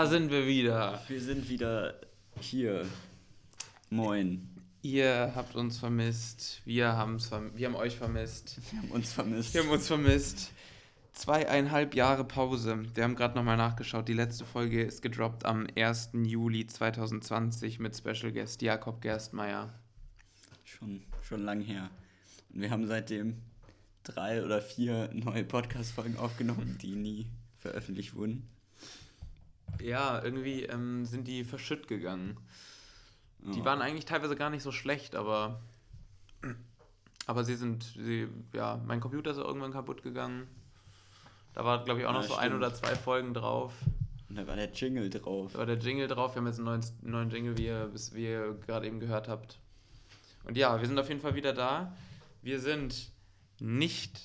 Da sind wir wieder. Wir sind wieder hier. Moin. Ihr habt uns vermisst. Wir, haben's verm wir haben euch vermisst. Wir haben uns vermisst. Wir haben uns vermisst. Zweieinhalb Jahre Pause. Wir haben gerade nochmal nachgeschaut. Die letzte Folge ist gedroppt am 1. Juli 2020 mit Special Guest Jakob Gerstmeier. Schon, schon lang her. Und wir haben seitdem drei oder vier neue Podcast-Folgen aufgenommen, die nie veröffentlicht wurden. Ja, irgendwie ähm, sind die verschütt gegangen. Die Ja. waren eigentlich teilweise gar nicht so schlecht, aber. Aber sie sind. Sie, ja, mein Computer ist irgendwann kaputt gegangen. Da war, glaube ich, auch noch Ja, so ein stimmt. oder zwei Folgen drauf. Und da war der Jingle drauf. Da war der Jingle drauf. Wir haben jetzt einen neuen, neuen Jingle, wie ihr, wie ihr gerade eben gehört habt. Und ja, wir sind auf jeden Fall wieder da. Wir sind nicht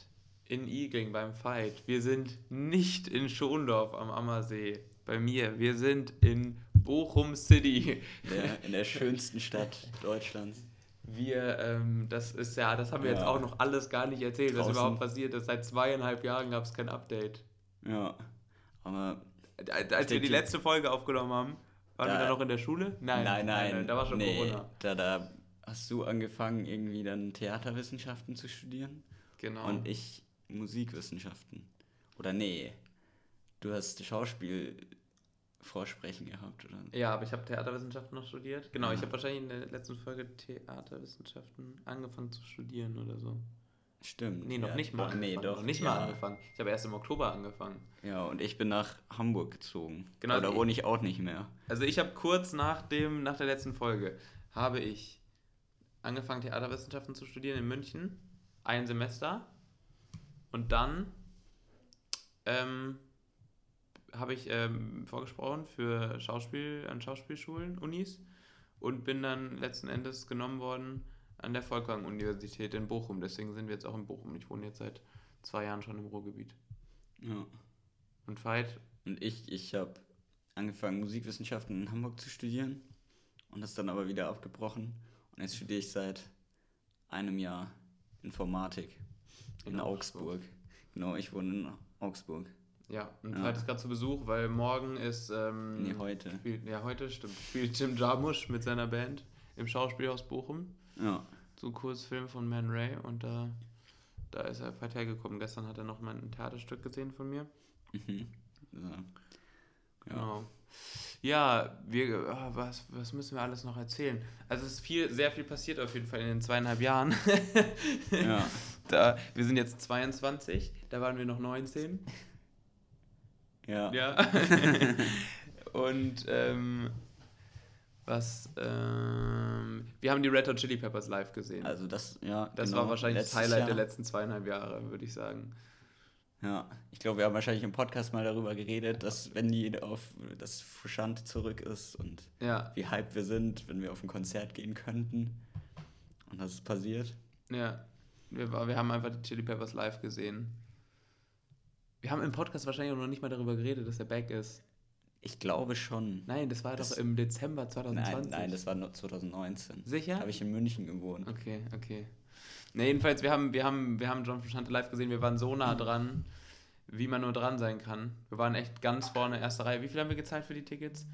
in Igling beim Fight. Wir sind nicht in Schondorf am Ammersee bei mir. Wir sind in Bochum City. Der, in der schönsten Stadt Deutschlands. Wir, ähm, das ist ja, das haben wir jetzt Ja. auch noch alles gar nicht erzählt, was Draußen. überhaupt passiert ist. Seit zweieinhalb Jahren gab es kein Update. Ja. Aber Als wir die letzte Folge aufgenommen haben, waren wir Da- da noch in der Schule? nein, nein, da war schon nee, Corona. Da, da hast du angefangen, irgendwie dann Theaterwissenschaften zu studieren. Genau. Und ich Musikwissenschaften. Oder nee, du hast Schauspiel Vorsprechen gehabt, oder? ja, aber ich habe Theaterwissenschaften noch studiert. Genau, ich Ja. habe wahrscheinlich in der letzten Folge Theaterwissenschaften angefangen zu studieren oder so. Stimmt. Nee, noch ja, nicht mal angefangen. Nee, doch. Noch nicht ja. mal angefangen. Ich habe erst im Oktober angefangen. Ja, und ich bin nach Hamburg gezogen. Genau, ich- wohne ich auch nicht mehr. Also ich habe kurz nach dem, nach der letzten Folge, habe ich angefangen Theaterwissenschaften zu studieren in München, ein Semester und dann ähm, habe ich ähm, vorgesprochen für Schauspiel an Schauspielschulen, Unis und bin dann letzten Endes genommen worden an der Volkwang-Universität in Bochum. Deswegen sind wir jetzt auch in Bochum. Ich wohne jetzt seit zwei Jahren schon im Ruhrgebiet. Ja. Und Veit, Und ich, ich habe angefangen, Musikwissenschaften in Hamburg zu studieren und das dann aber wieder abgebrochen. Und jetzt studiere ich seit einem Jahr Informatik in, In Augsburg. Genau, ich wohne in Augsburg. Ja, und Ja. Veit ist gerade zu Besuch, weil morgen ist. Ähm, Nee, heute. Spielt, ja, heute stimmt. Spielt Jim Jarmusch mit seiner Band im Schauspielhaus Bochum. Ja. So ein Kurzfilm von Man Ray und da, da ist er Veit hergekommen. Gestern hat er noch mal ein Theaterstück gesehen von mir. Mhm. Ja. Ja. Genau. Ja, wir, ah, was, was müssen wir alles noch erzählen? Also es ist viel, sehr viel passiert auf jeden Fall in den zweieinhalb Jahren. ja. da, wir sind jetzt 22, da waren wir noch 19. Ja. Ja. und ähm, was, ähm, wir haben die Red Hot Chili Peppers live gesehen. Also das, ja. das genau. war wahrscheinlich das Letztes Highlight Jahr. der letzten zweieinhalb Jahre, würde ich sagen. Ja, ich glaube, wir haben wahrscheinlich im Podcast mal darüber geredet, dass wenn die auf das Frusciante zurück ist und Ja, wie hyped wir sind, wenn wir auf ein Konzert gehen könnten. Und das ist passiert. ja. Wir, war- wir haben einfach die Chili Peppers live gesehen. Wir haben im Podcast wahrscheinlich auch noch nicht mal darüber geredet, dass er back ist. Ich glaube schon. Nein, das war Das- doch im Dezember 2020. Nein, nein, das war nur 2019. Sicher? Habe ich in München gewohnt. Okay, okay. Ne, jedenfalls, wir haben, wir haben, wir haben John Frusciante live gesehen, wir waren so nah dran, wie man nur dran sein kann. Wir waren echt ganz vorne, erste Reihe. Wie viel haben wir gezahlt für die Tickets?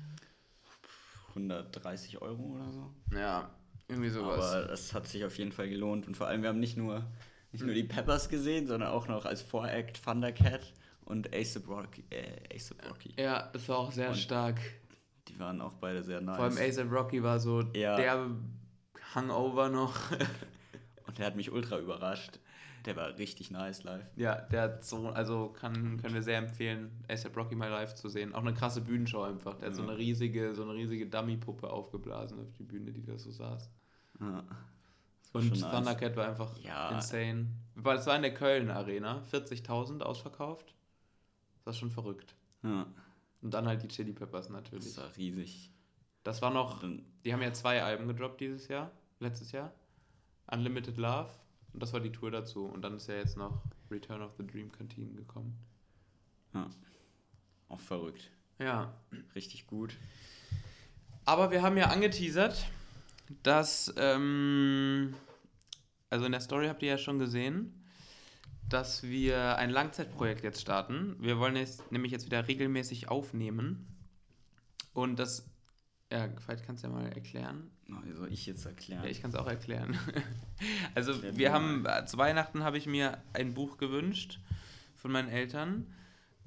130 Euro oder so. Ja, irgendwie sowas. Aber das hat sich auf jeden Fall gelohnt. Und vor allem, wir haben nicht nur, nicht nur die Peppers gesehen, sondern auch noch als Voract Thundercat und A$AP Rocky. Äh, Rocky. ja, das war auch sehr Und- stark. Die waren auch beide sehr nice. Vor allem A$AP Rocky war so Ja. der Hangover noch. und der hat mich ultra überrascht. Der war richtig nice live. ja, der hat so, also kann, können wir sehr empfehlen, A$AP Rocky mal live zu sehen. Auch eine krasse Bühnenshow einfach. Der hat so eine riesige, so eine riesige Dummy-Puppe aufgeblasen auf die Bühne, die da so saß. Ja. Und schon nice. Thundercat war einfach Ja. insane. Weil es war in der Köln Arena, 40.000 ausverkauft. Das war schon verrückt. Ja, Und dann halt die Chili Peppers natürlich. das war riesig. Das war noch, die haben ja zwei Alben gedroppt dieses Jahr, letztes Jahr. Unlimited Love und das war die Tour dazu. Und dann ist ja jetzt noch Return of the Dream Canteen gekommen. ja, auch verrückt. Ja. Richtig gut. Aber wir haben ja angeteasert, dass, ähm, also in der Story habt ihr ja schon gesehen, dass wir ein Langzeitprojekt jetzt starten. Wir wollen jetzt nämlich jetzt wieder regelmäßig aufnehmen. Und das, ja, vielleicht kannst du ja mal erklären. Soll ich jetzt erklären? Ja, ich kann es auch erklären. also Erklär wir haben, zu Weihnachten habe ich mir ein Buch gewünscht von meinen Eltern.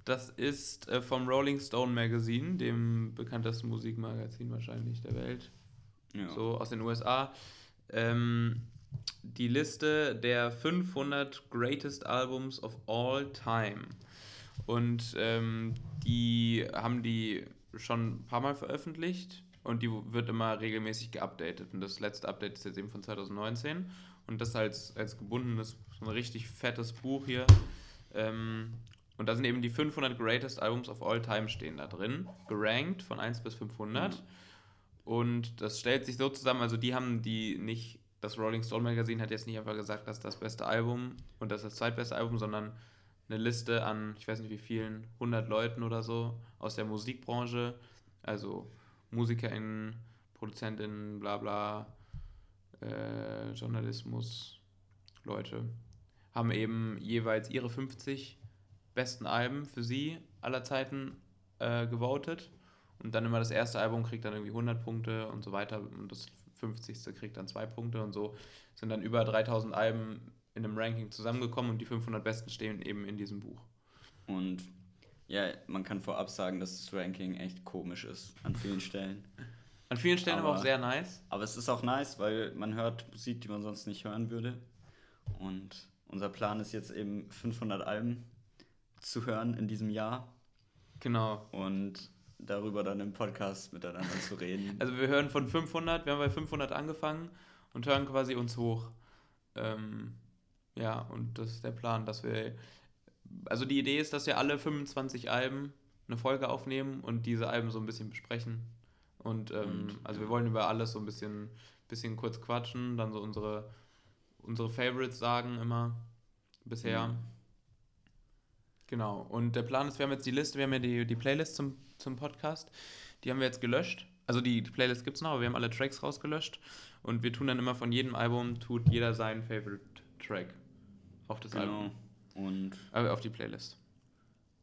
Das ist äh, vom Rolling Stone Magazine, dem bekanntesten Musikmagazin wahrscheinlich der Welt. ja. so aus den USA. Ähm, die Liste der 500 Greatest Albums of All Time. Und ähm, die haben die schon ein paar Mal veröffentlicht und die wird immer regelmäßig geupdatet. Und das letzte Update ist jetzt eben von 2019. Und das als, als gebundenes, so ein richtig fettes Buch hier. Ähm, und da sind eben die 500 Greatest Albums of All Time stehen da drin, gerankt von 1 bis 500. Und das stellt sich so zusammen, also die haben die nicht, das Rolling Stone Magazine hat jetzt nicht einfach gesagt, das ist das beste Album und das das zweitbeste Album, sondern eine Liste an, ich weiß nicht wie vielen, 100 Leuten oder so aus der Musikbranche, also MusikerInnen, ProduzentInnen, bla bla, äh, Journalismus, Leute, haben eben jeweils ihre 50 besten Alben für sie aller Zeiten äh, gewotet. Und dann immer das erste Album kriegt dann irgendwie 100 Punkte und so weiter. Und das 50. kriegt dann zwei Punkte und so sind dann über 3000 Alben in einem Ranking zusammengekommen und die 500 besten stehen eben in diesem Buch. Und ja, man kann vorab sagen, dass das Ranking echt komisch ist an vielen Stellen. An vielen Stellen aber, Aber- auch sehr nice. Aber es ist auch nice, weil man hört Musik, die man sonst nicht hören würde. Und unser Plan ist jetzt eben 500 Alben zu hören in diesem Jahr Genau. und darüber dann im Podcast miteinander zu reden. Also wir hören von 500, wir haben bei 500 angefangen und hören quasi uns hoch. Ähm, ja, und das ist der Plan, dass wir, also die Idee ist, dass wir alle 25 Alben eine Folge aufnehmen und diese Alben so ein bisschen besprechen. Und, ähm, Und, also wir wollen über alles so ein bisschen, bisschen kurz quatschen, dann so unsere, unsere Favorites sagen immer bisher. Mhm. Genau. Und der Plan ist, wir haben jetzt die Liste, wir haben ja die, die Playlist zum, zum Podcast. Die haben wir jetzt gelöscht. Also die, die Playlist gibt es noch, aber wir haben alle Tracks rausgelöscht. Und wir tun dann immer von jedem Album, tut jeder seinen Favorite Track auf das Genau. Album. Und Äh, auf die Playlist.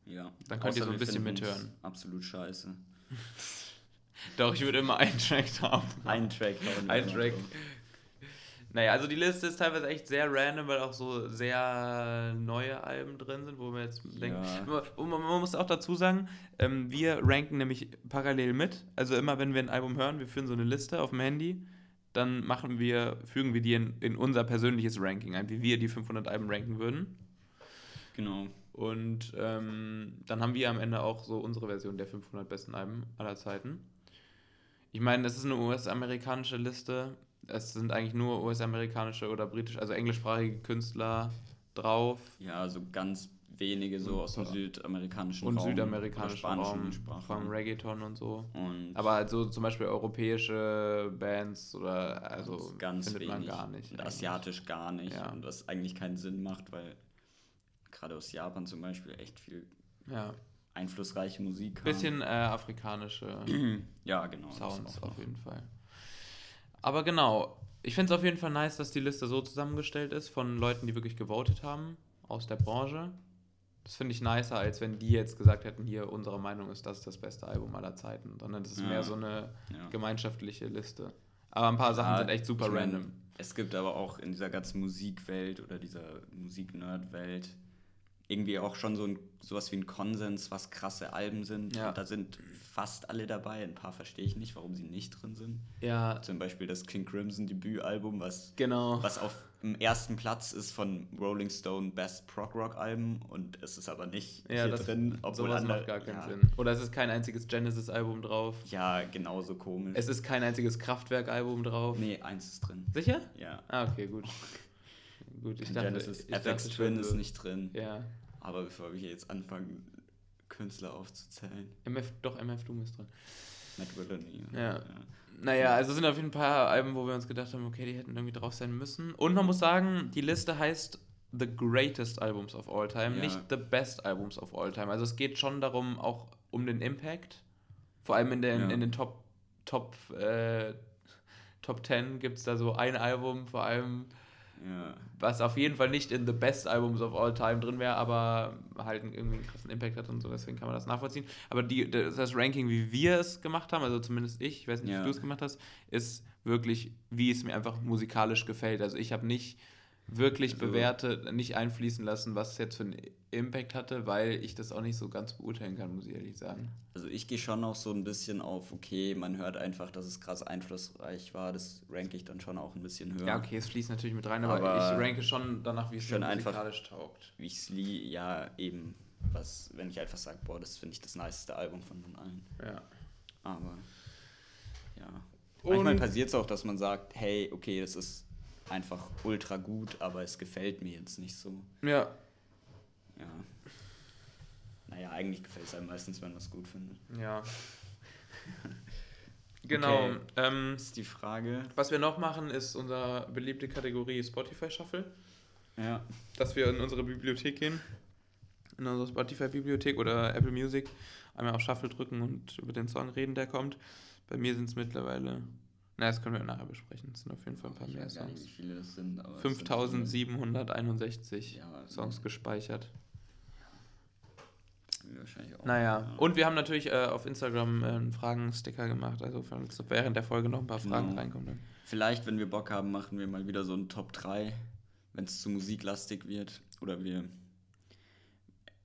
ja. Dann könnt ihr so Außer ein bisschen mithören. Absolut scheiße. Doch, ich würde immer einen Track haben. Ein Track. hauen wir Ein immer Track. Naja, also die Liste ist teilweise echt sehr random, weil auch so sehr neue Alben drin sind, wo wir jetzt denken. Ja. Man, man muss auch dazu sagen, ähm, wir ranken nämlich parallel mit. Also immer wenn wir ein Album hören, wir führen so eine Liste auf dem Handy, dann machen wir, fügen wir die in, in unser persönliches Ranking ein, wie wir die 500 Alben ranken würden. Genau. Und ähm, dann haben wir am Ende auch so unsere Version der 500 besten Alben aller Zeiten. Ich meine, das ist eine US-amerikanische Liste. Es sind eigentlich nur US-amerikanische oder britisch, also englischsprachige Künstler drauf. Ja, so ganz wenige so aus dem südamerikanischen Und Raum. südamerikanischen Raum, allem Sprachraum. Reggaeton und so. Und Aber also zum Beispiel europäische Bands oder also ganz findet wenig. man gar nicht. Und asiatisch gar nicht. Ja. Und was eigentlich keinen Sinn macht, weil gerade aus Japan zum Beispiel echt viel Ja, einflussreiche Musik bisschen äh, afrikanische Ja, genau. Sounds auf jeden Fall. Aber genau, ich finde es auf jeden Fall nice, dass die Liste so zusammengestellt ist von Leuten, die wirklich gewotet haben aus der Branche. Das finde ich nicer, als wenn die jetzt gesagt hätten, hier, unsere Meinung ist, das ist das beste Album aller Zeiten. Sondern das ist Ja. mehr so eine Ja. gemeinschaftliche Liste. Aber ein paar Sachen Ja, sind echt super random. Es gibt aber auch in dieser ganzen Musikwelt oder dieser Musik-Nerd-Welt irgendwie auch schon so ein, sowas wie ein Konsens, was krasse Alben sind. Ja. Und da sind fast alle dabei. Ein paar verstehe ich nicht, warum sie nicht drin sind. Ja, Zum Beispiel das King Crimson Debütalbum, was, genau. was auf dem ersten Platz ist von Rolling Stone Best Prog Rock Album und es ist aber nicht Ja, hier drin, obwohl sowas andere- macht gar keinen ja, Sinn. Oder es ist kein einziges Genesis-Album drauf. Ja, genauso komisch. Es ist kein einziges Kraftwerk-Album drauf. nee, eins ist drin. Sicher? Ja. Ah, okay, gut. gut, ich dachte, Genesis ich FX Twin ist nicht drin. Ja. Aber bevor wir jetzt anfangen, Künstler aufzuzählen, MF, doch, MF Doom ist drin. Matt Villani. Ja. Naja, also sind auf jeden Fall ein paar Alben, wo wir uns gedacht haben, okay, die hätten irgendwie drauf sein müssen. Und man muss sagen, die Liste heißt The Greatest Albums of All Time, Ja. nicht The Best Albums of All Time. Also es geht schon darum, auch um den Impact. Vor allem in den, Ja. in den Top, Top, äh, Top 10 gibt es da so ein Album, vor allem Ja. Was auf jeden Fall nicht in The Best Albums of All Time drin wäre, aber halt irgendwie einen krassen Impact hat und so, deswegen kann man das nachvollziehen. Aber die, das Ranking, wie wir es gemacht haben, also zumindest ich, ich weiß nicht, Ja. wie du es gemacht hast, ist wirklich, wie es mir einfach musikalisch gefällt. Also ich habe nicht wirklich Also- bewertet, nicht einfließen lassen, was es jetzt für einen Impact hatte, weil ich das auch nicht so ganz beurteilen kann, muss ich ehrlich sagen. Also ich gehe schon auch so ein bisschen auf, okay, man hört einfach, dass es krass einflussreich war. Das ranke ich dann schon auch ein bisschen höher. Ja, okay, es fließt natürlich mit rein, aber, Aber ich ranke schon danach, wie es schon einfach- musikalisch taugt. Wie lie ja eben, was, wenn ich einfach sage, boah, das finde ich das niceste Album von allen. Ja. Aber ja. Und- Manchmal passiert es auch, dass man sagt, hey, okay, das ist einfach ultra gut, aber es gefällt mir jetzt nicht so. Ja, Ja. Naja, eigentlich gefällt es einem meistens, wenn man es gut findet. ja. genau. Okay. Ähm, Das ist die Frage. was wir noch machen, ist unsere beliebte Kategorie Spotify Shuffle. Ja. Dass wir in unsere Bibliothek gehen, in unsere Spotify-Bibliothek oder Apple Music, einmal auf Shuffle drücken und über den Song reden, der kommt. Bei mir sind es mittlerweile, na, das können wir nachher besprechen. Es sind auf jeden Fall ein paar Ich mehr gar nicht, Songs. wie viele das sind. Aber es sind 5761 Ja, Songs sind- gespeichert. wahrscheinlich auch. Naja, Ja. und wir haben natürlich äh, auf Instagram äh, einen Fragen-Sticker gemacht, also falls während der Folge noch ein paar Fragen Genau. reinkommen. Dann. Vielleicht, wenn wir Bock haben, machen wir mal wieder so ein Top 3, wenn es zu musiklastig wird. Oder wir.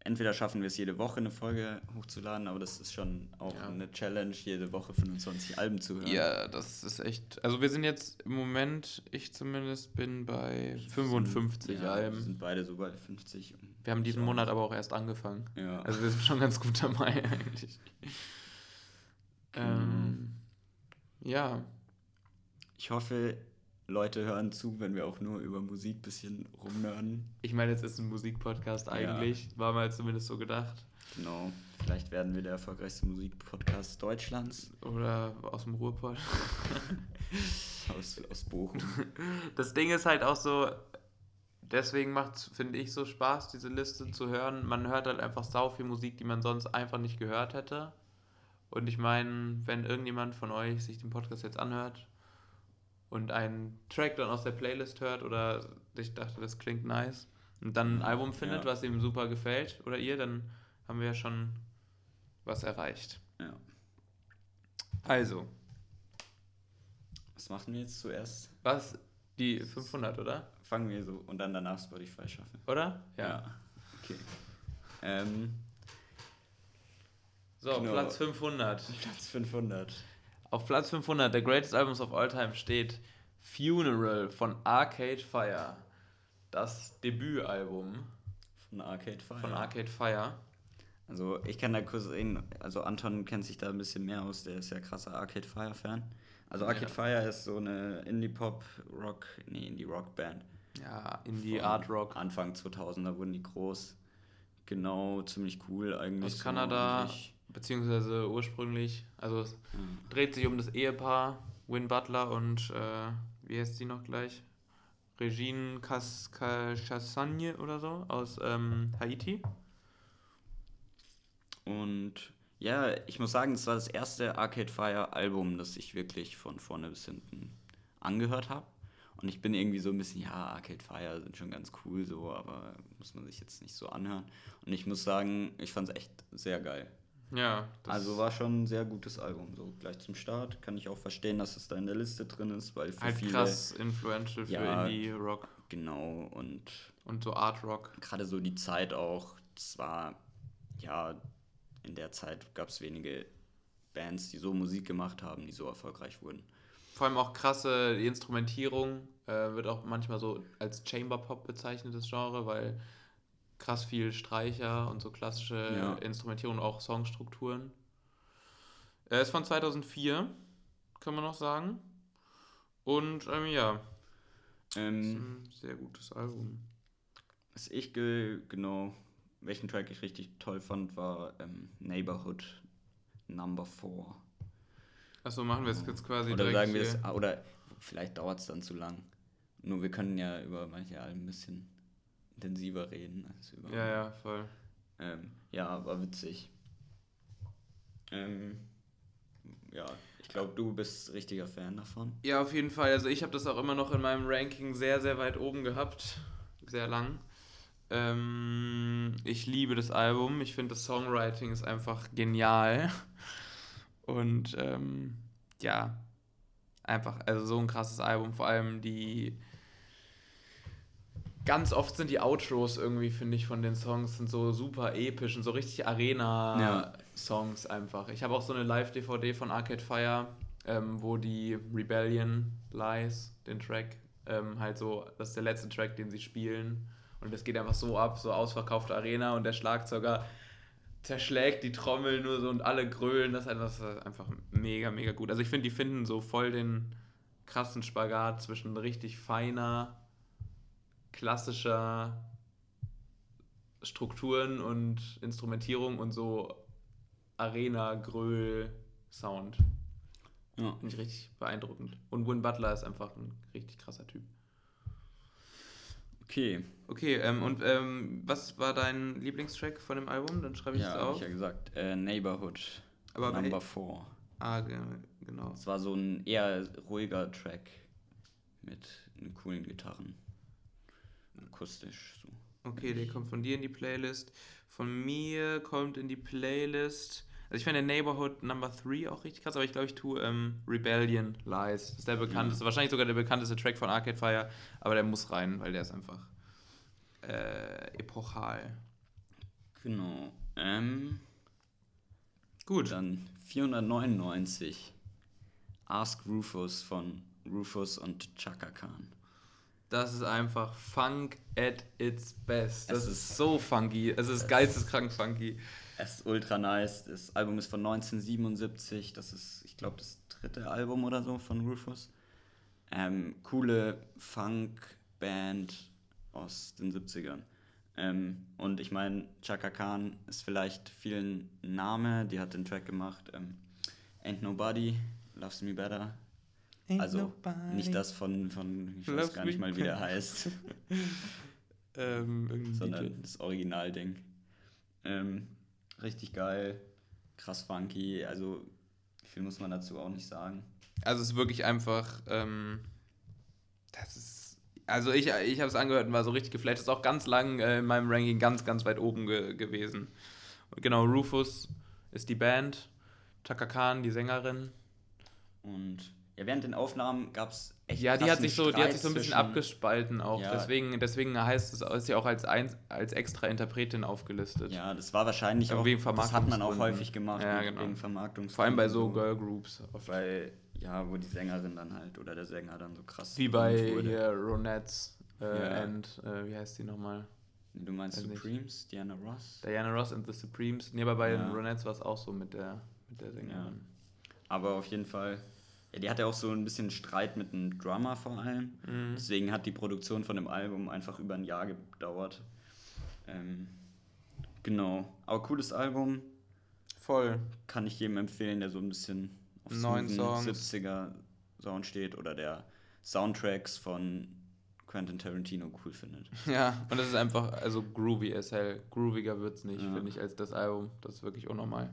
Entweder schaffen wir es jede Woche eine Folge hochzuladen, aber das ist schon auch Ja. eine Challenge, jede Woche 25 Alben zu hören. Ja, das ist echt. Also wir sind jetzt im Moment, ich zumindest bin bei 55 ja, Wir Alben. sind beide so bei 50. und Wir haben diesen. Monat aber auch erst angefangen. Ja. Also wir sind schon ganz gut dabei eigentlich. Ähm, ja, ich hoffe, Leute hören zu, wenn wir auch nur über Musik ein bisschen rumnörden. ich meine, jetzt ist ein Musikpodcast Ja. eigentlich. War mal zumindest so gedacht. Genau. Vielleicht werden wir der erfolgreichste Musikpodcast Deutschlands Oder aus dem Ruhrpott. aus, aus Bochum. Das Ding ist halt auch so, deswegen macht es, finde ich, so Spaß, diese Liste zu hören. Man hört halt einfach sau viel Musik, die man sonst einfach nicht gehört hätte. Und ich meine, wenn irgendjemand von euch sich den Podcast jetzt anhört und einen Track dann aus der Playlist hört oder ich dachte, das klingt nice und dann ein Album findet, Ja. was ihm super gefällt oder ihr, dann haben wir ja schon was erreicht. Ja. Also, Was machen wir jetzt zuerst? was? Die 500, oder? Fangen wir so und dann danach Spotify schaffen. Oder? Okay. Ähm, So, Genau. Platz 500. Platz 500. Auf Platz 500 der Greatest Albums of All Time steht Funeral von Arcade Fire. Das Debütalbum Von Arcade Fire. von Arcade Fire. Also ich kann da kurz reden, also Anton kennt sich da ein bisschen mehr aus, der ist ja krasser Arcade Fire Fan. Also Arcade Ja. Fire ist so eine Indie-Pop-Rock, nee, Indie-Rock-Band. Ja, Indie von Art Rock. Anfang 2000er wurden die groß. Genau, ziemlich cool eigentlich. Aus so Kanada. Beziehungsweise ursprünglich. Also es Ja. dreht sich um das Ehepaar Win Butler und äh, wie heißt sie noch gleich? Regine Chassagne oder so aus ähm, Haiti. Und ja, ich muss sagen, das war das erste Arcade Fire Album, das ich wirklich von vorne bis hinten angehört habe. Und ich bin irgendwie so ein bisschen, ja, Arcade Fire sind schon ganz cool so, aber muss man sich jetzt nicht so anhören. Und ich muss sagen, ich fand es echt sehr geil. Ja, das also war schon ein sehr gutes Album. So gleich zum Start kann ich auch verstehen, dass es da in der Liste drin ist, weil für halt viele. krass influential für Ja. Indie Rock Genau, und und so Art Rock. gerade so die Zeit auch, das war, ja, in der Zeit gab es wenige Bands, die so Musik gemacht haben, die so erfolgreich wurden. Vor allem auch krasse die Instrumentierung äh, wird auch manchmal so als Chamber Pop bezeichnet, das Genre, weil krass viel Streicher und so klassische Ja. Instrumentierung, auch Songstrukturen. Er ist von 2004, kann man noch sagen. Und ähm, ja, ist Ähm, ein sehr gutes Album. was ich ge genau, welchen Track ich richtig toll fand, war ähm, Neighborhood Number 4. Achso, machen wir es jetzt quasi Oder direkt sagen wir das, oder vielleicht dauert es dann zu lang. Nur wir können ja über manche Alben ein bisschen intensiver reden als über. Ja, ja, voll. Ähm, ja, war witzig. Ähm, ja, ich glaube, du bist richtiger Fan davon. Ja, auf jeden Fall. Also ich habe das auch immer noch in meinem Ranking sehr, sehr weit oben gehabt. Sehr lang. Ähm, ich liebe das Album. Ich finde, das Songwriting ist einfach genial. Und ähm, ja, einfach, also so ein krasses Album. Vor allem die. Ganz oft sind die Outros irgendwie, finde ich, von den Songs sind so super episch und so richtig Arena-Songs einfach. Ich habe auch so eine Live-DVD von Arcade Fire, ähm, wo die Rebellion Lies, den Track, ähm, halt so, das ist der letzte Track, den sie spielen. Und das geht einfach so ab, so ausverkaufte Arena und der Schlagzeuger zerschlägt die Trommel nur so und alle grölen. Das ist einfach, das ist einfach mega, mega gut. Also ich finde, die finden so voll den krassen Spagat zwischen richtig feiner, klassischer Strukturen und Instrumentierung und so Arena-Gröl-Sound. Ja. Finde ich richtig beeindruckend. Und Win Butler ist einfach ein richtig krasser Typ. Okay. Okay, ähm, und ähm, was war dein Lieblingstrack von dem Album? Dann schreibe ich Ja, es habe auf. ich ja gesagt. Äh, Neighborhood. Aber Number 4. Ah, ge- genau. Es war so ein eher ruhiger Track mit coolen Gitarren. Akustisch so. Okay, der kommt von dir in die Playlist. Von mir kommt in die Playlist. Also ich finde Neighborhood Number 3 auch richtig krass, aber ich glaube, ich tue ähm, Rebellion Lies. Das ist der bekannteste, wahrscheinlich sogar der bekannteste Track von Arcade Fire, aber der muss rein, weil der ist einfach äh, epochal. Genau. Ähm, Gut. dann 499. Ask Rufus von Rufus und Chaka Khan. Das ist einfach Funk at its best. Das Es ist, ist- so funky. Es ist geisteskrank funky. Es ist ultra nice. Das Album ist von 1977. Das ist, ich glaube, das dritte Album oder so von Rufus. Ähm, coole Funk-Band aus den 70ern. Ähm, und ich meine, Chaka Khan ist vielleicht vielen Name. Die hat den Track gemacht. Ähm, Ain't Nobody, Loves Me Better. Also nicht das von, von ich weiß gar nicht mal, wie der heißt. Ähm, sondern das Originalding. Ähm, richtig geil, krass funky, also viel muss man dazu auch nicht sagen. Also es ist wirklich einfach, ähm, das ist, also ich, ich habe es angehört und war so richtig geflasht. Ist auch ganz lang äh, in meinem Ranking ganz, ganz weit oben ge gewesen. Und genau, Rufus ist die Band, Chaka Khan, die Sängerin. Und ja, während den Aufnahmen gab es echt Ja, die hat sich so, die hat sich so ein bisschen zwischen- abgespalten auch. Ja. Deswegen, deswegen heißt es, ist sie auch als, ein, als extra Interpretin aufgelistet. Ja, das war wahrscheinlich auch, wegen das hat man auch häufig gemacht, Ja, wegen genau. wegen Vermarktungs. Vor allem bei so Girlgroups. Weil, ja, wo die Sängerin dann halt, oder der Sänger dann so krass Wie bei hier Ronettes äh, Ja. and, äh, wie heißt die nochmal? Du meinst nicht. Supremes, Diana Ross? Diana Ross and the Supremes. Nee, aber bei Ja. den Ronettes war es auch so mit der, mit der Sängerin. Aber auf jeden Fall, ja, die hatte auch so ein bisschen Streit mit dem Drummer vor allem. Mhm. Deswegen hat die Produktion von dem Album einfach über ein Jahr gedauert. Ähm, genau. Aber cooles Album. Voll. Kann ich jedem empfehlen, der so ein bisschen auf Neun smoothen Songs. 70er Sound steht oder der Soundtracks von Quentin Tarantino cool findet. Ja, und das ist einfach, also groovy as hell. Grooviger wird's nicht, Ja. finde ich, als das Album. Das ist wirklich unnormal.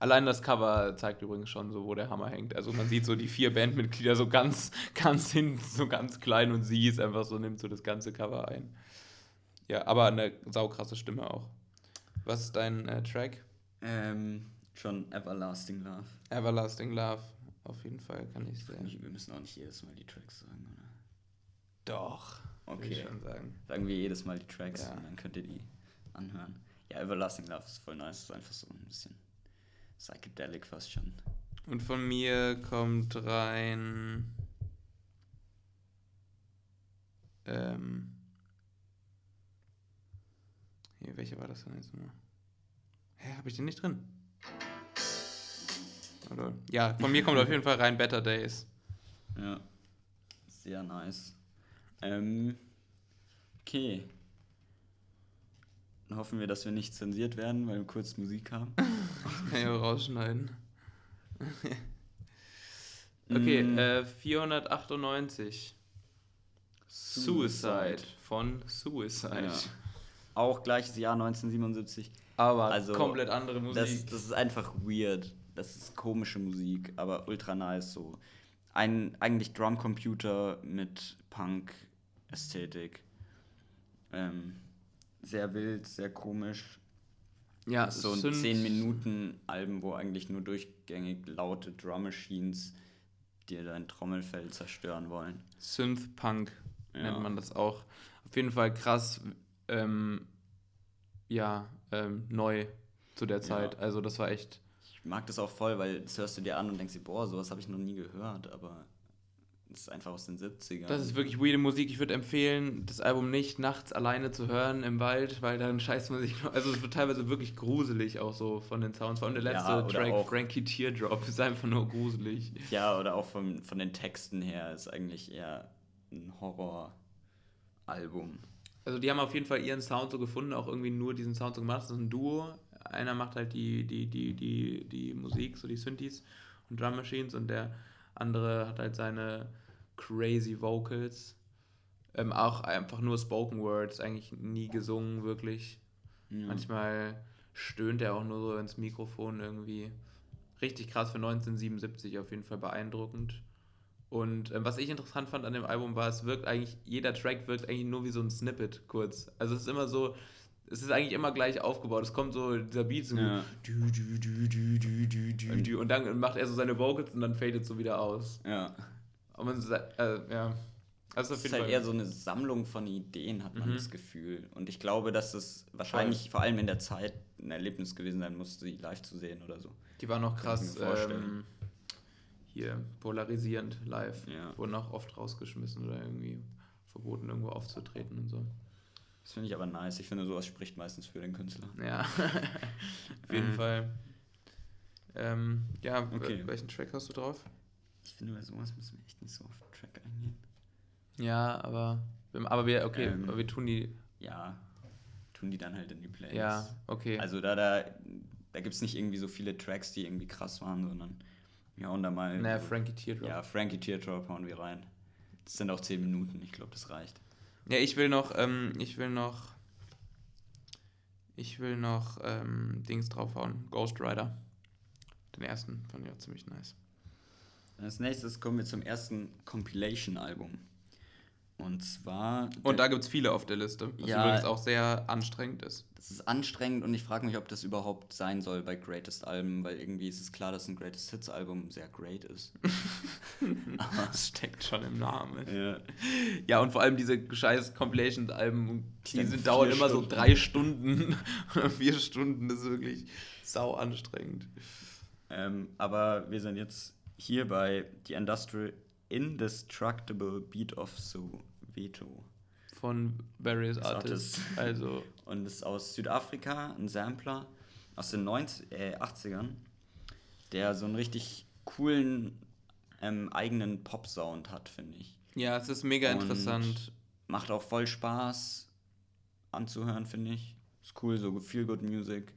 Allein das Cover zeigt übrigens schon so, wo der Hammer hängt. Also man sieht so die vier Bandmitglieder so ganz, ganz hinten, so ganz klein und sie ist einfach so, nimmt so das ganze Cover ein. Ja, aber eine saukrasse Stimme auch. Was ist dein äh, Track? Ähm, schon Everlasting Love. Everlasting Love. Auf jeden Fall kann ich. Nicht- Wir müssen auch nicht jedes Mal die Tracks sagen, oder? Doch. Würde ich Okay. schon sagen. Sagen wir jedes Mal die Tracks Ja. und dann könnt ihr die anhören. Ja, Everlasting Love ist voll nice. Ist einfach so ein bisschen psychedelic fast schon. Und von mir kommt rein. Ähm. Hier, welche war das denn jetzt nochmal? Hä, hab ich den nicht drin? Oder? Ja, von mir kommt auf jeden Fall rein Better Days. Ja. Sehr nice. Ähm, okay. Dann hoffen wir, dass wir nicht zensiert werden, weil wir kurz Musik haben. Kann ich auch rausschneiden. okay, Mm. äh, 498. Suicide von Suicide. Ja. Auch gleiches Jahr 1977. Aber Also, komplett andere Musik. Das, das ist einfach weird. das ist komische Musik, aber ultra nice so. Ein eigentlich Drumcomputer mit Punk-Ästhetik. Ähm, sehr wild, sehr komisch. Ja, so ein Synth- 10 Minuten Alben, wo eigentlich nur durchgängig laute Drum Machines dir dein Trommelfell zerstören wollen. Synth-Punk Ja. nennt man das auch. Auf jeden Fall krass, ähm, ja, ähm, neu zu der Zeit. Also das war echt, Ich mag das auch voll, weil das hörst du dir an und denkst dir, boah, sowas habe ich noch nie gehört, aber es ist einfach aus den 70ern. das ist wirklich weirde Musik. Ich würde empfehlen, das Album nicht nachts alleine zu hören im Wald, weil dann scheißt man sich, also es wird teilweise wirklich gruselig auch so von den Sounds. Vor allem der letzte Ja, Track, Frankie Teardrop, ist einfach nur gruselig. Ja, oder auch von, von den Texten her ist eigentlich eher ein Horroralbum. Also die haben auf jeden Fall ihren Sound so gefunden, auch irgendwie nur diesen Sound so gemacht. Das ist ein Duo. Einer macht halt die, die, die, die, die Musik, so die Synthes und Drum Machines und der andere hat halt seine crazy Vocals. Ähm, auch einfach nur Spoken Words, eigentlich nie gesungen, wirklich. Ja. Manchmal stöhnt er auch nur so ins Mikrofon irgendwie. Richtig krass für 1977, auf jeden Fall beeindruckend. Und ähm, was ich interessant fand an dem Album war, es wirkt eigentlich, jeder Track wirkt eigentlich nur wie so ein Snippet kurz. Also es ist immer so, es ist eigentlich immer gleich aufgebaut. Es kommt so dieser Beat so Ja. dü, dü, dü, dü, dü, dü, dü, dü, und dann macht er so seine Vocals und dann fadet so wieder aus. ja. Und man äh, ja. Also Es auf ist jeden halt Fall. eher so eine Sammlung von Ideen, hat man Mhm. das Gefühl. Und ich glaube, dass es wahrscheinlich vor allem in der Zeit ein Erlebnis gewesen sein muss, sie live zu sehen oder so. Die war noch krass ähm, hier polarisierend live. Ja. Wurden auch oft rausgeschmissen oder irgendwie verboten, irgendwo aufzutreten und so. Das finde ich aber nice. Ich finde, sowas spricht meistens für den Künstler. Ja, auf jeden Mhm. Fall. Ähm, ja, Okay. welchen Track hast du drauf? Ich finde, bei sowas müssen wir echt nicht so auf den Track eingehen. Ja, aber, aber wir, okay, Ähm, aber wir tun die, Ja, tun die dann halt in die Playlist. ja, okay. Also da, da, da gibt es nicht irgendwie so viele Tracks, die irgendwie krass waren, sondern wir hauen da mal. naja, Frankie Teardrop. Ja, Frankie Teardrop hauen wir rein. Das sind auch 10 Minuten, ich glaube, das reicht. Ja, ich will noch, ähm, ich will noch, ich will noch ähm, Dings draufhauen. Ghost Rider. Den ersten fand ich auch ziemlich nice. Als nächstes kommen wir zum ersten Compilation-Album. Und zwar. Und da gibt es viele auf der Liste, was Ja. übrigens auch sehr anstrengend ist. Das ist anstrengend und ich frage mich, ob das überhaupt sein soll bei Greatest Alben, weil irgendwie ist es klar, dass ein Greatest Hits Album sehr great ist. Das steckt schon im Namen. ja. Ja, und vor allem diese scheiß Compilation-Alben, die, sind, dauern immer so Stunden. drei Stunden oder vier Stunden. Das ist wirklich sau anstrengend. Ähm, aber wir sind jetzt hier bei The Industrial Indestructible Beat of Soweto. Von various Artists. Artists. Also, Und ist aus Südafrika, ein Sampler aus den 90, äh, 80ern, der so einen richtig coolen ähm, eigenen Pop-Sound hat, finde ich. ja, es ist mega Und- interessant. Macht auch voll Spaß anzuhören, finde ich. Ist cool, so Feel-Good-Music.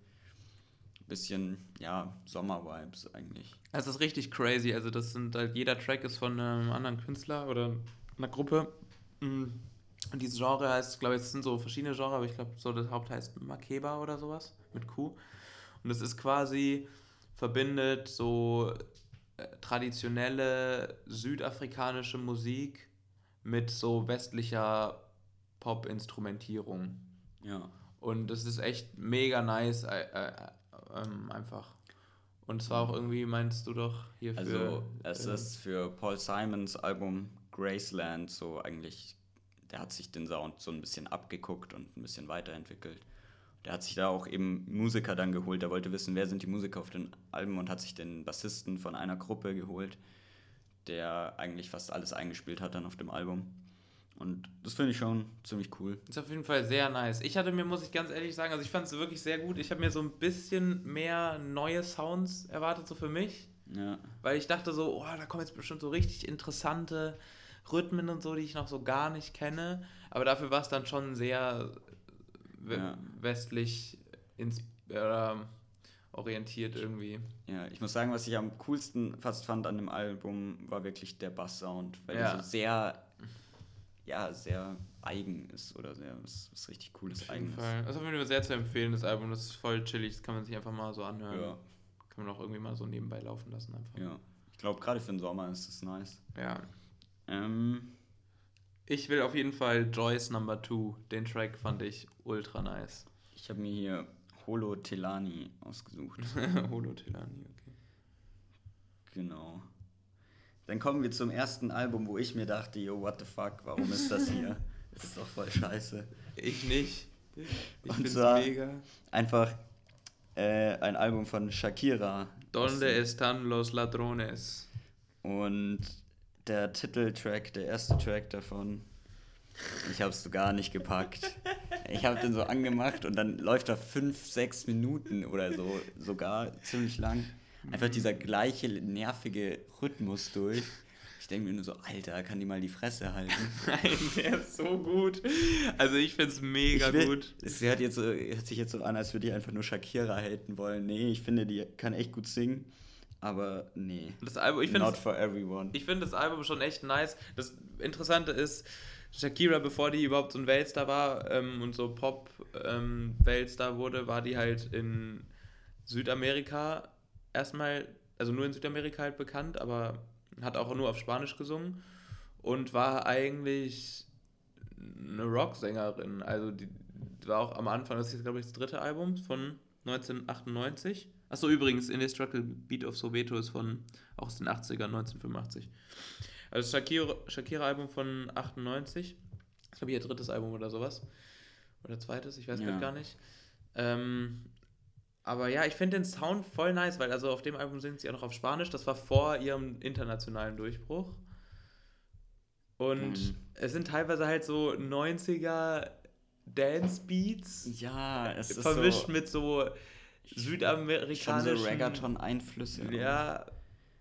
Bisschen, ja, Sommer-Vibes eigentlich. Es ist richtig crazy. Also, das sind halt, jeder Track ist von einem anderen Künstler oder einer Gruppe. Mm. Und dieses Genre heißt, glaube ich, es sind so verschiedene Genres, aber ich glaube, so das Haupt heißt Makeba oder sowas mit Q. Und es ist quasi, verbindet so äh, traditionelle südafrikanische Musik mit so westlicher Pop-Instrumentierung. Ja. Und das ist echt mega nice, äh, äh, ähm, einfach. Und es war auch irgendwie, meinst du doch, hier für. Also, es äh, ist für Paul Simons Album Graceland so eigentlich, der hat sich den Sound so ein bisschen abgeguckt und ein bisschen weiterentwickelt. Der hat sich da auch eben Musiker dann geholt. Der wollte wissen, wer sind die Musiker auf den Alben und hat sich den Bassisten von einer Gruppe geholt, der eigentlich fast alles eingespielt hat dann auf dem Album. Und das finde ich schon ziemlich cool. Ist auf jeden Fall sehr nice. Ich hatte mir, muss ich ganz ehrlich sagen, also ich fand es wirklich sehr gut. Ich habe mir so ein bisschen mehr neue Sounds erwartet, so für mich. Ja, Weil ich dachte so, oh, da kommen jetzt bestimmt so richtig interessante Rhythmen und so, die ich noch so gar nicht kenne. Aber dafür war es dann schon sehr Ja. westlich ins äh, orientiert irgendwie. ja, ich muss sagen, was ich am coolsten fast fand an dem Album, war wirklich der Bass-Sound, weil Ja. der so sehr, ja, sehr eigen ist oder sehr, was, was richtig cooles Auf jeden Eigenes. Fall. Das ist auf jeden Fall sehr zu empfehlen, das Album. Das ist voll chillig, das kann man sich einfach mal so anhören. Ja, Kann man auch irgendwie mal so nebenbei laufen lassen einfach. Ja. Ich glaube, gerade für den Sommer ist das nice. Ja. Ähm, Ich will auf jeden Fall Joyce Number 2. Den Track fand ich ultra nice. ich habe mir hier Holo Telani ausgesucht. Holo Telani, okay. Genau. Dann kommen wir zum ersten Album, wo ich mir dachte, yo, what the fuck, warum ist das hier? Das ist doch voll scheiße. Ich nicht. Ich Und zwar- mega. Einfach äh, ein Album von Shakira. Donde están los ladrones? Und der Titeltrack, der erste Track davon, ich hab's so gar nicht gepackt. Ich hab den so angemacht und dann läuft da fünf, sechs Minuten oder so, sogar ziemlich lang. Einfach dieser gleiche nervige Rhythmus durch. Ich denke mir nur so, Alter, kann die mal die Fresse halten? Nein, der ist so gut. Also ich find's mega ich will, gut. Es hört, jetzt so, hört sich jetzt so an, als würde ich einfach nur Shakira haten wollen. Nee, ich finde, die kann echt gut singen. Aber nee. Das Album, ich finde Not for everyone. ich find das Album schon echt nice. Das Interessante ist, Shakira, bevor die überhaupt so ein Weltstar war ähm, und so Pop-Weltstar wurde, war die halt in Südamerika erstmal, also nur in Südamerika halt bekannt, aber hat auch nur auf Spanisch gesungen und war eigentlich eine Rocksängerin. Also die war auch am Anfang, das ist glaube ich das dritte Album von 1998. Achso, übrigens, Indestructible Beat of Soweto ist von auch aus den 80ern, 1985. Also das Shakira, Shakira-Album von 98. Das ist, glaube ich, ihr drittes Album oder sowas. Oder zweites, ich weiß Ja. gar nicht. Ähm, aber ja, ich finde den Sound voll nice, weil also auf dem Album singt sie auch noch auf Spanisch. Das war vor ihrem internationalen Durchbruch. Und Mhm. es sind teilweise halt so 90er Dance-Beats Ja, es ist vermischt so, mit so südamerikanischen... so Reggaeton-Einflüsse. Ja,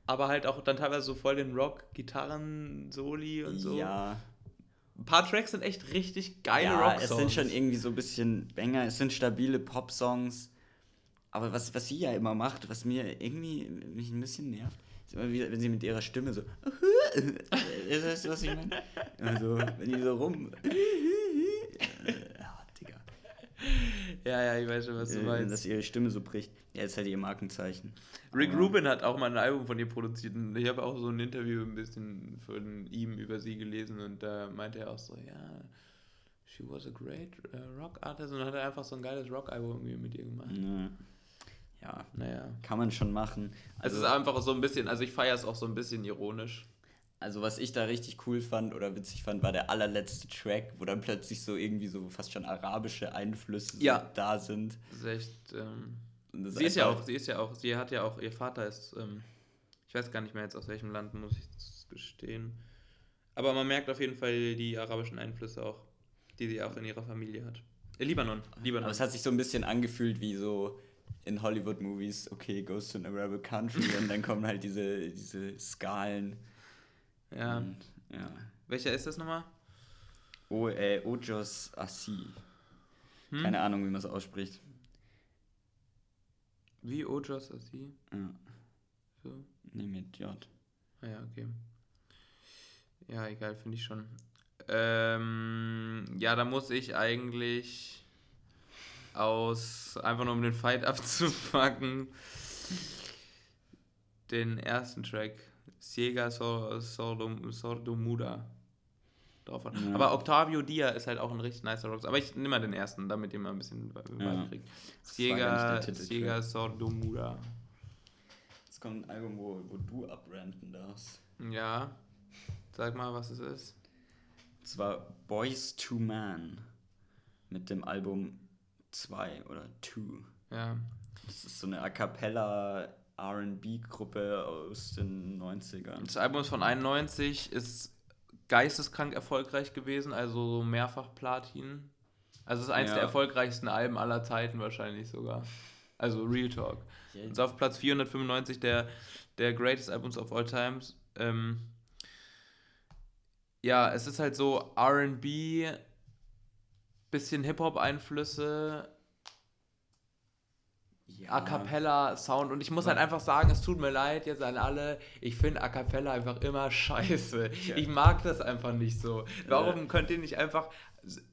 aber halt auch dann teilweise so voll den Rock-Gitarren-Soli und so. Ja, Ein paar Tracks sind echt richtig geile ja Rock-Songs. es sind schon irgendwie so ein bisschen Banger, es sind stabile Pop-Songs. Aber was, was sie ja immer macht, was mir irgendwie mich ein bisschen nervt, ist immer wieder, wenn sie mit ihrer Stimme so. ist das, was ich meine? Also, wenn die so rum. Ja, Digga. Ja, ja, ich weiß schon, was du Äh, meinst. Dass ihre Stimme so bricht. Ja, ist halt ihr Markenzeichen. Rick Aber- Rubin hat auch mal ein Album von ihr produziert und ich habe auch so ein Interview ein bisschen von ihm über sie gelesen und da meinte er auch so, ja, she was a great äh, rock artist und hat er einfach so ein geiles Rock-Album mit ihr gemacht. Ja. Ja, Naja. kann man schon machen. Also, Also, es ist einfach so ein bisschen, also ich feiere es auch so ein bisschen ironisch. also was ich da richtig cool fand oder witzig fand, war der allerletzte Track, wo dann plötzlich so irgendwie so fast schon arabische Einflüsse so Ja. da sind. Das ist echt, ähm, das sie ist ja auch, sie ist ja auch, sie hat ja auch, ihr Vater ist, ähm, ich weiß gar nicht mehr jetzt aus welchem Land, muss ich gestehen. Aber man merkt auf jeden Fall die arabischen Einflüsse auch, die sie auch in ihrer Familie hat. Äh, Libanon, Libanon. Aber es hat sich so ein bisschen angefühlt wie so in Hollywood-Movies, okay, goes to an Arab country und dann kommen halt diese, diese Skalen. ja. Und, ja. Welcher ist das nochmal? O, äh, Ojos Assi. Hm? Keine Ahnung, wie man es ausspricht. Wie Ojas Assi? Ja, So. nee, mit J. Ah ja, okay. Ja, egal, finde ich schon. Ähm, ja, da muss ich eigentlich aus, einfach nur um den Fight abzupacken, den ersten Track, Sor- Sordom, Sordomuda, drauf hat. Ja. Aber Octavio Dia ist halt auch ein richtig nicer Rock. Aber ich nehme mal den ersten, damit ihr mal ein bisschen Ja. kriegt. War Titeltrack. Ciega Sordomuda. Jetzt kommt ein Album, wo, wo du abranten darfst. Ja, sag mal, was es ist. Und zwar Boys to Man. Mit dem Album 2 oder 2. Ja, Das ist so eine A Cappella RB-Gruppe aus den 90ern. Das Album ist von 91, ist geisteskrank erfolgreich gewesen, also so mehrfach Platin. Also es ist eines Ja. der erfolgreichsten Alben aller Zeiten wahrscheinlich sogar. Also Real Talk. Und ist auf Platz 495 der, der Greatest Albums of All Times. Ähm, ja, es ist halt so RB, bisschen Hip-Hop-Einflüsse, ja. A Cappella Sound und ich muss halt einfach sagen, es tut mir leid jetzt an alle, ich finde A Cappella einfach immer scheiße. Ja. Ich mag das einfach nicht so. Warum könnt ihr nicht einfach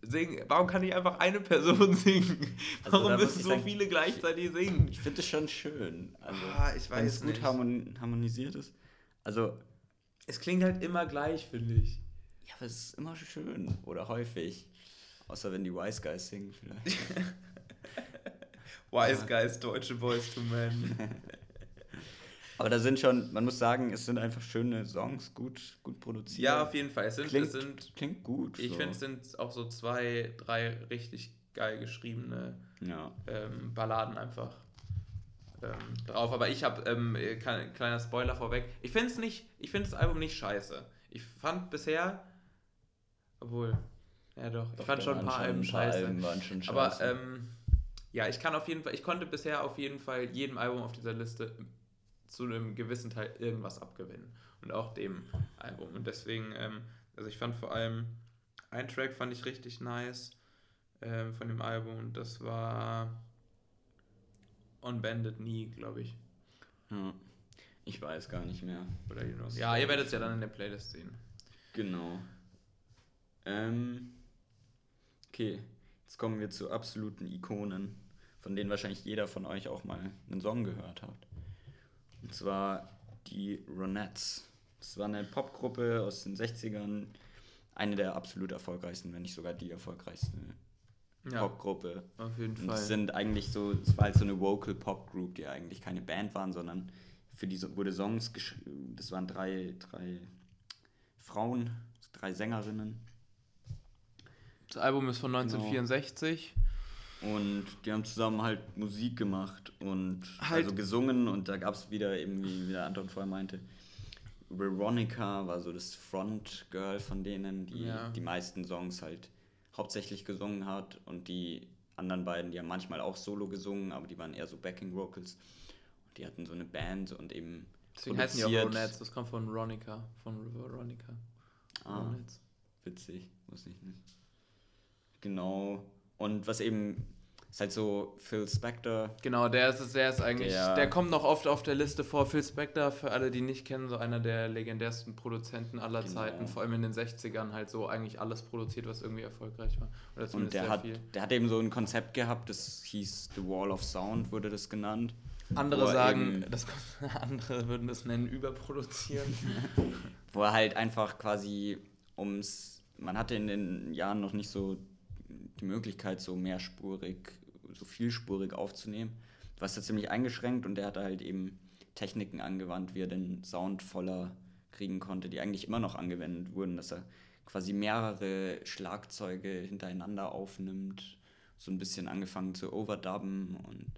singen. Warum kann nicht einfach eine Person singen? Also, Warum müssen so sagen, viele gleichzeitig singen? Ich finde es schon schön. Also, Ah, ich wenn es weiß gut nicht. harmonisiert ist. Also, Es klingt halt immer gleich, finde ich. ja, aber es ist immer schön. Oder häufig. Außer wenn die Wise Guys singen vielleicht. Wise Guys, deutsche Boys to Men. aber da sind schon, man muss sagen, es sind einfach schöne Songs, gut, gut produziert. ja, auf jeden Fall. Es sind, klingt, es sind klingt gut. ich so. finde, es sind auch so zwei, drei richtig geil geschriebene Ja. ähm, Balladen einfach ähm, drauf. Aber ich habe, ähm, kein, kleiner Spoiler vorweg, ich finde es nicht, ich finde das Album nicht scheiße. Ich fand bisher, obwohl, ja doch, ich Doch, fand da schon ein paar Alben ein paar scheiße. Alben waren schon Aber scheiße. ähm, ja, ich kann auf jeden Fall, ich konnte bisher auf jeden Fall jedem Album auf dieser Liste zu einem gewissen Teil irgendwas abgewinnen. Und auch dem Album. Und deswegen, ähm, also ich fand vor allem, ein Track fand ich richtig nice ähm, von dem Album. Und das war On Bended Knee, glaube ich. ja. Ich weiß gar nicht mehr. Oder you know. Ja, ihr werdet es ja dann in der Playlist sehen. Genau. Ähm, okay, jetzt kommen wir zu absoluten Ikonen, von denen wahrscheinlich jeder von euch auch mal einen Song gehört hat. Und zwar die Ronettes. Das war eine Popgruppe aus den 60ern, eine der absolut erfolgreichsten, wenn nicht sogar die erfolgreichste Ja, Popgruppe. auf jeden Und Fall. es sind eigentlich so, es war halt so eine Vocal Pop Group, die eigentlich keine Band waren, sondern für die wurde Songs geschrieben. Das waren drei, drei Frauen, drei Sängerinnen. Das Album ist von Genau. 1964. Und die haben zusammen halt Musik gemacht und Halt- also gesungen und da gab es wieder eben, wie, der Anton vorher meinte, Veronica war so das Frontgirl von denen, die Ja. die meisten Songs halt hauptsächlich gesungen hat und die anderen beiden, die haben manchmal auch solo gesungen, aber die waren eher so Backing Vocals. Und die hatten so eine Band und eben Deswegen heißen die auch. Ronettes. Das kommt von Veronica. Von Veronica. Ah, Ronettes. witzig, wusste ich nicht. Genau. Und was eben ist halt so Phil Spector Genau, der ist, der ist eigentlich, der, Der- kommt noch oft auf der Liste vor. Phil Spector, für alle, die nicht kennen, so einer der legendärsten Produzenten aller Genau. Zeiten, vor allem in den 60ern halt so eigentlich alles produziert, was irgendwie erfolgreich war. Oder Und der hat, viel. der hat eben so ein Konzept gehabt, das hieß The Wall of Sound, wurde das genannt. Andere wo er sagen, eben- das, andere würden das nennen, überproduzieren. Wo er halt einfach quasi ums. Man hatte in den Jahren noch nicht so die Möglichkeit, so mehrspurig, so vielspurig aufzunehmen. Warst da ziemlich eingeschränkt und der hat halt eben Techniken angewandt, wie er den Sound voller kriegen konnte, die eigentlich immer noch angewendet wurden, dass er quasi mehrere Schlagzeuge hintereinander aufnimmt, so ein bisschen angefangen zu overdubben und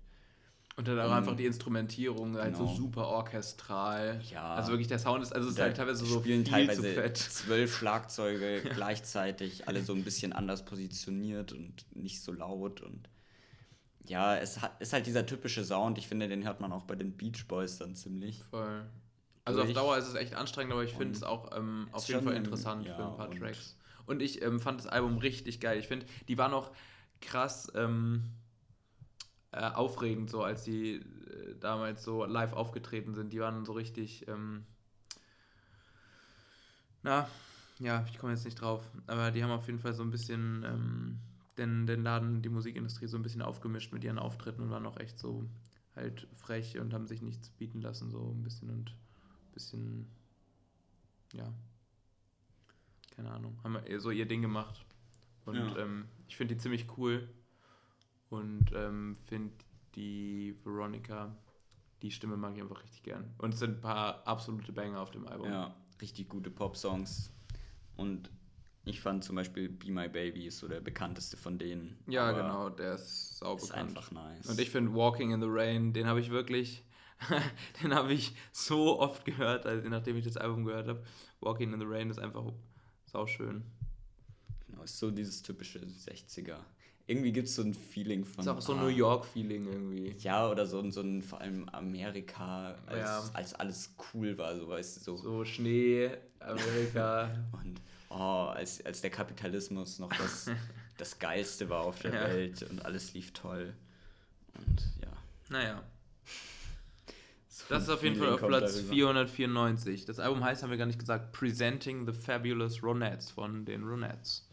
Und dann auch Ähm, einfach die Instrumentierung halt so genau. super orchestral. Ja. Also wirklich, der Sound ist, also es ist halt teilweise so spielen viel teilweise zu fett. zwölf Schlagzeuge gleichzeitig, alle so ein bisschen anders positioniert und nicht so laut und ja, es hat, ist halt dieser typische Sound. Ich finde, den hört man auch bei den Beach Boys dann ziemlich. Voll. Also auf. Dauer ist es echt anstrengend, aber ich finde es auch ähm, auf jeden Fall interessant ja, für ein paar und- Tracks. Und ich ähm, fand das Album richtig geil. Ich finde, die waren auch krass ähm, äh, aufregend, so als die äh, damals so live aufgetreten sind. Die waren so richtig, ähm, na, ja, ich komme jetzt nicht drauf, aber die haben auf jeden Fall so ein bisschen ähm, den, den Laden, die Musikindustrie so ein bisschen aufgemischt mit ihren Auftritten und waren auch echt so halt frech und haben sich nichts bieten lassen, so ein bisschen und ein bisschen, ja, keine Ahnung, haben so ihr Ding gemacht. Und Ja. ähm, ich finde die ziemlich cool und ähm, finde die Veronica, die Stimme mag ich einfach richtig gern. Und es sind ein paar absolute Banger auf dem Album. Ja, richtig gute Pop-Songs. Und ich fand zum Beispiel Be My Baby ist so der bekannteste von denen. Ja, genau, der ist sauber Ist einfach nice. Und ich finde Walking in the Rain, den habe ich wirklich, den habe ich so oft gehört, also nachdem ich das Album gehört habe. Walking in the Rain ist einfach sauschön. Genau, ist so dieses typische 60er. Irgendwie gibt es so ein Feeling von. Ist auch so ein ah, New York-Feeling irgendwie. Ja, oder so, ein- so ein vor allem Amerika, als, Ja. als alles cool war, so weißt du, so. So Schnee, Amerika. Und oh, als, als der Kapitalismus noch das, das Geilste war auf der Ja. Welt und alles lief toll. Und ja. naja, so das ist auf jeden Fall auf Platz darüber. 494. Das Album heißt, haben wir gar nicht gesagt, Presenting the Fabulous Ronettes von den Ronettes.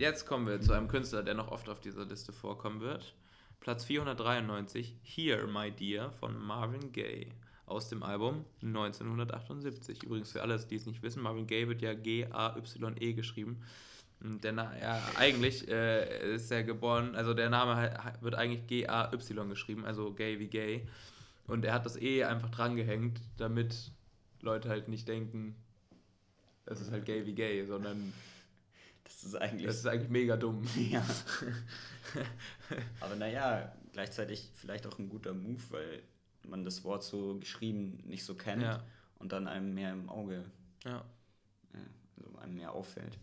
Jetzt kommen wir zu einem Künstler, der noch oft auf dieser Liste vorkommen wird. Platz 493, Here My Dear von Marvin Gaye aus dem Album 1978. Übrigens für alle, die es nicht wissen, Marvin Gaye wird ja G-A-Y-E geschrieben. Der Na ja, eigentlich äh, ist er geboren, also der Name wird eigentlich G-A-Y geschrieben, also Gay wie Gay. Und er hat das E einfach drangehängt, damit Leute halt nicht denken, es ist halt gay wie gay, sondern das ist eigentlich, das ist eigentlich mega dumm. Ja. Aber naja, gleichzeitig vielleicht auch ein guter Move, weil man das Wort so geschrieben nicht so kennt ja. und dann einem mehr im Auge, ja. also einem mehr auffällt.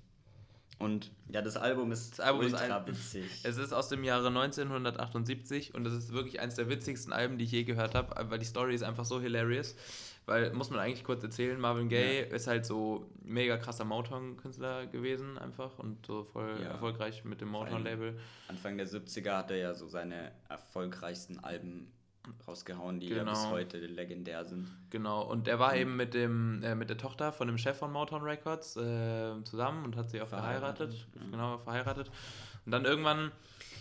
Und ja, das Album ist das Album ultra ist ein, witzig. Es ist aus dem Jahre 1978 und es ist wirklich eines der witzigsten Alben, die ich je gehört habe, weil die Story ist einfach so hilarious. Weil, muss man eigentlich kurz erzählen, Marvin Gaye ja. ist halt so mega krasser Motown-Künstler gewesen einfach und so voll ja. erfolgreich mit dem Motown-Label. Anfang der 70er hat er ja so seine erfolgreichsten Alben rausgehauen, die genau. ja bis heute legendär sind. Genau, und er war mhm. eben mit dem äh, mit der Tochter von dem Chef von Motown Records äh, zusammen und hat sie auch verheiratet. verheiratet. Mhm. Genau, verheiratet. Und dann irgendwann,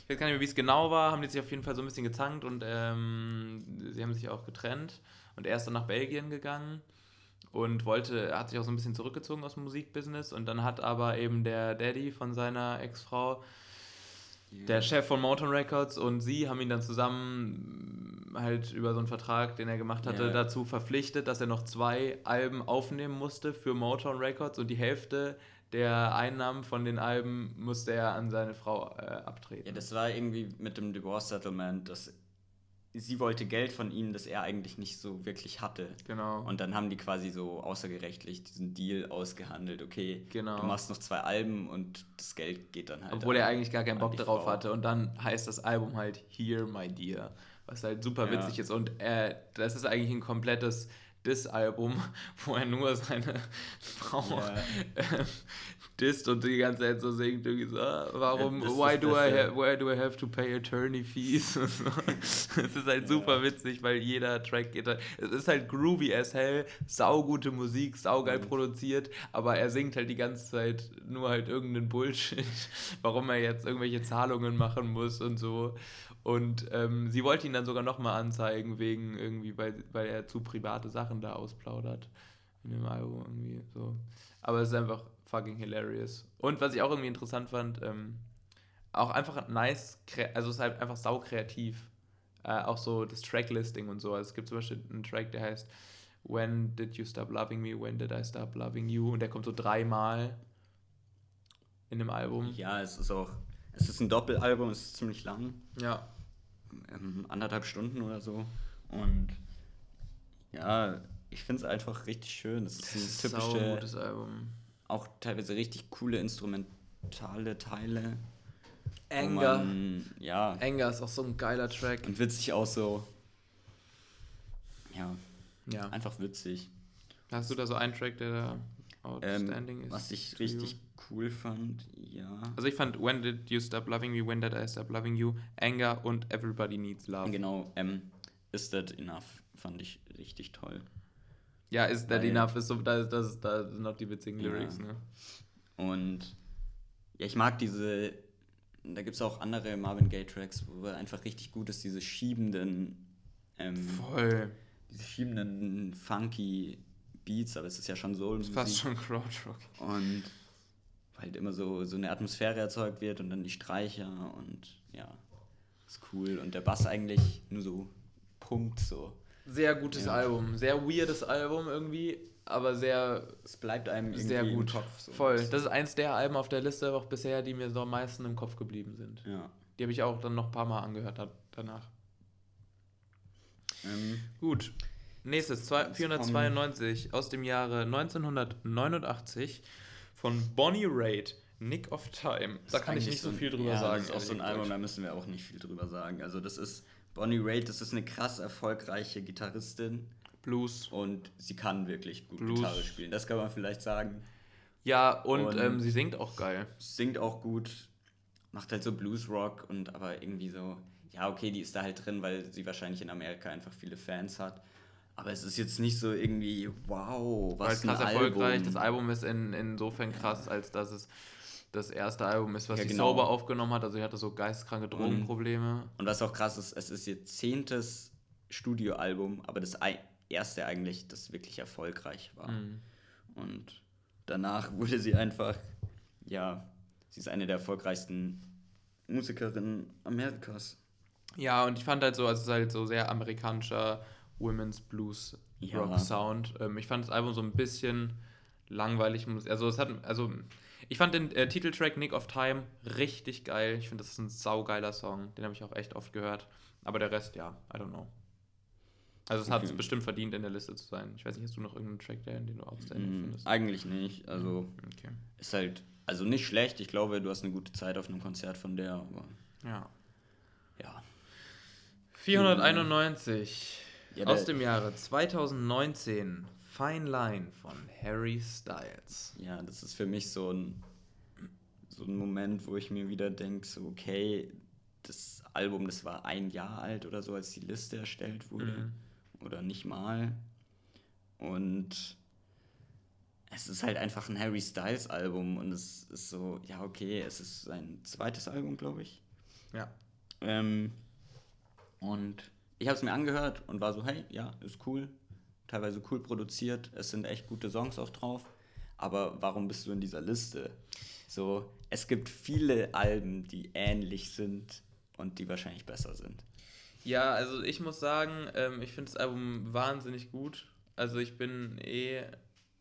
ich weiß gar nicht mehr, wie es genau war, haben die sich auf jeden Fall so ein bisschen gezankt und ähm, sie haben sich auch getrennt. Und er ist dann nach Belgien gegangen und wollte, er hat sich auch so ein bisschen zurückgezogen aus dem Musikbusiness und dann hat aber eben der Daddy von seiner Ex-Frau der Chef von Mountain Records und sie haben ihn dann zusammen halt über so einen Vertrag, den er gemacht hatte, yeah. dazu verpflichtet, dass er noch zwei Alben aufnehmen musste für Motown Records und die Hälfte der Einnahmen von den Alben musste er an seine Frau äh, abtreten. Ja, das war irgendwie mit dem Divorce Settlement, dass sie wollte Geld von ihm, das er eigentlich nicht so wirklich hatte. Genau. Und dann haben die quasi so außergerechtlich diesen Deal ausgehandelt. Okay, genau. du machst noch zwei Alben und das Geld geht dann halt. Obwohl er eigentlich gar keinen Bock darauf Frau. hatte. Und dann heißt das Album halt Here, My Dear. Was halt super witzig ja. ist. Und äh, das ist eigentlich ein komplettes Diss-Album, wo er nur seine Frau ja. äh, disst und die ganze Zeit so singt, irgendwie so, ah, warum, ja, why, do I have, why do I have to pay attorney fees? Es ist halt super witzig, weil jeder Track geht halt, es ist halt groovy as hell, saugute Musik, saugeil mhm. produziert, aber er singt halt die ganze Zeit nur halt irgendeinen Bullshit, warum er jetzt irgendwelche Zahlungen machen muss und so. Und ähm, sie wollte ihn dann sogar nochmal anzeigen, wegen irgendwie, weil, weil er zu private Sachen da ausplaudert. In dem Album irgendwie so. Aber es ist einfach fucking hilarious. Und was ich auch irgendwie interessant fand, ähm, auch einfach nice, also es ist halt einfach sau kreativ. Äh, auch so das Tracklisting und so. Also es gibt zum Beispiel einen Track, der heißt When did you stop loving me? When did I stop loving you? Und der kommt so dreimal in dem Album. Ja, es ist auch, es ist ein Doppelalbum, es ist ziemlich lang. Ja ähm, anderthalb Stunden oder so. Und ja, ich finde es einfach richtig schön. Das ist ein typisches Album. Auch teilweise richtig coole instrumentale Teile. Anger. Man, ja. Anger ist auch so ein geiler Track. Und witzig auch so. Ja. Ja. Einfach witzig. Hast du da so einen Track, der da outstanding ähm, ist? Was ich richtig cool fand, ja. Also ich fand When Did You Stop Loving Me, When Did I Stop Loving You, Anger und Everybody Needs Love. Genau, ähm, Is That Enough fand ich richtig toll. Ja, Is That Weil, Enough ist so, da, das, da sind noch die witzigen Lyrics, ja. ne? Und ja, ich mag diese, da gibt es auch andere Marvin Gaye Tracks, wo einfach richtig gut ist, diese schiebenden, ähm, Voll. diese schiebenden funky Beats, aber es ist ja schon so. Fast schon Crowdrock. Und halt immer so, so eine Atmosphäre erzeugt wird und dann die Streicher und ja, ist cool. Und der Bass eigentlich nur so Punkt so. Sehr gutes ja. Album, sehr weirdes Album irgendwie, aber sehr. Es bleibt einem irgendwie sehr gut. im Kopf. So Voll. Das ist eins der Alben auf der Liste auch bisher, die mir so am meisten im Kopf geblieben sind. Ja. Die habe ich auch dann noch ein paar Mal angehört danach. Ähm, gut. Nächstes, 492 aus dem Jahre 1989 von Bonnie Raitt, Nick of Time. Da kann ich nicht so viel drüber ja, sagen. Das ist auch so ein Album, da müssen wir auch nicht viel drüber sagen. Also das ist Bonnie Raitt, das ist eine krass erfolgreiche Gitarristin. Blues. Und sie kann wirklich gut Blues. Gitarre spielen. Das kann man vielleicht sagen. Ja, und, und ähm, sie singt auch geil. Singt auch gut, macht halt so Blues-Rock und aber irgendwie so, ja, okay, die ist da halt drin, weil sie wahrscheinlich in Amerika einfach viele Fans hat. Aber es ist jetzt nicht so irgendwie, wow, was Weil krass ein erfolgreich. Album. Das Album ist in, insofern krass, als dass es das erste Album ist, was Ja, sie genau. sauber aufgenommen hat. Also sie hatte so geistkranke Drogenprobleme. Und was auch krass ist, es ist ihr zehntes Studioalbum, aber das erste eigentlich, das wirklich erfolgreich war. Mhm. Und danach wurde sie einfach, ja, sie ist eine der erfolgreichsten Musikerinnen Amerikas. Ja, und ich fand halt so, also es ist halt so sehr amerikanischer Women's Blues Ja. Rock Sound. Ähm, ich fand das Album so ein bisschen langweilig. Also es hat, also ich fand den äh, Titeltrack Nick of Time richtig geil. Ich finde, das ist ein saugeiler Song. Den habe ich auch echt oft gehört. Aber der Rest, ja, I don't know. Also es hat es Okay. bestimmt verdient, in der Liste zu sein. Ich weiß nicht, hast du noch irgendeinen Track, der, den du outstanding Mhm, findest? eigentlich nicht. Also Okay. ist halt, also nicht schlecht. Ich glaube, du hast eine gute Zeit auf einem Konzert von der, aber Ja. ja. 491 Ja, aus dem Jahre 2019 Fine Line von Harry Styles. Ja, das ist für mich so ein, so ein Moment, wo ich mir wieder denke, so, okay, das Album, das war ein Jahr alt oder so, als die Liste erstellt wurde. Mhm. Oder nicht mal. Und es ist halt einfach ein Harry Styles Album und es ist so, ja, okay, es ist sein zweites Album, glaube ich. Ja. Ähm, und ich habe es mir angehört und war so, hey, ja, ist cool. Teilweise cool produziert. Es sind echt gute Songs auch drauf. Aber warum bist du in dieser Liste? So, es gibt viele Alben, die ähnlich sind und die wahrscheinlich besser sind. Ja, also ich muss sagen, ähm, ich finde das Album wahnsinnig gut. Also ich bin eh,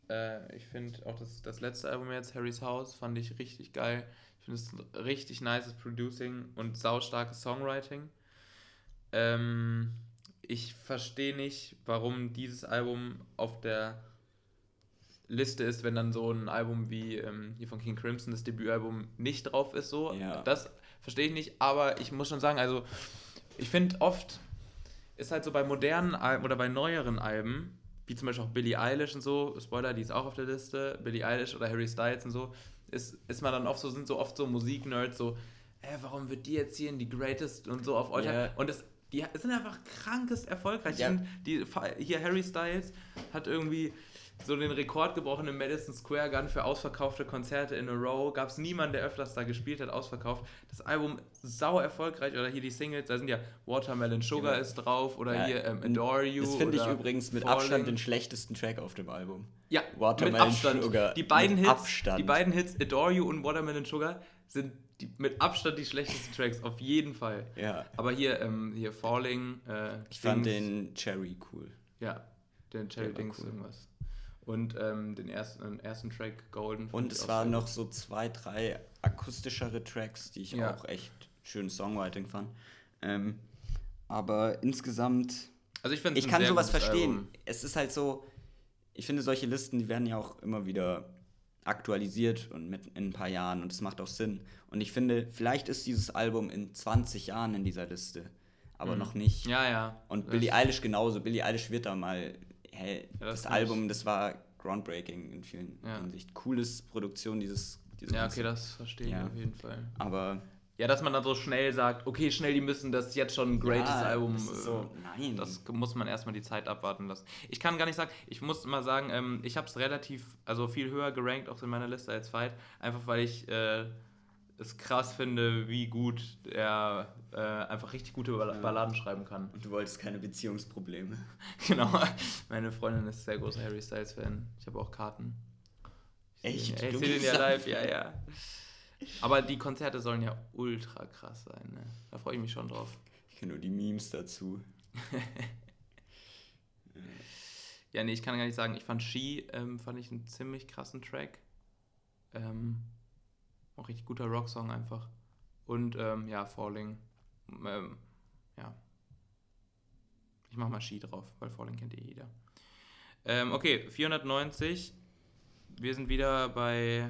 äh, ich finde auch das, das letzte Album jetzt, Harry's House, fand ich richtig geil. Ich finde es richtig nices Producing und saustarkes Songwriting. Ähm, ich verstehe nicht, warum dieses Album auf der Liste ist, wenn dann so ein Album wie ähm, hier von King Crimson, das Debütalbum, nicht drauf ist. So. Ja. Das verstehe ich nicht, aber ich muss schon sagen, also ich finde oft ist halt so bei modernen Alben oder bei neueren Alben, wie zum Beispiel auch Billie Eilish und so, Spoiler, die ist auch auf der Liste, Billie Eilish oder Harry Styles und so, ist, ist man dann oft so, sind so oft so Musiknerds so, äh, warum wird die jetzt hier in die Greatest und so auf All Time? Ja. Und es, die es sind einfach krankest erfolgreich. Ja. Und die, hier Harry Styles hat irgendwie so den Rekord gebrochen im Madison Square Garden für ausverkaufte Konzerte in a row. Gab es niemanden, der öfters da gespielt hat, ausverkauft. Das Album sau erfolgreich oder hier die Singles, da sind ja Watermelon Sugar Ja. ist drauf oder Ja, hier ähm, Adore You. Das finde ich übrigens mit Falling. Abstand den schlechtesten Track auf dem Album. Ja, Watermelon. Sugar. Die beiden, Hits, Abstand. die beiden Hits, Adore You und Watermelon Sugar, sind die, mit Abstand die schlechtesten Tracks, auf jeden Fall. Ja. Aber hier, ähm, hier Falling, äh, Ich fand Dings- den Cherry cool. Ja, den Cherry war Dings cool. irgendwas. Und ähm, den ersten, den ersten Track Golden. fand Und es waren noch so zwei, drei akustischere Tracks, die ich Ja. auch echt schön Songwriting fand. Ähm, aber insgesamt. Also ich finde ich kann sowas verstehen. Es ist halt so, ich finde solche Listen, die werden ja auch immer wieder aktualisiert und mit in ein paar Jahren und es macht auch Sinn. Und ich finde, vielleicht ist dieses Album in 20 Jahren in dieser Liste, aber noch nicht. Mhm. Ja, ja. Und Billie Eilish genauso. Billie Eilish wird da mal, hey, Ja, das das, Album, das war groundbreaking in vielen Ja. Hinsicht. Cooles Produktion dieses, dieses Ja, okay, das verstehe ich Ja. auf jeden Fall. Aber Ja, dass man dann so schnell sagt, okay, schnell, die müssen das jetzt schon ein greatest Ja, Album. das ist so, äh, nein. Das muss man erstmal die Zeit abwarten lassen. Ich kann gar nicht sagen, ich muss mal sagen, ähm, ich habe es relativ, also viel höher gerankt auch in meiner Liste als Fight, einfach weil ich äh, es krass finde, wie gut er äh, einfach richtig gute Ball Balladen schreiben kann. und du wolltest keine Beziehungsprobleme. Genau. Meine Freundin ist sehr großer Harry Styles-Fan. Ich habe auch Karten. Ich Echt? sehe Du den ja live, ja, ja. Aber die Konzerte sollen ja ultra krass sein, ne? Da freue ich mich schon drauf. Ich kenne nur die Memes dazu. Ja, nee, ich kann gar nicht sagen, ich fand Ski, ähm, fand ich einen ziemlich krassen Track. Ähm, auch richtig guter Rocksong einfach. Und ähm, ja, Falling. Ähm, ja. Ich mach mal Ski drauf, weil Falling kennt eh jeder. Ähm, okay, 490. Wir sind wieder bei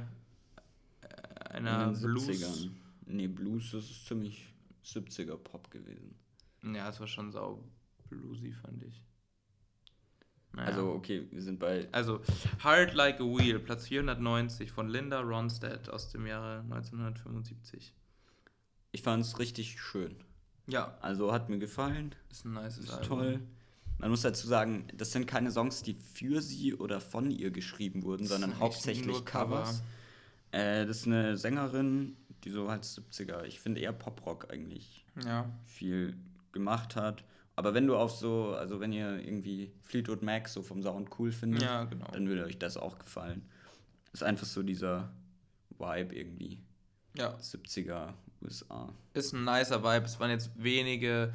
einer Blues. 70ern. Nee, Blues, das ist ziemlich 70er Pop gewesen. Ja, es war schon sau bluesy, fand ich. Naja. Also, okay, wir sind bei. Also, Hard Like a Wheel, Platz 490 von Linda Ronstadt aus dem Jahre 1975. Ich fand es richtig schön. Ja, Also hat mir gefallen. ist ein nice Ist toll. Man muss dazu sagen, das sind keine Songs, die für sie oder von ihr geschrieben wurden, sondern hauptsächlich nur Cover. Äh, das ist eine Sängerin, die so halt 70er, ich finde eher Poprock eigentlich Ja. viel gemacht hat. Aber wenn du auf so, also wenn ihr irgendwie Fleetwood Mac so vom Sound cool findet, Ja, genau. dann würde euch das auch gefallen. Ist einfach so dieser Vibe irgendwie. Ja. 70er USA. Ist ein nicer Vibe. Es waren jetzt wenige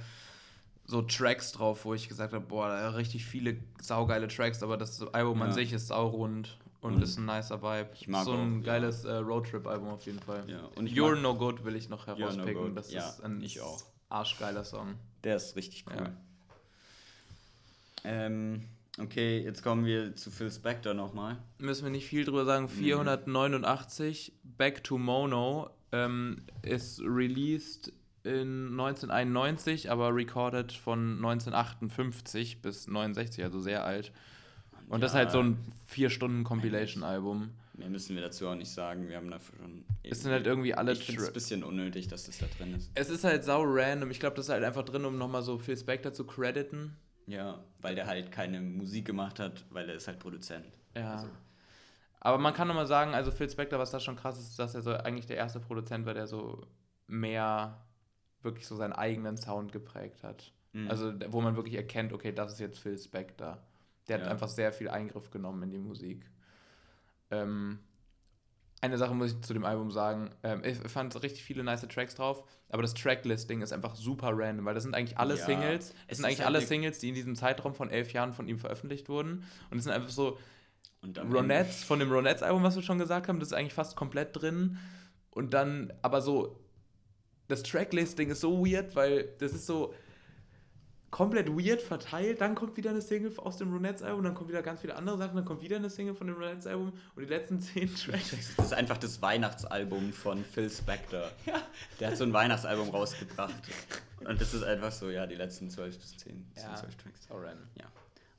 so Tracks drauf, wo ich gesagt habe, boah, da richtig viele saugeile Tracks, aber das Album an Ja. sich ist saurund und, Und ist ein nicer Vibe. ich mag so ein auch, geiles äh, Roadtrip-Album auf jeden Fall. Ja, und You're No Good will ich noch No herauspicken. Good, Das ja, ist ein ich auch. arschgeiler Song. Der ist richtig cool. Ja. Ähm, okay, jetzt kommen wir zu Phil Spector nochmal. Müssen wir nicht viel drüber sagen. 489, Back to Mono, ähm, ist released in 1991, aber recorded von 1958 bis 69, also sehr alt. Und das ist Ja. halt so ein 4-Stunden-Compilation-Album. Mehr müssen wir dazu auch nicht sagen. Wir haben dafür schon. Es sind halt irgendwie alle Ich finde es ein bisschen unnötig, dass das da drin ist. Es ist halt sau random. Ich glaube, das ist halt einfach drin, um nochmal so Phil Spector zu crediten. Ja, weil der halt keine Musik gemacht hat, weil er ist halt Produzent. Ja. Also, Aber man kann nochmal sagen, also Phil Spector, was da schon krass ist, ist, dass er so eigentlich der erste Produzent war, der so mehr wirklich so seinen eigenen Sound geprägt hat. Mhm. Also wo man wirklich erkennt, okay, das ist jetzt Phil Spector. Der hat Ja. einfach sehr viel Eingriff genommen in die Musik. Ähm, eine Sache muss ich zu dem Album sagen. Ähm, ich fand richtig viele nice Tracks drauf, aber das Tracklisting ist einfach super random, weil das sind eigentlich alle Ja, Singles. es sind eigentlich halt alle Singles, die in diesem Zeitraum von elf Jahren von ihm veröffentlicht wurden. Und es sind einfach so Ronettes, von dem Ronettes-Album, was wir schon gesagt haben, das ist eigentlich fast komplett drin. Und dann, aber so, das Tracklisting ist so weird, weil das ist so komplett weird verteilt. Dann kommt wieder eine Single aus dem Ronettes-Album, dann kommen wieder ganz viele andere Sachen, dann kommt wieder eine Single von dem Ronettes-Album und die letzten zehn Tracks. Das ist einfach das Weihnachtsalbum von Phil Spector. Der hat so ein Weihnachtsalbum rausgebracht. Und das ist einfach so, ja, die letzten 12 bis 10, 10 Ja. 12 Tracks. Ja.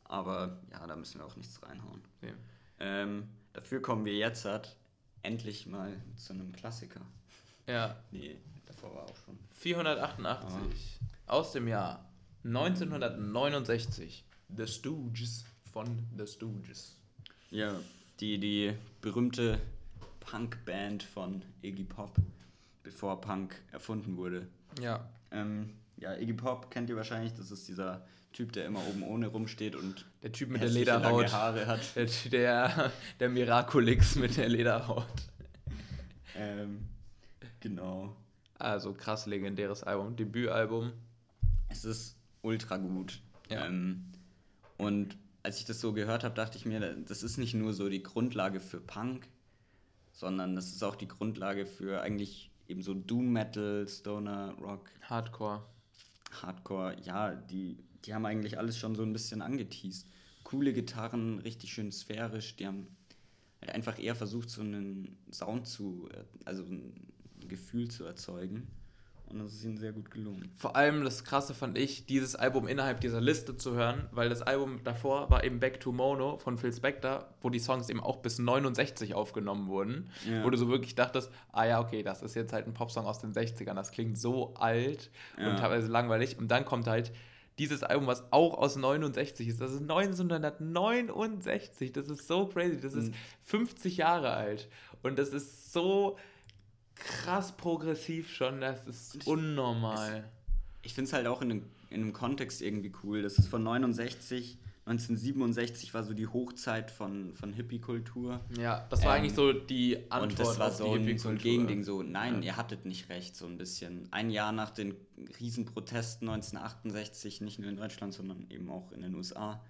Aber ja, da müssen wir auch nichts reinhauen. Nee. Ähm, dafür kommen wir jetzt halt endlich mal zu einem Klassiker. Ja, Nee, davor war auch schon. 488 aus dem Jahr 1969. The Stooges von The Stooges. Ja, die, die berühmte Punk-Band von Iggy Pop, bevor Punk erfunden wurde. Ja, Ähm, ja, Iggy Pop kennt ihr wahrscheinlich, das ist dieser Typ, der immer oben ohne rumsteht und der Typ mit der Lederhaut. Haare hat. Der, der, der Miraculix mit der Lederhaut. Ähm, genau. Also krass legendäres Album, Debütalbum. Es ist ultra gut. Ja. Ähm, und als ich das so gehört habe, dachte ich mir, das ist nicht nur so die Grundlage für Punk, sondern das ist auch die Grundlage für eigentlich eben so Doom Metal, Stoner Rock, Hardcore. Hardcore. Ja, die, die haben eigentlich alles schon so ein bisschen angeteased. Coole Gitarren, richtig schön sphärisch. Die haben halt einfach eher versucht, so einen Sound zu, äh, also ein Gefühl zu erzeugen. Und das ist ihnen sehr gut gelungen. Vor allem das Krasse fand ich, dieses Album innerhalb dieser Liste zu hören, weil das Album davor war eben Back to Mono von Phil Spector, wo die Songs eben auch bis 69 aufgenommen wurden. Ja. Wo du so wirklich dachtest, ah ja, okay, das ist jetzt halt ein Popsong aus den 60ern, das klingt so alt Ja. und teilweise langweilig. Und dann kommt halt dieses Album, was auch aus 69 ist. Das ist 1969. Das ist so crazy. Das ist Mhm. 50 Jahre alt. Und das ist so krass progressiv schon. Das ist unnormal. Ich finde es halt auch in einem, in einem Kontext irgendwie cool. Das ist von 69, 1967 war so die Hochzeit von, von Hippie-Kultur. Ja, das war Ähm, eigentlich so die Antwort Und das war auf so ein, so ein. Gegending, so, nein, Ja. ihr hattet nicht recht, so ein bisschen. Ein Jahr nach den Riesenprotesten 1968, nicht nur in Deutschland, sondern eben auch in den USA.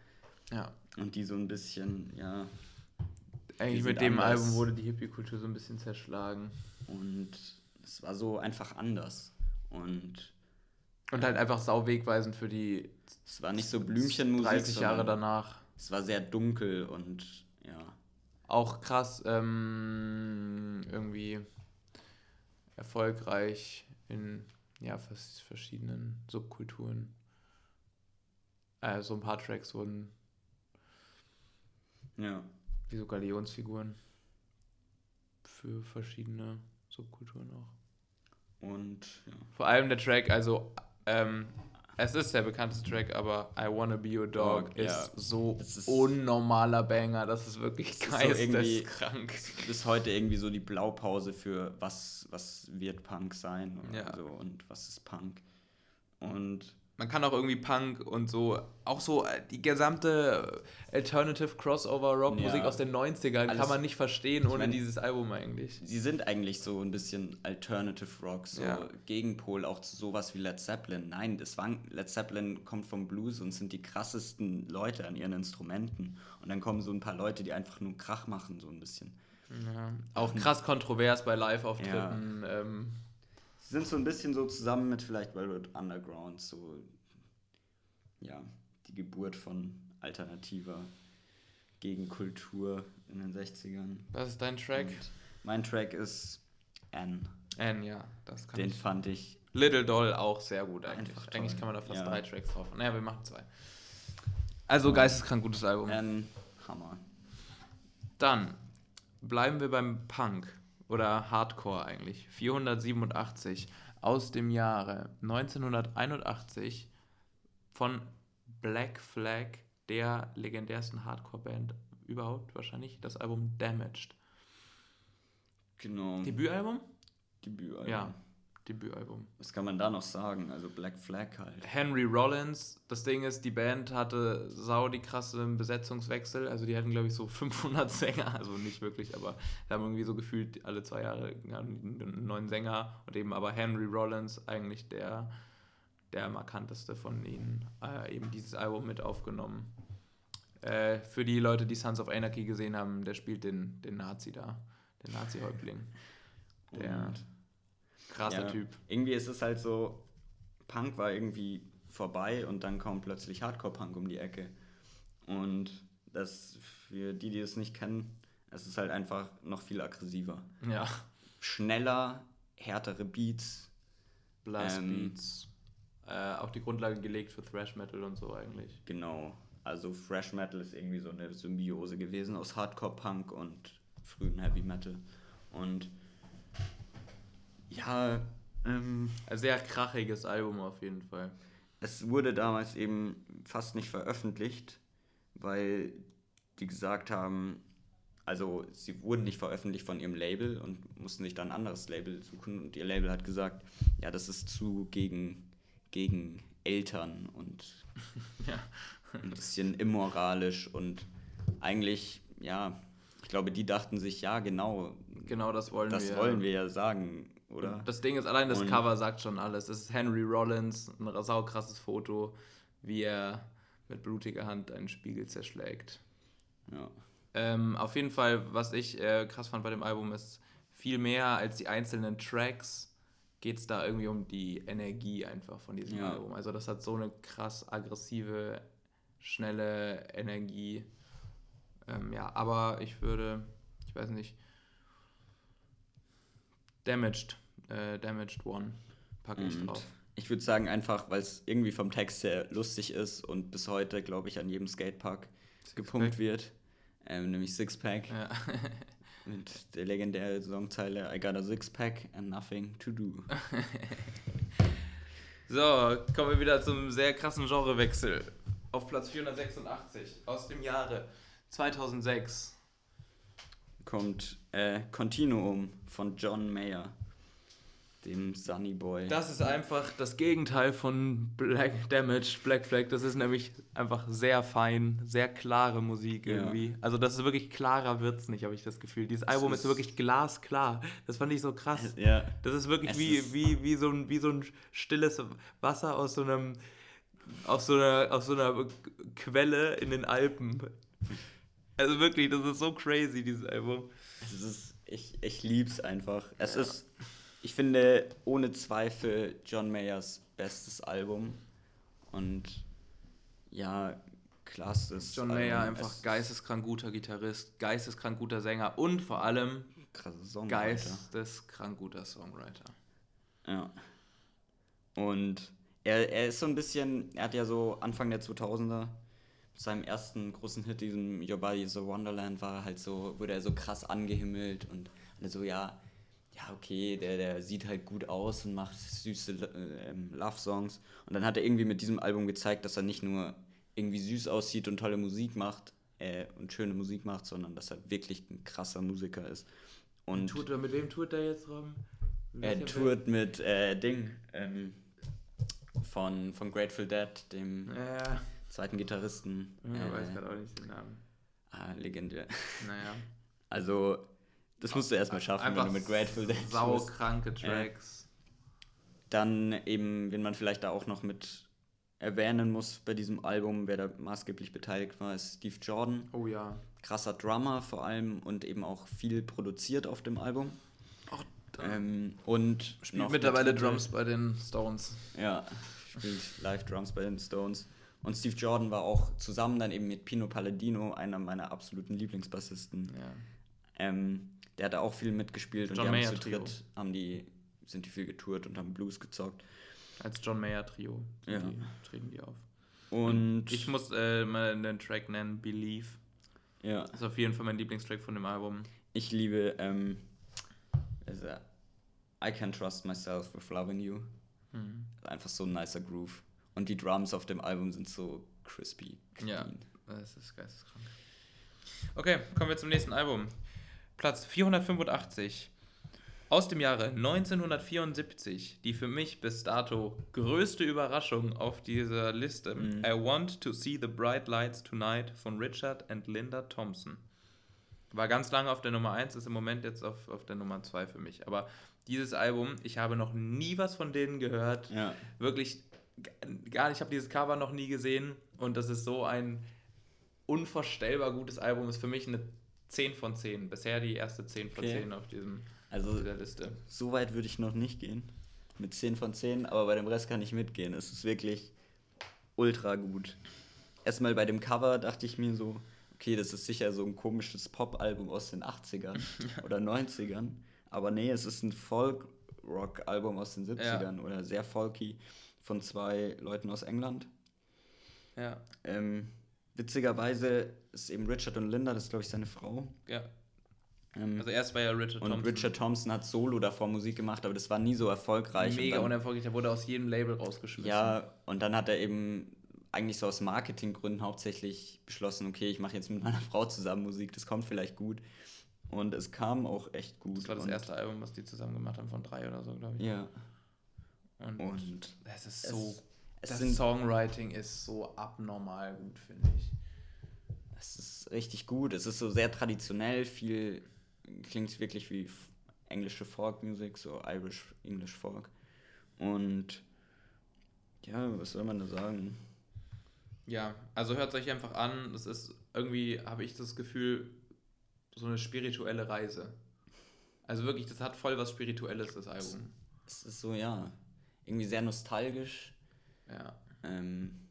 Ja, Und die so ein bisschen, ja, eigentlich mit dem anders. Album wurde die Hippie-Kultur so ein bisschen zerschlagen. Und es war so einfach anders. Und Und halt einfach sau wegweisend für die es war nicht so Blümchenmusik. 30 Jahre danach. Es war sehr dunkel und ja. Auch krass ähm, irgendwie erfolgreich in ja, vers verschiedenen Subkulturen. Also ein paar Tracks wurden Ja. wie so Galionsfiguren für verschiedene Subkulturen auch. Und ja. Vor allem der Track, also ähm, Es ist der bekannteste Track, aber I Wanna Be Your Dog Dog, ist ja. so ist- unnormaler Banger. Das ist wirklich ist so irgendwie- geisteskrank. Bis heute irgendwie so die Blaupause für was, was wird Punk sein oder Ja. so und was ist Punk. Und Man kann auch irgendwie Punk und so, auch so äh, die gesamte äh, Alternative Crossover Rock Musik Ja. aus den 90ern Alles- kann man nicht verstehen ohne mein- dieses Album eigentlich. sie sind eigentlich so ein bisschen Alternative Rock, so Ja. Gegenpol auch zu sowas wie Led Zeppelin. Nein, das war, Led Zeppelin kommt vom Blues und sind die krassesten Leute an ihren Instrumenten. Und dann kommen so ein paar Leute, die einfach nur Krach machen, so ein bisschen. Ja. Auch krass kontrovers bei Live-Auftritten. Ähm, sind so ein bisschen so zusammen mit vielleicht Velvet Underground, so ja, die Geburt von alternativer Gegenkultur in den 60ern. was ist dein Track? Und mein Track ist N. Anne, ja, das kann Den ich. fand ich Little Doll auch sehr gut eigentlich. Eigentlich kann man da fast Ja. drei Tracks drauf. Naja, wir machen zwei. Also geisteskrank gutes Album. N Hammer. Dann bleiben wir beim Punk oder Hardcore eigentlich. 487 aus dem Jahre 1981 von Black Flag, der legendärsten Hardcore-Band überhaupt wahrscheinlich, das Album Damaged. Genau. Debütalbum? Debütalbum. Ja, Debütalbum. Was kann man da noch sagen? Also Black Flag halt. Henry Rollins, das Ding ist, die Band hatte sau die krasse Besetzungswechsel. Also die hatten, glaube ich, so 500 Sänger. Also nicht wirklich, aber wir haben irgendwie so gefühlt alle zwei Jahre einen neuen Sänger. Und eben aber Henry Rollins eigentlich der, der markanteste von ihnen. Äh, eben dieses Album mit aufgenommen. Äh, für die Leute, die Sons of Anarchy gesehen haben, der spielt den, den Nazi da. Den Nazi-Häuptling. Der Und krasser ja, Typ. Irgendwie ist es halt so, Punk war irgendwie vorbei und dann kommt plötzlich Hardcore-Punk um die Ecke. Und das, für die, die es nicht kennen, es ist halt einfach noch viel aggressiver. Ja. Schneller, härtere Beats. Blast Ähm, Beats. Äh, auch die Grundlage gelegt für Thrash Metal und so eigentlich. Genau. Also Thrash Metal ist irgendwie so eine Symbiose gewesen aus Hardcore-Punk und frühen Heavy Metal. Und ja, ähm, Ein sehr krachiges Album auf jeden Fall. Es wurde damals eben fast nicht veröffentlicht, weil die gesagt haben, also sie wurden nicht veröffentlicht von ihrem Label und mussten sich dann ein anderes Label suchen und ihr Label hat gesagt, ja, das ist zu gegen, gegen Eltern und Ja. ein bisschen immoralisch und eigentlich, ja, ich glaube, die dachten sich, ja, genau, Genau das wollen das wir. wollen wir ja sagen, oder? Und Das Ding ist, allein das Und- Cover sagt schon alles. Es ist Henry Rollins, ein saukrasses Foto, wie er mit blutiger Hand einen Spiegel zerschlägt. Ja. Ähm, auf jeden Fall, was ich äh, krass fand bei dem Album, ist viel mehr als die einzelnen Tracks geht es da irgendwie um die Energie einfach von diesem Ja. Album. Also das hat so eine krass aggressive, schnelle Energie. Ähm, ja, aber ich würde, ich weiß nicht, Damaged, äh, Damaged One packe ich Und drauf. Ich würde sagen, einfach, weil es irgendwie vom Text her lustig ist und bis heute, glaube ich, an jedem Skatepark gepumpt wird. Ähm, nämlich Sixpack. Ja. Mit der legendären Songzeile I got a Sixpack and nothing to do. So, kommen wir wieder zum sehr krassen Genrewechsel. Auf Platz 486 aus dem Jahre 2006. Kommt äh, Continuum von John Mayer, dem Sunny Boy. Das ist einfach das Gegenteil von Black Damage, Black Flag. Das ist nämlich einfach sehr fein, sehr klare Musik Ja. irgendwie. Also das ist wirklich klarer wird's nicht, habe ich das Gefühl. Dieses Album ist, ist- wirklich glasklar. Das fand ich so krass. ja, Das ist wirklich Es wie, ist- wie, wie, so ein, wie so ein stilles Wasser aus so einem aus so einer, aus so einer Quelle in den Alpen. Also wirklich, das ist so crazy, dieses Album. es ist, ich, ich lieb's einfach. Es Ja. ist, ich finde, ohne Zweifel John Mayers bestes Album. Und ja, klasse. John Mayer einfach geisteskrank guter Gitarrist, geisteskrank guter Sänger und vor allem geisteskrank guter Songwriter. Ja. Und er, er ist so ein bisschen, er hat ja so Anfang der 2000er, mit seinem ersten großen Hit, diesem Your Body is a Wonderland, war halt so, wurde er so krass angehimmelt und so, ja, ja, okay, der, der sieht halt gut aus und macht süße äh, Love-Songs. Und dann hat er irgendwie mit diesem Album gezeigt, dass er nicht nur irgendwie süß aussieht und tolle Musik macht äh, und schöne Musik macht, sondern dass er wirklich ein krasser Musiker ist. Und Tut er, mit wem tut er jetzt rum? er tourt mit äh, Ding ähm, von, von Grateful Dead, dem? Ja, zweiten Gitarristen. ich weiß Äh, gerade auch nicht den Namen. ah, legendär. Naja. Also, das musst du erstmal schaffen, wenn du mit Grateful Dead. Saukranke Tracks. Dann eben, wenn man vielleicht da auch noch mit erwähnen muss bei diesem Album, wer da maßgeblich beteiligt war, ist Steve Jordan. Oh ja. Krasser Drummer vor allem und eben auch viel produziert auf dem Album. Auch Ähm, und spielt mittlerweile Drums bei den Stones. Ja, spielt Live-Drums bei den Stones. Und Steve Jordan war auch zusammen dann eben mit Pino Palladino, einer meiner absoluten Lieblingsbassisten. Ja. Ähm, der hat auch viel mitgespielt und John die haben Mayer zu Trio. dritt, haben die, sind die viel getourt und haben Blues gezockt. Als John Mayer Trio. Ja. Die, treten die auf. Und Ich muss äh, mal den Track nennen, Believe. ja, Das ist auf jeden Fall mein Lieblingstrack von dem Album. ich liebe ähm, also, I Can Trust Myself with Loving You. Hm. Einfach so ein nicer Groove. Und die Drums auf dem Album sind so crispy. Clean. Ja. Das ist geisteskrank. Okay, kommen wir zum nächsten Album. Platz 485. Aus dem Jahre 1974, die für mich bis dato größte Überraschung auf dieser Liste. Mhm. I Want to See the Bright Lights Tonight von Richard and Linda Thompson. War ganz lange auf der Nummer 1, ist im Moment jetzt auf, auf der Nummer 2 für mich. Aber dieses Album, ich habe noch nie was von denen gehört Ja. wirklich gar nicht, ich habe dieses Cover noch nie gesehen und das ist so ein unvorstellbar gutes Album, ist für mich eine 10 von 10. Bisher die erste 10 von Okay. 10 auf diesem, Also dieser Liste. so weit würde ich noch nicht gehen. Mit 10 von 10, aber bei dem Rest kann ich mitgehen. Es ist wirklich ultra gut. Erstmal bei dem Cover dachte ich mir so, okay, das ist sicher so ein komisches Pop-Album aus den 80ern oder 90ern. Aber nee, es ist ein Folk-Rock-Album aus den 70ern oder sehr folky von zwei Leuten aus England. Ja, Ähm, witzigerweise ist eben Richard und Linda, das ist glaube ich seine Frau. ja. Ähm, Also erst war ja Richard und Thompson. Richard Thompson hat solo davor Musik gemacht, aber das war nie so erfolgreich. mega und dann, unerfolgreich, der wurde aus jedem Label rausgeschmissen. Ja, und dann hat er eben eigentlich so aus Marketinggründen hauptsächlich beschlossen, okay, ich mache jetzt mit meiner Frau zusammen Musik, das kommt vielleicht gut. Und es kam auch echt gut. Das war das und, erste Album, was die zusammen gemacht haben, von drei oder so, glaube ich. Ja. Und, Und es ist so, es das Songwriting ist so abnormal gut, finde ich. Es ist richtig gut. Es ist so sehr traditionell, viel klingt wirklich wie englische Folk-Musik, so Irish, English Folk. Und ja, was soll man da sagen? Ja, also hört es euch einfach an. Das ist irgendwie, habe ich das Gefühl, so eine spirituelle Reise. Also wirklich, das hat voll was Spirituelles, das Album. Es ist so, ja, irgendwie sehr nostalgisch. Ja. Ähm,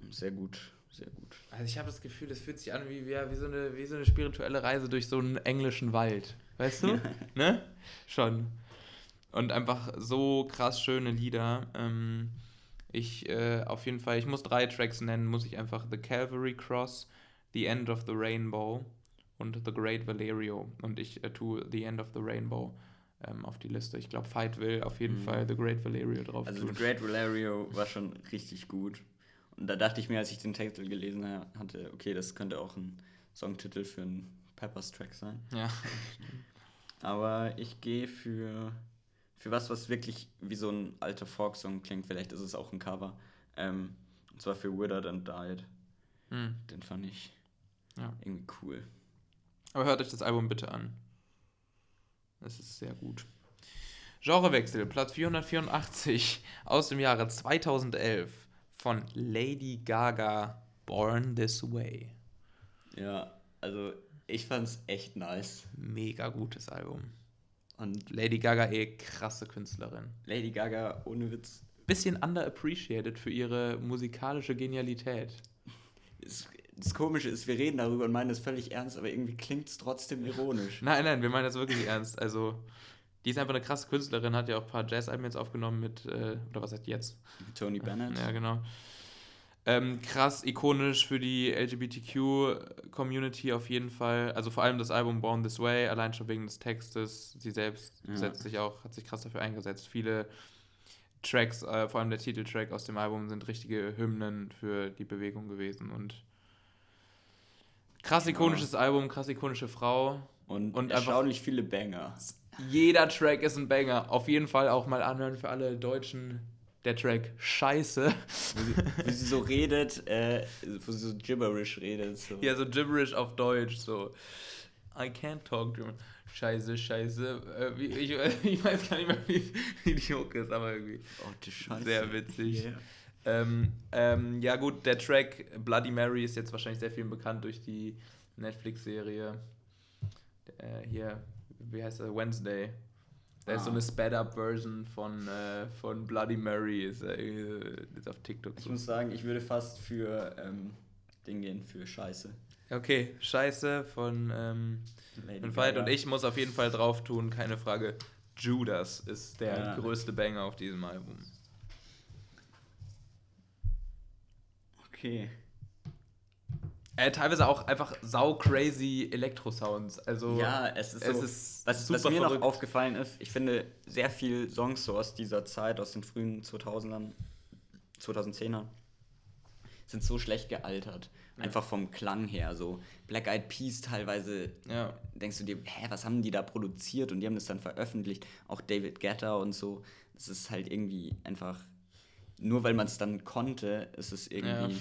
und sehr gut, sehr gut. Also ich habe das Gefühl, das fühlt sich an wie, wie, wie, so eine, wie so eine spirituelle Reise durch so einen englischen Wald. Weißt du? ne? Schon. Und einfach so krass schöne Lieder. Ähm, ich äh, auf jeden Fall, ich muss drei Tracks nennen, muss ich einfach The Calvary Cross, The End of the Rainbow und The Great Valerio. Und ich äh, tue The End of the Rainbow ähm, auf die Liste. Ich glaube, Fight will auf jeden Mhm. Fall The Great Valerio drauf Also tun. The Great Valerio war schon richtig gut. Und da dachte ich mir, als ich den Titel gelesen ha- hatte, okay, das könnte auch ein Songtitel für einen Peppers Track sein. Ja. Aber ich gehe für, für was, was wirklich wie so ein alter Folk-Song klingt. Vielleicht ist es auch ein Cover. Ähm, und zwar für Withered and Died. Hm. Den fand ich Ja. irgendwie cool. Aber hört euch das Album bitte an. Das ist sehr gut. Genrewechsel, Platz 484 aus dem Jahre 2011 von Lady Gaga, Born This Way. Ja, also ich fand's echt nice. Mega gutes Album. Und Lady Gaga, eh krasse Künstlerin. Lady Gaga, ohne Witz, Bisschen underappreciated für ihre musikalische Genialität. das Komische ist, wir reden darüber und meinen es völlig ernst, aber irgendwie klingt es trotzdem ironisch. Nein, nein, wir meinen das wirklich ernst. Also, die ist einfach eine krasse Künstlerin, hat ja auch ein paar Jazz-Alben jetzt aufgenommen mit, äh, oder was heißt jetzt? Tony Bennett. Ja, genau. Ähm, krass ikonisch für die LGBTQ-Community auf jeden Fall. Also vor allem das Album Born This Way, allein schon wegen des Textes. Sie selbst Ja. setzt sich auch, hat sich krass dafür eingesetzt. Viele Tracks, äh, vor allem der Titeltrack aus dem Album, sind richtige Hymnen für die Bewegung gewesen. Und krass ikonisches Album, krass ikonische Frau. Und, Und erstaunlich viele Banger. Jeder Track ist ein Banger. Auf jeden Fall auch mal anhören für alle Deutschen. Der Track Scheiße. Wo sie, wie sie so redet, äh, wo sie so gibberish redet. So. Ja, so gibberish auf Deutsch, so. I can't talk German. Scheiße, scheiße. Äh, wie, ich, ich weiß gar nicht mehr, wie, wie die Hook ist, aber irgendwie Oh, die Scheiße. sehr witzig. Yeah. Ähm, ähm, ja, gut, der Track Bloody Mary ist jetzt wahrscheinlich sehr vielen bekannt durch die Netflix-Serie. Äh, hier, wie heißt der? Wednesday. Da ist so Ah. eine Sped-Up-Version von, äh, von Bloody Mary, ist, äh, ist auf TikTok. Ich so. muss sagen, ich würde fast für ähm, Ding gehen, für Scheiße. Okay, Scheiße von ähm, von Fight und ich muss auf jeden Fall drauf tun, keine Frage. Judas ist der Ja. größte Banger auf diesem Album. Okay. Äh, teilweise auch einfach sau crazy Elektro-Sounds. Also Ja, es ist, es so, ist was, super was mir verrückt. noch aufgefallen ist, ich finde sehr viel Songs so aus dieser Zeit, aus den frühen 2000ern, 2010ern, sind so schlecht gealtert. Einfach vom Klang her, so Black Eyed Peas teilweise, Ja. denkst du dir, hä, was haben die da produziert und die haben das dann veröffentlicht, auch David Guetta und so. Das ist halt irgendwie einfach, nur weil man es dann konnte, ist es irgendwie Ja.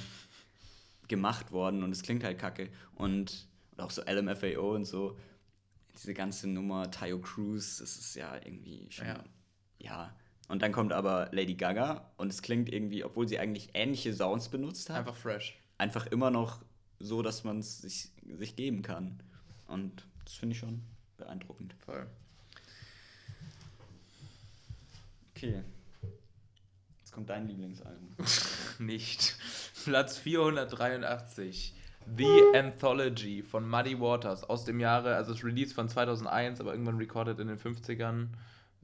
Gemacht worden und es klingt halt kacke. Und, und auch so LMFAO und so, diese ganze Nummer, Tayo Cruz, das ist ja irgendwie schon, Ja. ja. Und dann kommt aber Lady Gaga und es klingt irgendwie, obwohl sie eigentlich ähnliche Sounds benutzt hat, Einfach fresh. einfach immer noch so, dass man es sich, sich geben kann. Und das finde ich schon beeindruckend. Voll. Okay. Jetzt kommt dein Lieblingsalbum. Nicht. Platz 483. The Anthology von Muddy Waters aus dem Jahre, also das Release von 2001, aber irgendwann recorded in den 50ern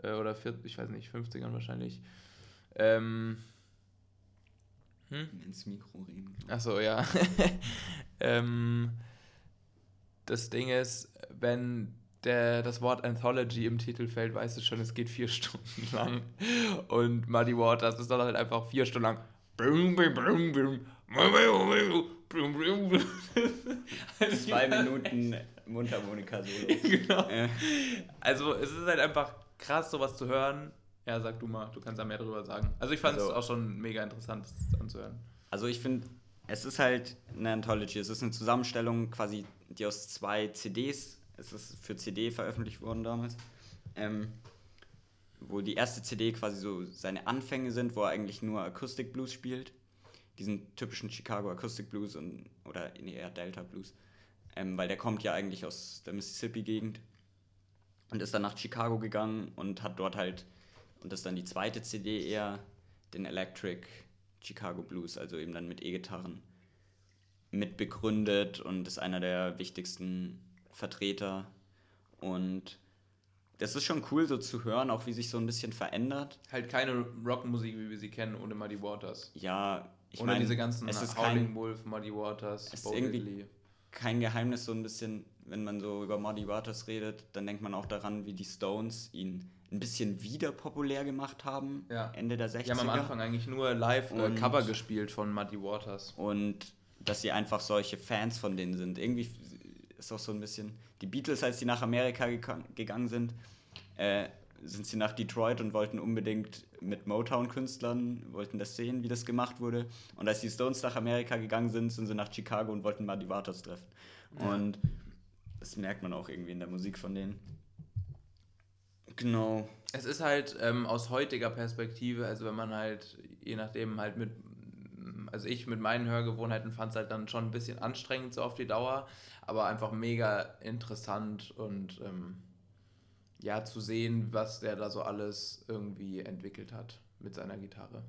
äh, oder 40, ich weiß nicht, 50ern wahrscheinlich. Ähm, hm? Ins Mikro reden. Achso, ja. ähm, das Ding ist, wenn der, das Wort Anthology im Titel fällt, weißt du schon, es geht vier Stunden lang. Und Muddy Waters ist dann halt einfach vier Stunden lang. Also, Zwei Minuten Mundharmonika-Solo. genau. Also es ist halt einfach krass, sowas zu hören. Ja, sag du mal, du kannst da mehr drüber sagen. Also ich fand es Also- auch schon mega interessant, das anzuhören. Also ich finde, es ist halt eine Anthology. Es ist eine Zusammenstellung quasi, die aus zwei CDs, es ist für CD veröffentlicht worden damals, ähm, wo die erste CD quasi so seine Anfänge sind, wo er eigentlich nur Acoustic Blues spielt. Diesen typischen Chicago Acoustic Blues und, oder nee, eher Delta Blues. Ähm, weil der kommt ja eigentlich aus der Mississippi-Gegend und ist dann nach Chicago gegangen und hat dort halt, und das ist dann die zweite CD eher, den Electric Chicago Blues, also eben dann mit E-Gitarren, mitbegründet und ist einer der wichtigsten Vertreter. Und das ist schon cool so zu hören, auch wie sich so ein bisschen verändert. Halt keine Rockmusik, wie wir sie kennen, ohne Muddy Waters. Ja, ich ohne meine, diese ganzen es ist Howling kein, Wolf, Muddy Waters, Es ist irgendwie- kein Geheimnis, so ein bisschen, wenn man so über Muddy Waters redet, dann denkt man auch daran, wie die Stones ihn ein bisschen wieder populär gemacht haben, Ja. Ende der 60er. Die haben am Anfang eigentlich nur live äh, Und- Cover gespielt von Muddy Waters. und dass sie einfach solche Fans von denen sind. Irgendwie ist auch so ein bisschen. Die Beatles, als sie nach Amerika gegangen sind, äh, sind sie nach Detroit und wollten unbedingt mit Motown-Künstlern, wollten das sehen, wie das gemacht wurde. Und als die Stones nach Amerika gegangen sind, sind sie nach Chicago und wollten Muddy Waters treffen. Und das merkt man auch irgendwie in der Musik von denen. Genau. Es ist halt ähm, aus heutiger Perspektive, also wenn man halt, je nachdem halt mit, also ich mit meinen Hörgewohnheiten fand es halt dann schon ein bisschen anstrengend so auf die Dauer, aber einfach mega interessant und ähm, ja, zu sehen, was der da so alles irgendwie entwickelt hat mit seiner Gitarre.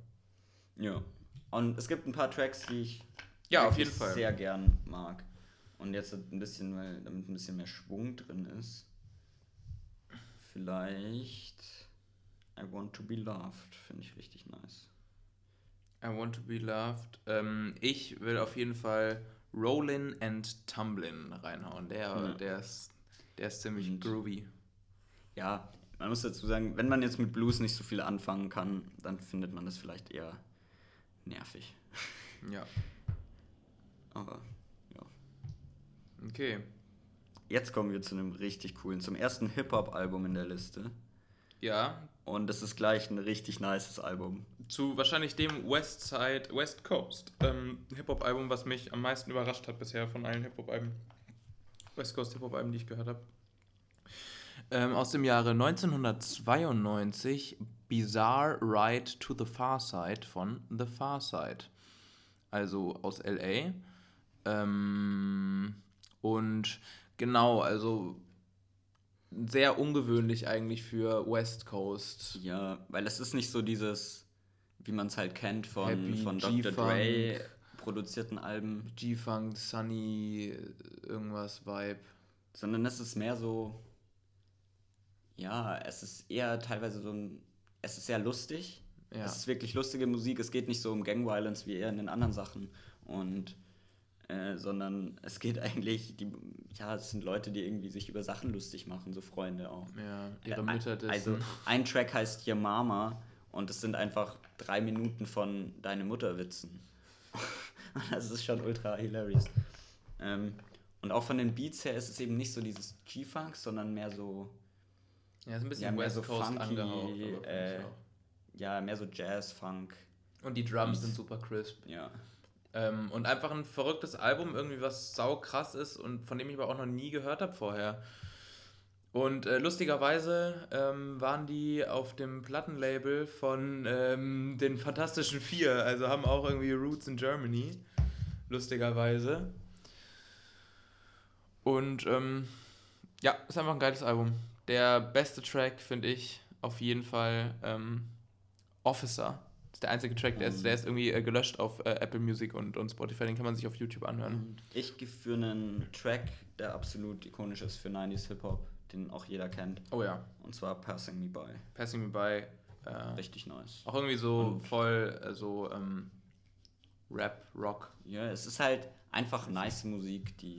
Ja. Und es gibt ein paar Tracks, die ich Ja, auf jeden Fall. sehr gern mag. Und jetzt ein bisschen, weil damit ein bisschen mehr Schwung drin ist. Vielleicht I Want to Be Loved, finde ich richtig nice. I Want to Be Loved. Ähm, ich will auf jeden Fall Rollin' and Tumblin' reinhauen. Der, Ja. der, ist, der ist ziemlich Und- groovy. Ja, man muss dazu sagen, wenn man jetzt mit Blues nicht so viel anfangen kann, dann findet man das vielleicht eher nervig. Ja, Aber ja. okay. Jetzt kommen wir zu einem richtig coolen, zum ersten Hip-Hop-Album in der Liste. Ja, Und es ist gleich ein richtig nices Album. zu wahrscheinlich dem West Side, West Coast ähm, Hip-Hop-Album, was mich am meisten überrascht hat bisher von allen Hip-Hop-Alben. West Coast Hip-Hop-Alben, die ich gehört habe. Ähm, aus dem Jahre 1992 Bizarre Ride to the Far Side von The Far Side. Also aus LA. Ähm, und genau, also sehr ungewöhnlich eigentlich für West Coast. Ja, weil es ist nicht so dieses, wie man es halt kennt von, Happy, von Dr. Dre produzierten Alben, G-Funk, Sunny, irgendwas Vibe. sondern es ist mehr so, ja, es ist eher teilweise so ein, es ist sehr lustig. Ja. Es ist wirklich lustige Musik. Es geht nicht so um Gang Violence wie eher in den anderen Sachen. Und äh, sondern es geht eigentlich, die, ja, es sind Leute, die irgendwie sich über Sachen lustig machen, so Freunde auch. Ja, ihre Mütter dessen. Also ein Track heißt Your Mama und es sind einfach drei Minuten von Deine Mutter Witzen. das ist schon ultra hilarious. Ähm, und auch von den Beats her ist es eben nicht so dieses G-Funk, sondern mehr so, ja, ist ein bisschen ja, mehr West so Coast funky, angehaucht. äh, ich auch. ja, mehr so Jazz, Funk. Und die Drums Beats. sind super crisp. Ja. Ähm, und einfach ein verrücktes Album, irgendwie was sau krass ist und von dem ich aber auch noch nie gehört habe vorher. Und äh, lustigerweise ähm, waren die auf dem Plattenlabel von ähm, den Fantastischen Vier, also haben auch irgendwie Roots in Germany. Lustigerweise. Und ähm, ja, ist einfach ein geiles Album. Der beste Track, finde ich, auf jeden Fall ähm, Officer. Ist der einzige Track, der ist, der ist irgendwie äh, gelöscht auf äh, Apple Music und, und Spotify, den kann man sich auf YouTube anhören. Und ich gehe für einen Track, der absolut ikonisch ist für 90s Hip-Hop, den auch jeder kennt. Oh ja, Und zwar Passing Me By. Passing Me By. Äh, Richtig nice. auch irgendwie so Und- voll äh, so ähm, Rap, Rock. Ja, es ist halt einfach nice Musik, die,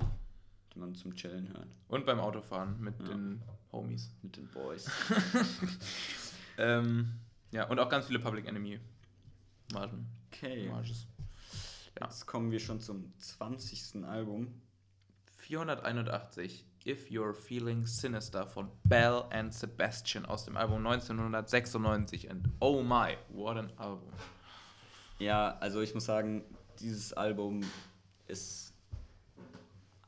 die man zum Chillen hört. Und beim Autofahren mit Ja. den Homies. Mit den Boys. Ähm, ja, und auch ganz viele Public Enemy. Margen. Okay. Marges. Ja. Jetzt kommen wir schon zum 20. Album. 481 If You're Feeling Sinister von Bell and Sebastian aus dem Album 1996. And oh my, what an Album. Ja, also ich muss sagen, dieses Album ist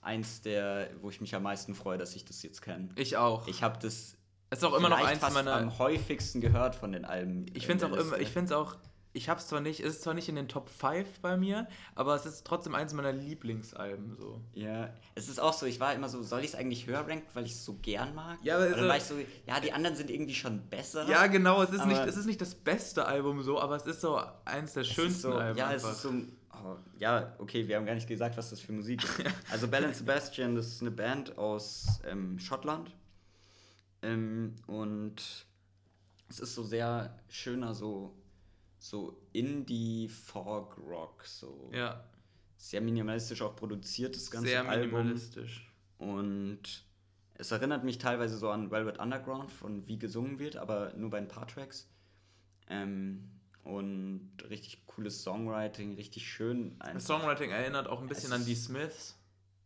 eins der, wo ich mich am meisten freue, dass ich das jetzt kenne. Ich auch. Ich habe das es ist auch immer noch eins meiner. am häufigsten gehört von den Alben. Ich in finde es auch immer, ich finde es auch, ich habe es zwar nicht, es ist zwar nicht in den Top 5 bei mir, aber es ist trotzdem eins meiner Lieblingsalben so. Ja, es ist auch so, ich war immer so, soll ich es eigentlich höher ranken, weil ich es so gern mag? Ja, aber dann so- war ich so, ja, die anderen sind irgendwie schon besser. Ja, genau, es ist, nicht, es ist nicht das beste Album so, aber es ist so eins der schönsten so, Alben. Ja, einfach. es ist so. Oh, ja, okay, wir haben gar nicht gesagt, was das für Musik ist. Also Bell Sebastian, das ist eine Band aus ähm, Schottland. Ähm, und es ist so sehr schöner, so, so Indie-Folk-Rock. So ja, sehr minimalistisch auch produziert, das ganze sehr Album. minimalistisch. Und es erinnert mich teilweise so an Velvet Underground, von wie gesungen wird, aber nur bei ein paar Tracks. Ähm, und richtig cooles Songwriting, richtig schön. Das einfach. Songwriting erinnert auch ein bisschen Es an die Smiths.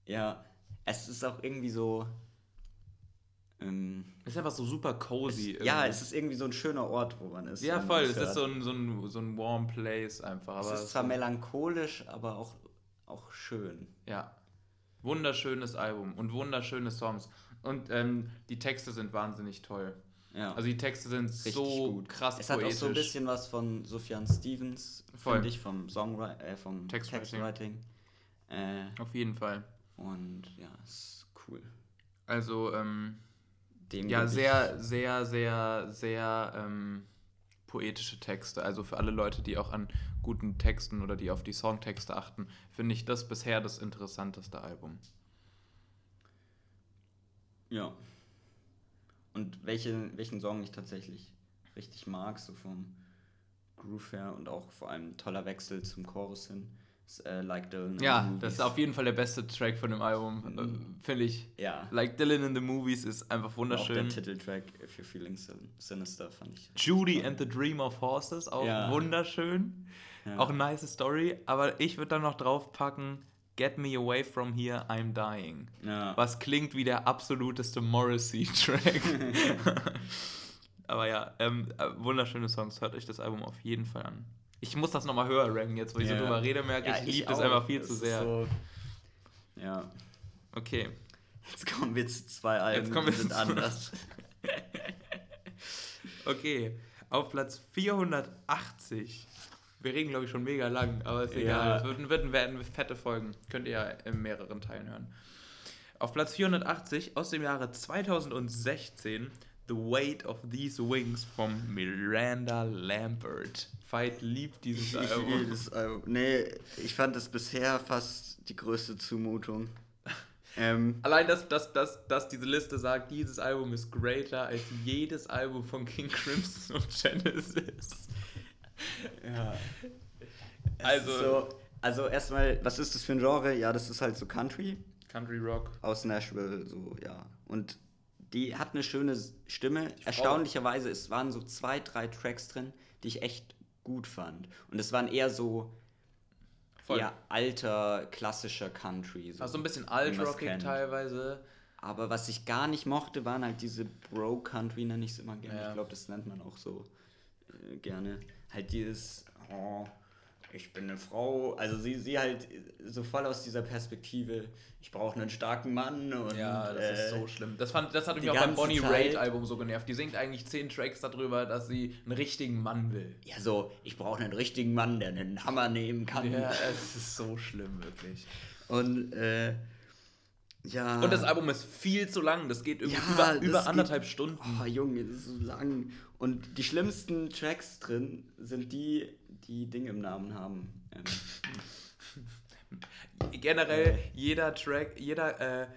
Ja, es ist auch irgendwie so. Ähm, Es ist einfach so super cozy. es, ja, es ist irgendwie so ein schöner Ort, wo man ist. Ja, wenn voll. Es ist hört. so ein, so, ein, so ein warm place einfach. Es ist zwar melancholisch, aber auch, auch schön. Ja. Wunderschönes Album und wunderschöne Songs. Und ähm, die Texte sind wahnsinnig toll. Ja. Also die Texte sind Richtig so gut. krass Es hat poetisch. auch so ein bisschen was von Sufjan Stevens, Voll. finde ich, vom Songwriting, äh, vom Textwriting. Textwriting. Äh, Auf jeden Fall. und ja, ist cool. Also, ähm, Dem ja, sehr, sehr, sehr, sehr ähm, poetische Texte. Also für alle Leute, die auch an guten Texten oder die auf die Songtexte achten, finde ich das bisher das interessanteste Album. Ja. Und welche, welchen Song ich tatsächlich richtig mag, so vom Groove her und auch vor allem toller Wechsel zum Chorus hin. Äh, like Dylan. Ja, das ist auf jeden Fall der beste Track von dem Album, Mhm. finde ich. Ja. Like Dylan in the Movies ist einfach Auch wunderschön. der Titeltrack If You're Feeling Sin Sinister fand ich. Judy and the Dream of Horses, auch Ja. wunderschön. Ja. Auch eine nice Story, aber ich würde dann noch draufpacken, Get Me Away From Here, I'm Dying. Ja. Was klingt wie der absoluteste Morrissey-Track. aber ja, ähm, äh, wunderschöne Songs. Hört euch das Album auf jeden Fall an. Ich muss das nochmal höher ranken, jetzt wo ich so Ja. drüber rede, merke Ja, ich, ich liebe das einfach viel Das zu sehr. So, ja. Okay. Jetzt kommen wir zu zwei Alben, Jetzt kommen wir die sind anders. Okay, auf Platz 480. Wir reden, glaube ich, schon mega lang, aber ist Ja. egal. Es wird, wird, werden fette Folgen. Könnt ihr ja in mehreren Teilen hören. Auf Platz 480 aus dem Jahre 2016 The Weight of These Wings von Miranda Lambert. Veit liebt dieses Ich liebe Album. das Album. Nee, ich fand es bisher fast die größte Zumutung. Ähm, Allein, dass, dass, dass, dass diese Liste sagt, dieses Album ist greater als jedes Album von King Crimson und Genesis. ja. Also- Also, so, also erstmal, was ist das für ein Genre? Ja, das ist halt so Country Country Rock. aus Nashville, so, ja. Und die hat eine schöne Stimme. Erstaunlicherweise, es waren so zwei, drei Tracks drin, die ich echt gut fand. Und es waren eher so Voll. eher alter, klassischer Country. So, Also ein bisschen alt-rockig teilweise. Aber was ich gar nicht mochte, waren halt diese Bro-Country, nenne ich es immer gerne. Ja. Ich glaube, das nennt man auch so äh, gerne. Halt dieses, oh, ich bin eine Frau. Also sie, sie halt so voll aus dieser Perspektive, ich brauche einen starken Mann. Und, Ja, das äh, ist so schlimm. Das, fand, das hat mich auch beim Bonnie Raitt-Album so genervt. Die singt eigentlich zehn Tracks darüber, dass sie einen richtigen Mann will. Ja, so, ich brauche einen richtigen Mann, der einen Hammer nehmen kann. Ja, es ist so schlimm, wirklich. Und, äh, ja. Und das Album ist viel zu lang. Das geht irgendwie Ja, über, über geht- anderthalb Stunden. Oh, Junge, das ist so lang. Und die schlimmsten Tracks drin sind die, die Dinge im Namen haben. Ähm, Generell jeder Track, jeder, äh,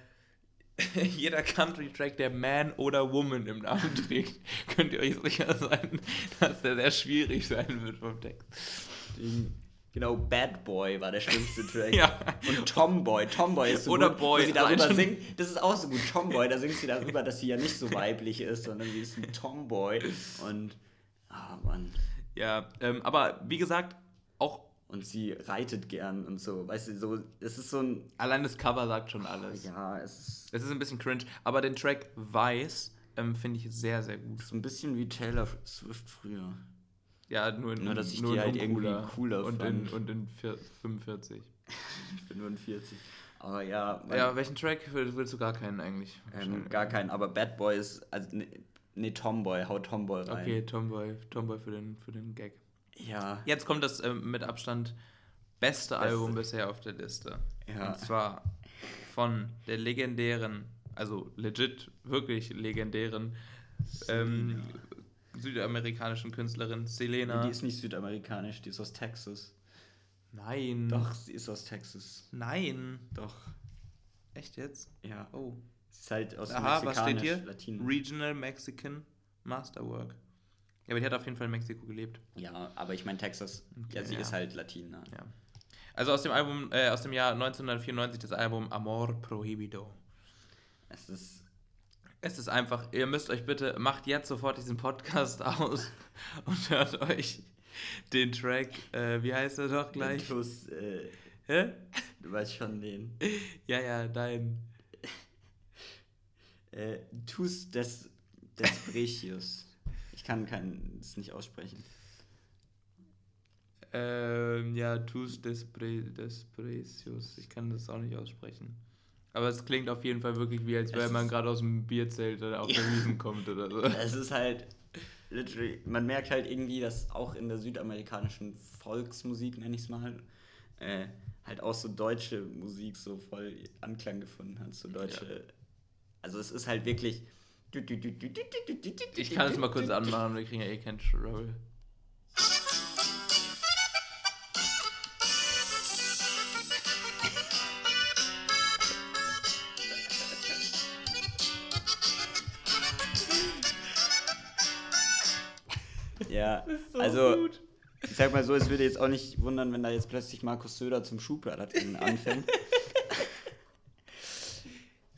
jeder Country-Track, der Man oder Woman im Namen trägt, könnt ihr euch sicher sein, dass der sehr schwierig sein wird vom Text. genau, Bad Boy war der schlimmste Track. Ja. Und Tomboy. Tomboy ist so Oder gut, Boy, wo sie darüber singt. Das ist auch so gut. Tomboy, da singt sie darüber, dass sie ja nicht so weiblich ist, sondern sie ist ein Tomboy. Und, ah, Mann. Ja, ähm, aber wie gesagt, auch Und sie reitet gern und so. Weißt du, so, es ist so ein. allein das Cover sagt schon alles. Ja, es ist Es ist ein bisschen cringe, aber den Track Weiß ähm, finde ich sehr, sehr gut. so ein bisschen wie Taylor Swift früher. Ja, nur in, Nur, dass ich nur die in halt irgendwie cooler und in, fand. und in vier, 45. Ich bin 49. Aber ja, Ja, welchen Track will- willst du gar keinen eigentlich? ähm, gar kein. Aber Bad Boy ist. Also, ne, nee, Tomboy, hau Tomboy rein. Okay, Tomboy, Tomboy für den, für den Gag. Ja. Jetzt kommt das ähm, mit Abstand beste Album bisher auf der Liste. Ja. Und zwar von der legendären, also legit, wirklich legendären ähm, südamerikanischen Künstlerin Selena. Die ist nicht südamerikanisch, die ist aus Texas. Nein. Doch, sie ist aus Texas. Nein. Doch. Echt jetzt? Ja. Oh. Sie ist halt aus Aha, was steht hier? Latino. Regional Mexican Masterwork. Ja, aber die hat auf jeden Fall in Mexiko gelebt. Ja, aber ich meine Texas. Okay, ja, sie ja. ist halt Latina. Ja. Also aus dem Album, äh, aus dem Jahr 1994 das Album Amor Prohibido. Es ist. Es ist einfach, ihr müsst euch bitte, macht jetzt sofort diesen Podcast aus und hört euch den Track, äh, wie heißt er doch gleich? Plus, äh, Hä? du weißt schon den. Ja, ja, dein. Äh, Tus des, des Precious. Ich kann das nicht aussprechen. Ähm, ja, Tus Despre Desprecios. Ich kann das auch nicht aussprechen. Aber es klingt auf jeden Fall wirklich wie, als Es wäre man gerade aus dem Bierzelt oder auf der Wiesen kommt oder so. Es ist halt, literally, man merkt halt irgendwie, dass auch in der südamerikanischen Volksmusik, nenne ich es mal, äh, halt auch so deutsche Musik so voll Anklang gefunden hat. So deutsche. Also es ist halt wirklich. Ich kann es mal kurz anmachen, wir kriegen ja eh keinen Trouble. Ja, so also gut. Ich sag mal so, es würde jetzt auch nicht wundern, wenn da jetzt plötzlich Markus Söder zum Schuhplatten anfängt.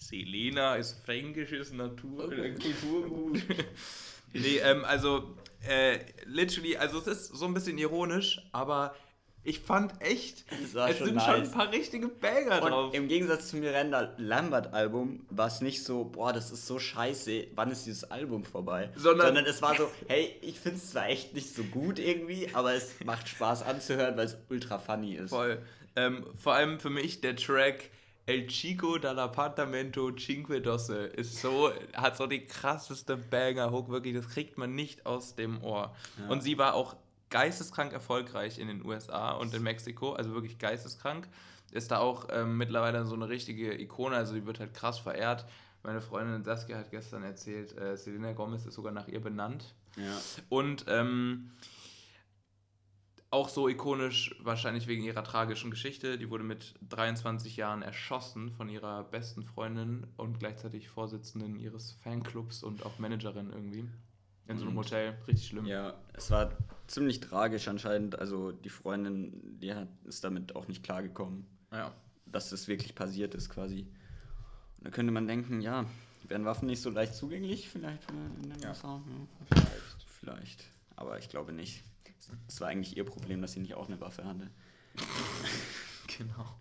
Selena ist fränkisches Natur äh, Kulturgut. nee, ähm, also äh, literally, also es ist so ein bisschen ironisch, aber ich fand echt, Es schon sind nice. schon ein paar richtige Banger Und drauf. im Gegensatz zum Miranda Lambert Album war es nicht so, boah, das ist so scheiße, wann ist dieses Album vorbei? Sondern- es war so, hey, ich finde es zwar echt nicht so gut irgendwie, aber es macht Spaß anzuhören, weil es ultra funny ist. Voll. Ähm, vor allem für mich der Track El Chico dall'Appartamento Cinque Dosse ist so, hat so die krasseste Banger-Hook, wirklich, das kriegt man nicht aus dem Ohr. Ja. Und sie war auch geisteskrank erfolgreich in den USA und in Mexiko, also wirklich geisteskrank. Ist da auch ähm, mittlerweile so eine richtige Ikone, also die wird halt krass verehrt. Meine Freundin Saskia hat gestern erzählt, äh, Selena Gomez ist sogar nach ihr benannt. Ja. Und ähm, auch so ikonisch, wahrscheinlich wegen ihrer tragischen Geschichte. Die wurde mit 23 Jahren erschossen von ihrer besten Freundin und gleichzeitig Vorsitzenden ihres Fanclubs und auch Managerin irgendwie. In so einem Und- Hotel. Richtig schlimm. ja, es war ziemlich tragisch anscheinend. Also die Freundin, die hat, ist damit auch nicht klargekommen, Ja. dass das wirklich passiert ist quasi. Und da könnte man denken, ja, wären Waffen nicht so leicht zugänglich vielleicht in den Ja. USA? Ja. Vielleicht. Vielleicht. Aber ich glaube nicht. Es war eigentlich ihr Problem, dass sie nicht auch eine Waffe hatte. Genau.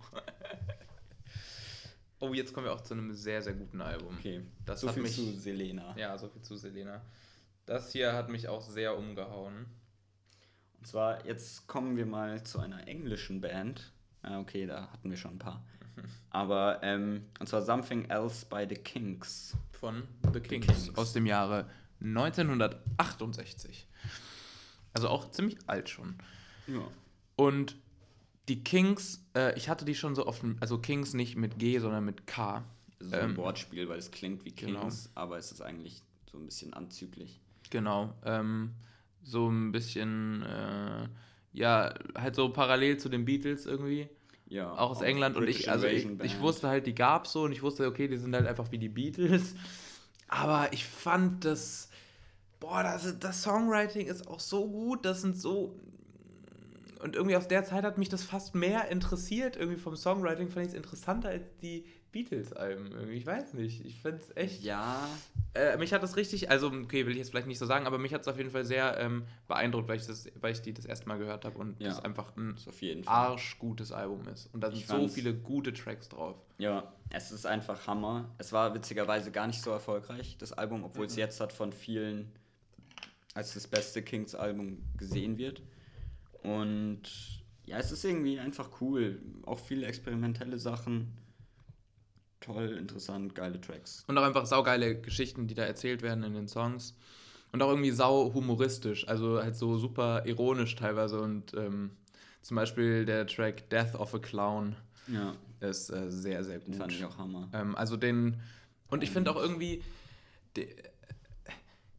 oh, jetzt kommen wir auch zu einem sehr, sehr guten Album. Okay. Das so viel mich- zu Selena. Ja, so viel zu Selena. Das hier hat mich auch sehr umgehauen. Und zwar, jetzt kommen wir mal zu einer englischen Band. Ah, okay, da hatten wir schon ein paar. Aber, ähm, und zwar Something Else by the Kinks. von The Kings, Kings. aus dem Jahre 1968. Also auch ziemlich alt schon. Ja. Und die Kings, äh, ich hatte die schon so oft, also Kings nicht mit G, sondern mit K. Das ist so ein Ähm, Wortspiel, weil es klingt wie genau. Kings, aber es ist eigentlich so ein bisschen anzüglich. Genau. Ähm, so ein bisschen, äh, ja, halt so parallel zu den Beatles irgendwie. Ja. auch aus England und ich, also ich, ich wusste halt, die gab's so und ich wusste, okay, die sind halt einfach wie die Beatles. Aber ich fand das, boah, das, das Songwriting ist auch so gut, das sind so, und irgendwie aus der Zeit hat mich das fast mehr interessiert, irgendwie vom Songwriting fand ich es interessanter als die Beatles-Alben irgendwie, ich weiß nicht, ich fand es echt, Ja, äh, mich hat das richtig, also okay, will ich jetzt vielleicht nicht so sagen, aber mich hat es auf jeden Fall sehr ähm, beeindruckt, weil ich, das, weil ich die das erste Mal gehört habe und Ja. das einfach ein arschgutes Album ist. Und da sind Ich so viele gute Tracks drauf. Ja, es ist einfach Hammer. Es war witzigerweise gar nicht so erfolgreich, das Album, obwohl es jetzt hat von vielen als das beste Kings-Album gesehen wird. Und ja, es ist irgendwie einfach cool. Auch viele experimentelle Sachen. Toll, interessant, geile Tracks. Und auch einfach saugeile Geschichten, die da erzählt werden in den Songs. Und auch irgendwie sau humoristisch, also halt so super ironisch teilweise. Und ähm, zum Beispiel der Track Death of a Clown Ja, ist äh, sehr, sehr den gut. fand ich auch Hammer. Ähm, also den. Und ich finde auch irgendwie. Der,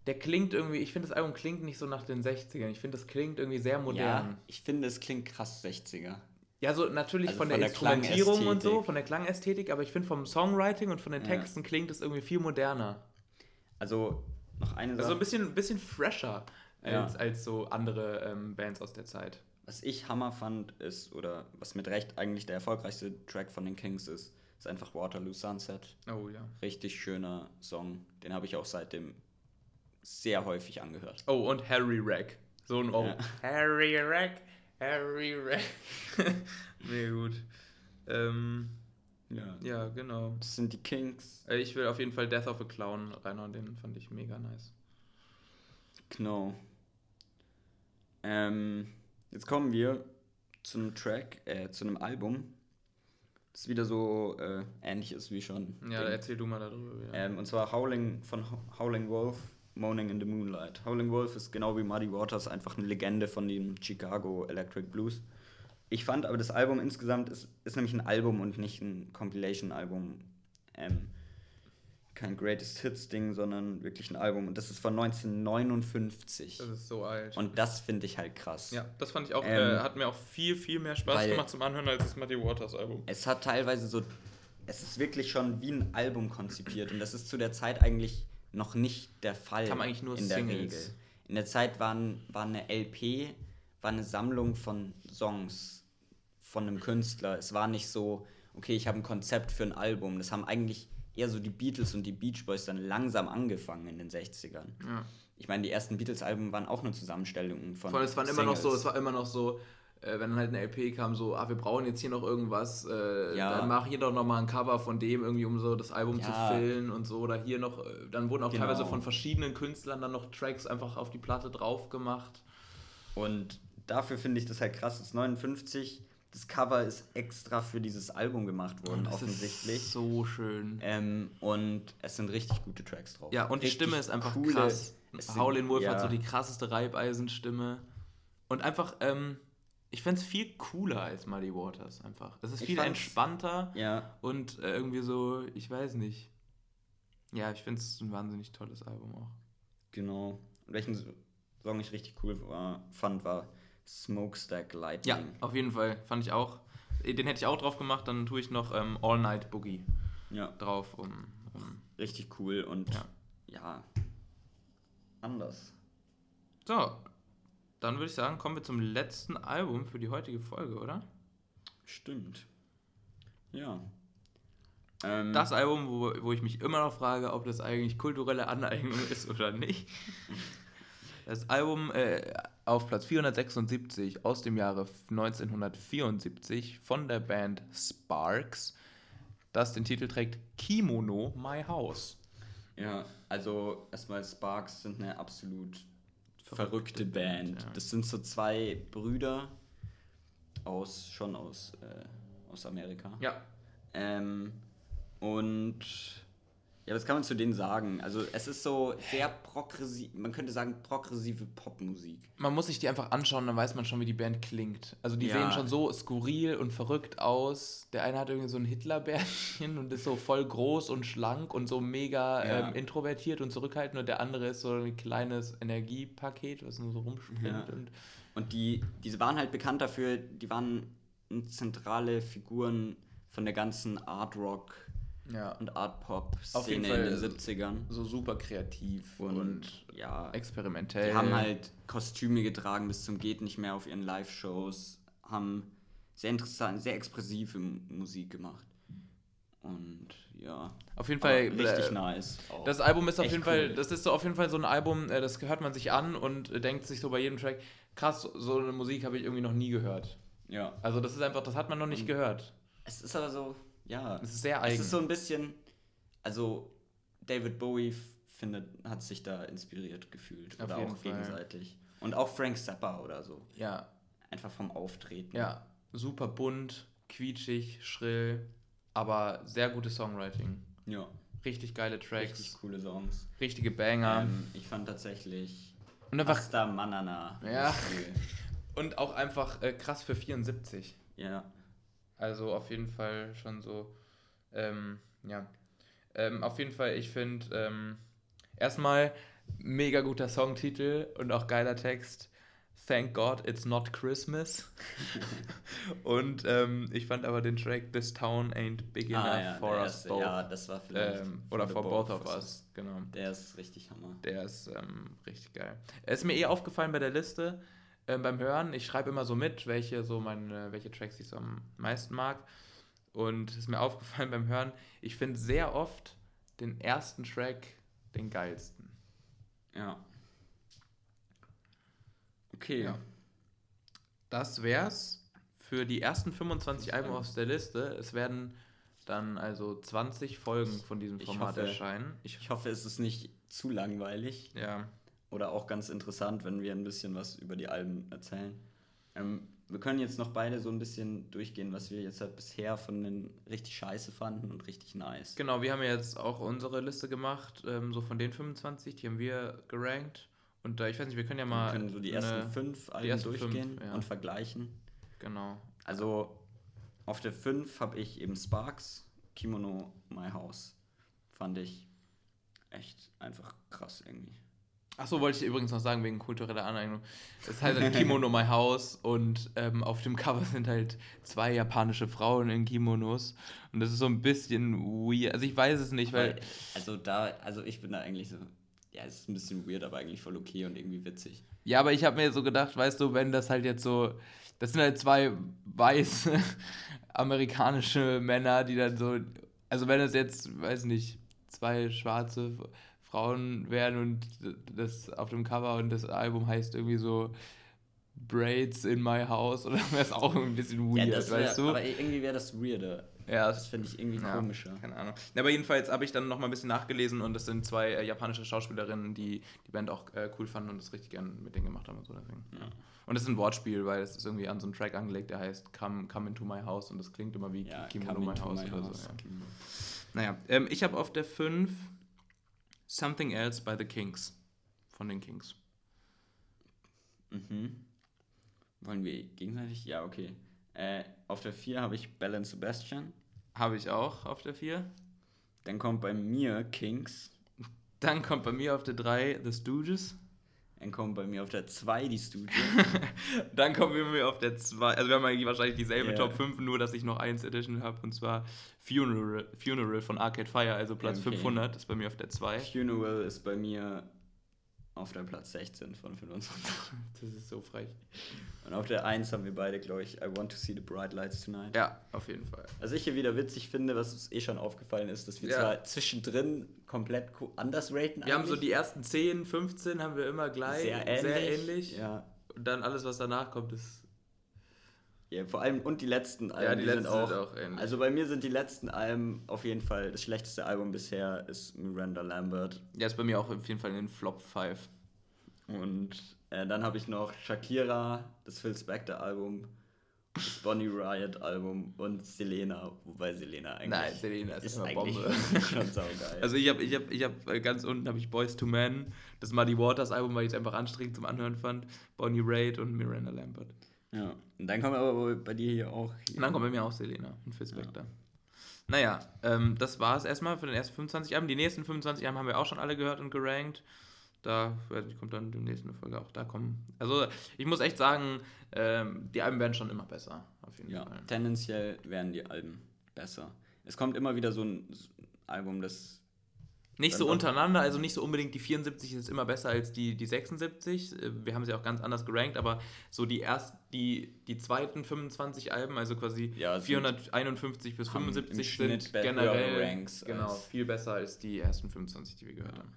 der klingt irgendwie. Ich finde, das Album klingt nicht so nach den 60ern. Ich finde, das klingt irgendwie sehr modern. Ja, ich finde, es klingt krass 60er. Ja, so natürlich Also von, der der Instrumentierung und so, von der Klangästhetik, aber ich finde vom Songwriting und von den Ja. Texten klingt es irgendwie viel moderner. Also, noch eine Also Sache. ein bisschen, ein bisschen fresher Ja. als, als so andere ähm, Bands aus der Zeit. Was ich Hammer fand, ist, oder was mit Recht eigentlich der erfolgreichste Track von den Kings ist, ist einfach Waterloo Sunset. Oh ja. Richtig schöner Song. Den habe ich auch seitdem sehr häufig angehört. Oh, und Harry Rack. So ein O. Ja. Harry Rack, Harry Rack. nee, gut. Ähm, Ja. ja, genau. Das sind die Kings. Äh, Ich will auf jeden Fall Death of a Clown reinhauen, den fand ich mega nice. Genau. Ähm, jetzt kommen wir zu einem Track, äh, zu einem Album, das wieder so äh, ähnlich ist wie schon. Ja, erzähl du mal darüber. Ja. Ähm, und zwar Howling von Ho- Howling Wolf, Moaning in the Moonlight. Howling Wolf ist genau wie Muddy Waters einfach eine Legende von dem Chicago Electric Blues. Ich fand aber das Album insgesamt ist, ist nämlich ein Album und nicht ein Compilation-Album. Ähm, kein Greatest Hits-Ding, sondern wirklich ein Album. Und das ist von 1959. das ist so alt. Und das finde ich halt krass. ja, das fand ich auch, Ähm, äh, hat mir auch viel, viel mehr Spaß gemacht zum Anhören als das Muddy Waters Album. Es hat teilweise so, es ist wirklich schon wie ein Album konzipiert und das ist zu der Zeit eigentlich noch nicht der Fall. Kam eigentlich nur in der Singles. Regel. In der Zeit waren, war eine LP war eine Sammlung von Songs von einem Künstler. Es war nicht so, okay, ich habe ein Konzept für ein Album. Das haben eigentlich eher so die Beatles und die Beach Boys dann langsam angefangen in den 60ern. Ja. Ich meine, die ersten Beatles-Alben waren auch nur Zusammenstellungen von. Vor allem, es waren immer noch so, Singles. es war immer noch so, wenn dann halt eine LP kam, so, ah, wir brauchen jetzt hier noch irgendwas, äh, Ja. dann mach hier doch nochmal ein Cover von dem irgendwie, um so das Album zu Ja. füllen und so. Oder hier noch, äh, dann wurden auch Genau. teilweise von verschiedenen Künstlern dann noch Tracks einfach auf die Platte drauf gemacht. Und dafür finde ich das halt krass. Das 59, das Cover ist extra für dieses Album gemacht worden, Das offensichtlich. Ist so schön. Ähm, und es sind richtig gute Tracks drauf. Ja, und die Richtig Stimme ist einfach coole- krass. Howlin' Wolf ja. hat so die krasseste Reibeisenstimme. Und einfach, ähm, ich fände es viel cooler als Muddy Waters einfach. Es ist viel entspannter Ja, und äh, irgendwie so, ich weiß nicht. Ja, ich finde es ein wahnsinnig tolles Album auch. genau. Und welchen Song ich richtig cool war, fand, war Smokestack Lightning. Ja, auf jeden Fall. Fand ich auch. Den hätte ich auch drauf gemacht, dann tue ich noch ähm, All Night Boogie ja, drauf, um. um richtig cool und Ja. ja, anders. so, dann würde ich sagen, kommen wir zum letzten Album für die heutige Folge, oder? Stimmt. Ja. Ähm, Das Album, wo, wo ich mich immer noch frage, ob das eigentlich kulturelle Aneignung ist oder nicht. Das Album äh, auf Platz 476 aus dem Jahre 1974 von der Band Sparks, das den Titel trägt Kimono My House. Ja, also erstmal Sparks sind eine absolut Verrückte verrückte, Band, Band. ja. Das sind so zwei Brüder aus, schon aus, äh, aus Amerika. Ja, Ähm, und ja, was kann man zu denen sagen? Also es ist so sehr progressiv, man könnte sagen progressive Popmusik. man muss sich die einfach anschauen, dann weiß man schon, wie die Band klingt. Also die Ja. sehen schon so skurril und verrückt aus. Der eine hat irgendwie so ein Hitlerbärtchen und ist so voll groß und schlank und so mega Ja. ähm, introvertiert und zurückhaltend. Und der andere ist so ein kleines Energiepaket, was nur so rumspringt. Ja. Und Und die, diese waren halt bekannt dafür, die waren zentrale Figuren von der ganzen Art Rock ja, und Art Pop Auf jeden Szene in den 70ern. so super kreativ und, Und, ja, experimentell. die haben halt Kostüme getragen bis zum geht nicht mehr auf ihren Live-Shows, haben sehr interessant, sehr expressive Musik gemacht. Und ja, auf jeden Fall richtig äh, nice. auch. Das Album ist auf Echt jeden Fall, cool. das ist so auf jeden Fall so ein Album, äh, das hört man sich an und denkt sich so bei jedem Track, krass, so eine Musik habe ich irgendwie noch nie gehört. ja. Also das ist einfach, das hat man noch nicht Und- gehört. Es ist aber so, ja. Es ist sehr Es eigen. ist so ein bisschen, also David Bowie findet, hat sich da inspiriert gefühlt. Auf oder auch Fall. gegenseitig. Und auch Frank Zappa oder so. ja, Einfach vom Auftreten. ja, super bunt, quietschig, schrill, aber sehr gutes Songwriting. Ja. Richtig geile Tracks, Richtig coole Songs. richtige Banger. Ähm, ich fand tatsächlich und einfach Asta Manana. Ja. und auch einfach äh, krass für 74. Ja. Also auf jeden Fall schon so, ähm, ja. Ähm, auf jeden Fall, ich finde, ähm, erstmal mega guter Songtitel und auch geiler Text. Thank God it's not Christmas. und ähm, ich fand aber den Track This Town ain't big enough Ah, ja, for us erste, both. ja, das war vielleicht. ähm, oder for both of us, genau. Der ist richtig Hammer. Der ist ähm, richtig geil. Er ist mir eh aufgefallen bei der Liste ähm, beim Hören. Ich schreibe immer so mit, welche so meine, welche Tracks ich so am meisten mag. Und es ist mir aufgefallen beim Hören, ich finde sehr oft den ersten Track den geilsten. Ja. Okay. Ja. Das wär's für die ersten 25 Alben aus der Liste. Es werden dann also 20 Folgen von diesem Ich Format hoffe- erscheinen. Ich, Ich hoffe, es ist nicht zu langweilig. ja, Oder auch ganz interessant, wenn wir ein bisschen was über die Alben erzählen. Ähm, wir können jetzt noch beide so ein bisschen durchgehen, was wir jetzt halt bisher von den richtig scheiße fanden und richtig nice. Genau, wir haben ja jetzt auch unsere Liste gemacht, ähm, so von den 25, die haben wir gerankt. Und äh, ich weiß nicht, wir können ja wir mal. können so die eine- ersten fünf Alben ersten fünf, durchgehen ja. und vergleichen. Genau. Also auf der 5 habe ich eben Sparks, Kimono My House. Fand ich echt einfach krass irgendwie. Achso, wollte ich übrigens noch sagen, wegen kultureller Aneignung. Das heißt halt Kimono My House und ähm, auf dem Cover sind halt zwei japanische Frauen in Kimonos. Und das ist so ein bisschen weird. Also ich weiß es nicht, weil. Also da, also ich bin da eigentlich so, ja, es ist ein bisschen weird, aber eigentlich voll okay und irgendwie witzig. Ja, aber ich habe mir so gedacht, weißt du, wenn das halt jetzt so, das sind halt zwei weiße amerikanische Männer, die dann so, also wenn das jetzt, weiß nicht, zwei schwarze Frauen wären und das auf dem Cover und das Album heißt irgendwie so Braids in my house oder wäre es auch ein bisschen weird, ja, das wär, weißt du? Aber irgendwie wäre das weirder. Ja, Das finde ich irgendwie Ja, komischer. Keine Ahnung. Ja, aber jedenfalls habe ich dann noch mal ein bisschen nachgelesen und das sind zwei äh, japanische Schauspielerinnen, die die Band auch äh, cool fanden und das richtig gern mit denen gemacht haben und so. Deswegen. Ja. Und das ist ein Wortspiel, weil es ist irgendwie an so einen Track angelegt, der heißt Come, Come Into My House und das klingt immer wie Ja, Kimono My House my oder house. so. Ja. Naja, ähm, ich habe auf der 5 Something Else by the Kings. Von den Kings. Mhm. Wollen wir gegenseitig? Ja, okay. Äh, auf der 4 habe ich Bell and Sebastian. Habe ich auch auf der 4. Dann kommt bei mir Kings. Dann kommt bei mir auf der 3 The Stooges. Dann kommt bei mir auf der 2 die Studio. Dann kommen wir mir auf der 2. Also wir haben eigentlich wahrscheinlich dieselbe Ja. Top 5, nur dass ich noch eins Edition habe und zwar Funeral, Funeral von Arcade Fire, also Platz Okay. 500 ist bei mir auf der 2. Funeral ist bei mir auf der Platz 16 von 25. Das ist so frech. Und auf der 1 haben wir beide, glaube ich, I Want to See the Bright Lights Tonight. Ja, auf jeden Fall. Was ich hier wieder witzig finde, was uns eh schon aufgefallen ist, dass wir Ja. zwar zwischendrin komplett ko- anders raten. Wir haben so eigentlich. die ersten 10, 15 haben wir immer gleich, sehr ähnlich. Sehr ähnlich. Ja. Und dann alles, was danach kommt, ist. Ja, vor allem und die letzten Alben, Ja, die letzten sind auch. sind auch ähnlich. also bei mir sind die letzten Alben auf jeden Fall das schlechteste Album bisher ist Miranda Lambert. Ja, ist bei mir auch auf jeden Fall in den Flop 5. Und äh, dann habe ich noch Shakira, das Phil Spector Album, das Bonnie Riot Album und Selena, wobei Selena eigentlich Nein, Selena ist, ist eigentlich Bombe. schon saugeil. Also ich habe ich hab, ich hab, äh, ganz unten habe ich Boys to Men, das Muddy Waters Album, weil ich es einfach anstrengend zum Anhören fand, Bonnie Raitt und Miranda Lambert. Ja. Und dann kommt aber bei dir hier auch hier. Und dann kommt bei mir auch Selena und Phil Spector. Naja, ähm, das war es erstmal für den ersten 25 Alben. Die nächsten 25 Alben haben wir auch schon alle gehört und gerankt. Da kommt dann die nächste Folge auch. Da kommen. Also ich muss echt sagen, ähm, die Alben werden schon immer besser. Auf jeden Ja, Fall. tendenziell werden die Alben besser. Es kommt immer wieder so ein Album, das Nicht so doch. untereinander, also nicht so unbedingt die 74 ist immer besser als die, die 76. Äh, Wir haben sie auch ganz anders gerankt, aber so die erst die, die zweiten 25 Alben, also quasi Ja, sind- 451 bis haben im 75 Schnitt sind generell Ranks genau, viel besser als die ersten 25, die wir gehört haben.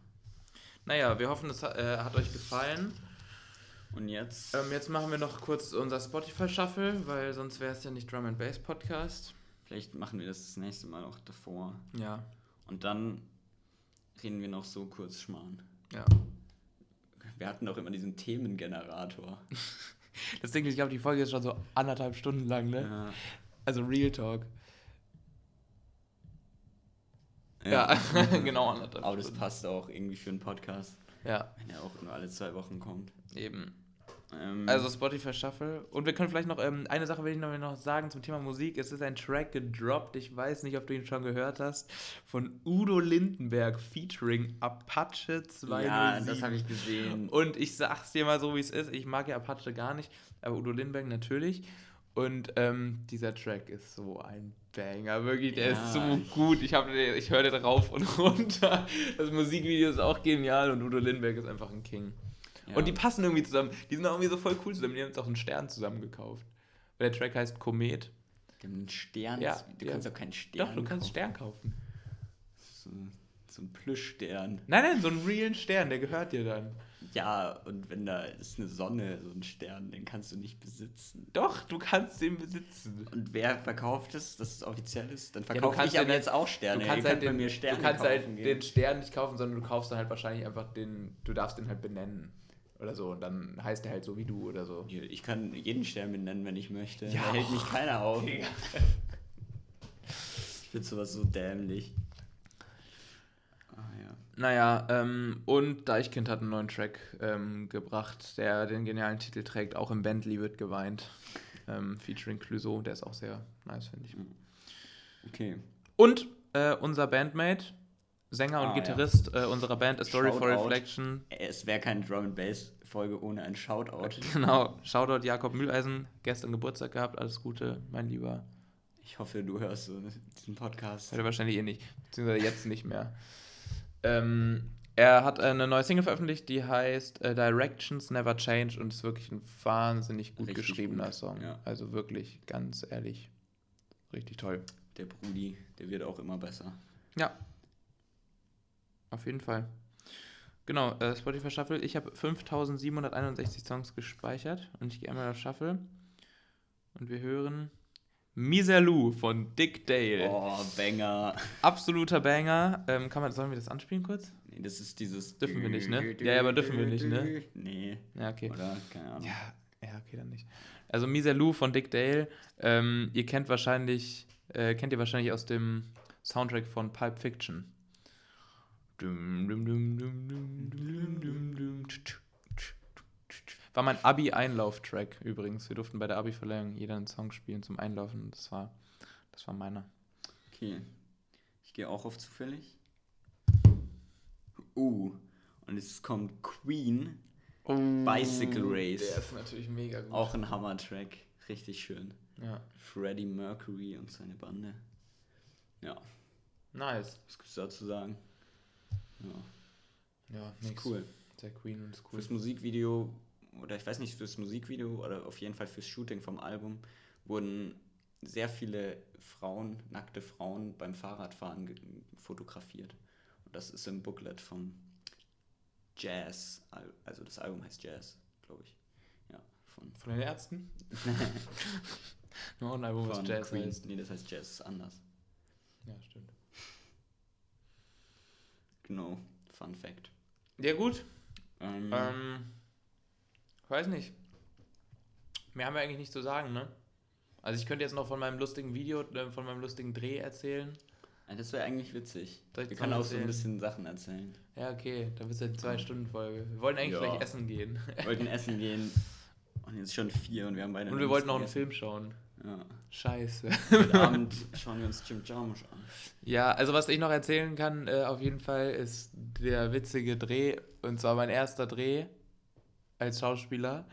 Naja, wir hoffen, es hat, äh, hat euch gefallen. und jetzt Ähm, jetzt machen wir noch kurz unser Spotify-Shuffle, weil sonst wäre es ja nicht Drum and Bass Podcast. vielleicht machen wir das das nächste Mal auch davor Ja, und dann reden wir noch so kurz Schmarrn. ja. Wir hatten auch immer diesen Themengenerator. Das Ding, ist, ich glaube, die Folge ist schon so anderthalb Stunden lang, ne? Ja. Also Real Talk. Ja, genau anderthalb Aber das Stunden. passt auch irgendwie für einen Podcast, Ja, wenn er auch nur alle zwei Wochen kommt. eben. Ähm, Also Spotify Shuffle. Und wir können vielleicht noch, ähm, eine Sache will ich noch, noch sagen zum Thema Musik. Es ist ein Track gedroppt, ich weiß nicht, ob du ihn schon gehört hast, von Udo Lindenberg featuring Apache 207. ja, das habe ich gesehen. Und ich sag's dir mal so, wie es ist. Ich mag ja Apache gar nicht, aber Udo Lindenberg natürlich. Und ähm, dieser Track ist so ein Banger, wirklich, der ist so Ja. gut. Ich, hab- ich höre den rauf und runter. Das Musikvideo ist auch genial und Udo Lindenberg ist einfach ein King. Ja. Und die passen irgendwie zusammen. Die sind auch irgendwie so voll cool zusammen. Die haben jetzt auch einen Stern zusammen gekauft. Weil der Track heißt Komet. Die haben einen Stern. Ja, du ja. kannst auch keinen Stern Doch, du kannst kaufen. Stern kaufen. So, so ein Plüschstern. Nein, nein, so einen realen Stern, der gehört dir dann. Ja, und wenn da ist eine Sonne, so ein Stern, den kannst du nicht besitzen. Doch, du kannst den besitzen. Und wer verkauft es, dass es offiziell ist? Dann Ja, verkaufe kannst ich aber ja jetzt auch Sterne. Du kannst halt könnt bei den, mir Sterne du kannst halt den Stern nicht kaufen, sondern du kaufst dann halt wahrscheinlich einfach den, du darfst den halt benennen. Oder so. Und dann heißt er halt so wie du oder so. Ich kann jeden Stern benennen, wenn ich möchte. Ja. Da hält mich keiner auf. Ich finde sowas so dämlich. Ah ja. Naja, ähm, und Deichkind hat einen neuen Track ähm, gebracht, der den genialen Titel trägt. Auch im Bentley wird geweint. Ähm, featuring Clouseau, der ist auch sehr nice, finde ich. Okay. Und äh, unser Bandmate, Sänger und Ah, ja. Gitarrist äh, unserer Band A Story for Shoutout. Reflection. Es wäre keine Drum and Bass Folge ohne ein Shoutout. Genau, Shoutout Jakob Mühleisen, gestern Geburtstag gehabt, alles Gute, mein Lieber. Ich hoffe, du hörst so diesen Podcast. Hört wahrscheinlich eh nicht, beziehungsweise jetzt nicht mehr. Ähm, Er hat eine neue Single veröffentlicht, die heißt äh, Directions Never Change und ist wirklich ein wahnsinnig gut Richtig geschriebener gut, Song. ja. Also wirklich, ganz ehrlich, richtig toll. Der Brudi, der wird auch immer besser. Ja. Auf jeden Fall. Genau, äh, Spotify Shuffle. Ich habe 5761 Songs gespeichert und ich gehe einmal auf Shuffle. Und wir hören Miserlou von Dick Dale. Oh, Banger. Absoluter Banger. Ähm, kann man, sollen wir das anspielen kurz? Nee, das ist dieses. Dürfen wir nicht, ne? Ja, ja, aber dürfen wir nicht, ne? Nee. Ja, okay. Oder? Keine Ahnung. Ja, ja, okay, dann nicht. Also Miserlou von Dick Dale. Ähm, ihr kennt wahrscheinlich, äh, kennt ihr wahrscheinlich aus dem Soundtrack von Pulp Fiction. War mein Abi-Einlauf-Track übrigens. Wir durften bei der Abi-Verleihung jeder einen Song spielen zum Einlaufen. Das war, das war meiner. Okay. Ich gehe auch auf zufällig. Uh. Und es kommt Queen. Bicycle Race. Der ist natürlich mega gut. Auch ein Hammer-Track. Richtig schön. Ja. Freddie Mercury und seine Bande. Ja, Nice. was gibt's da zu sagen? Ja, Ja, ist cool. Der Queen und ist cool. Fürs Musikvideo, oder ich weiß nicht, fürs Musikvideo oder auf jeden Fall fürs Shooting vom Album wurden sehr viele Frauen, nackte Frauen beim Fahrradfahren fotografiert. Und das ist im Booklet vom Jazz, Al- also das Album heißt Jazz, glaube ich. Ja, von, Von den Ärzten? Nur ein Album, was Jazz Queen. heißt. Nee, das heißt Jazz ist anders. Ja, stimmt. Genau, Fun Fact. Ja, gut. Ähm, Ähm, weiß nicht. Mehr haben wir eigentlich nicht zu sagen, ne? Also ich könnte jetzt noch von meinem lustigen Video, äh, von meinem lustigen Dreh erzählen. das wäre eigentlich witzig. Wir können auch so ein bisschen Sachen erzählen. Ja, okay, dann wird es eine Zwei-Stunden-Folge. Wir wollten eigentlich Ja. gleich essen gehen. Wir wollten essen gehen und jetzt schon vier und wir haben beide Und wir wollten noch einen Film schauen. Ja. Scheiße. Heute Abend schauen wir uns Jim Jarmusch an. Ja, also was ich noch erzählen kann, äh, auf jeden Fall, ist der witzige Dreh. Und zwar mein erster Dreh als Schauspieler.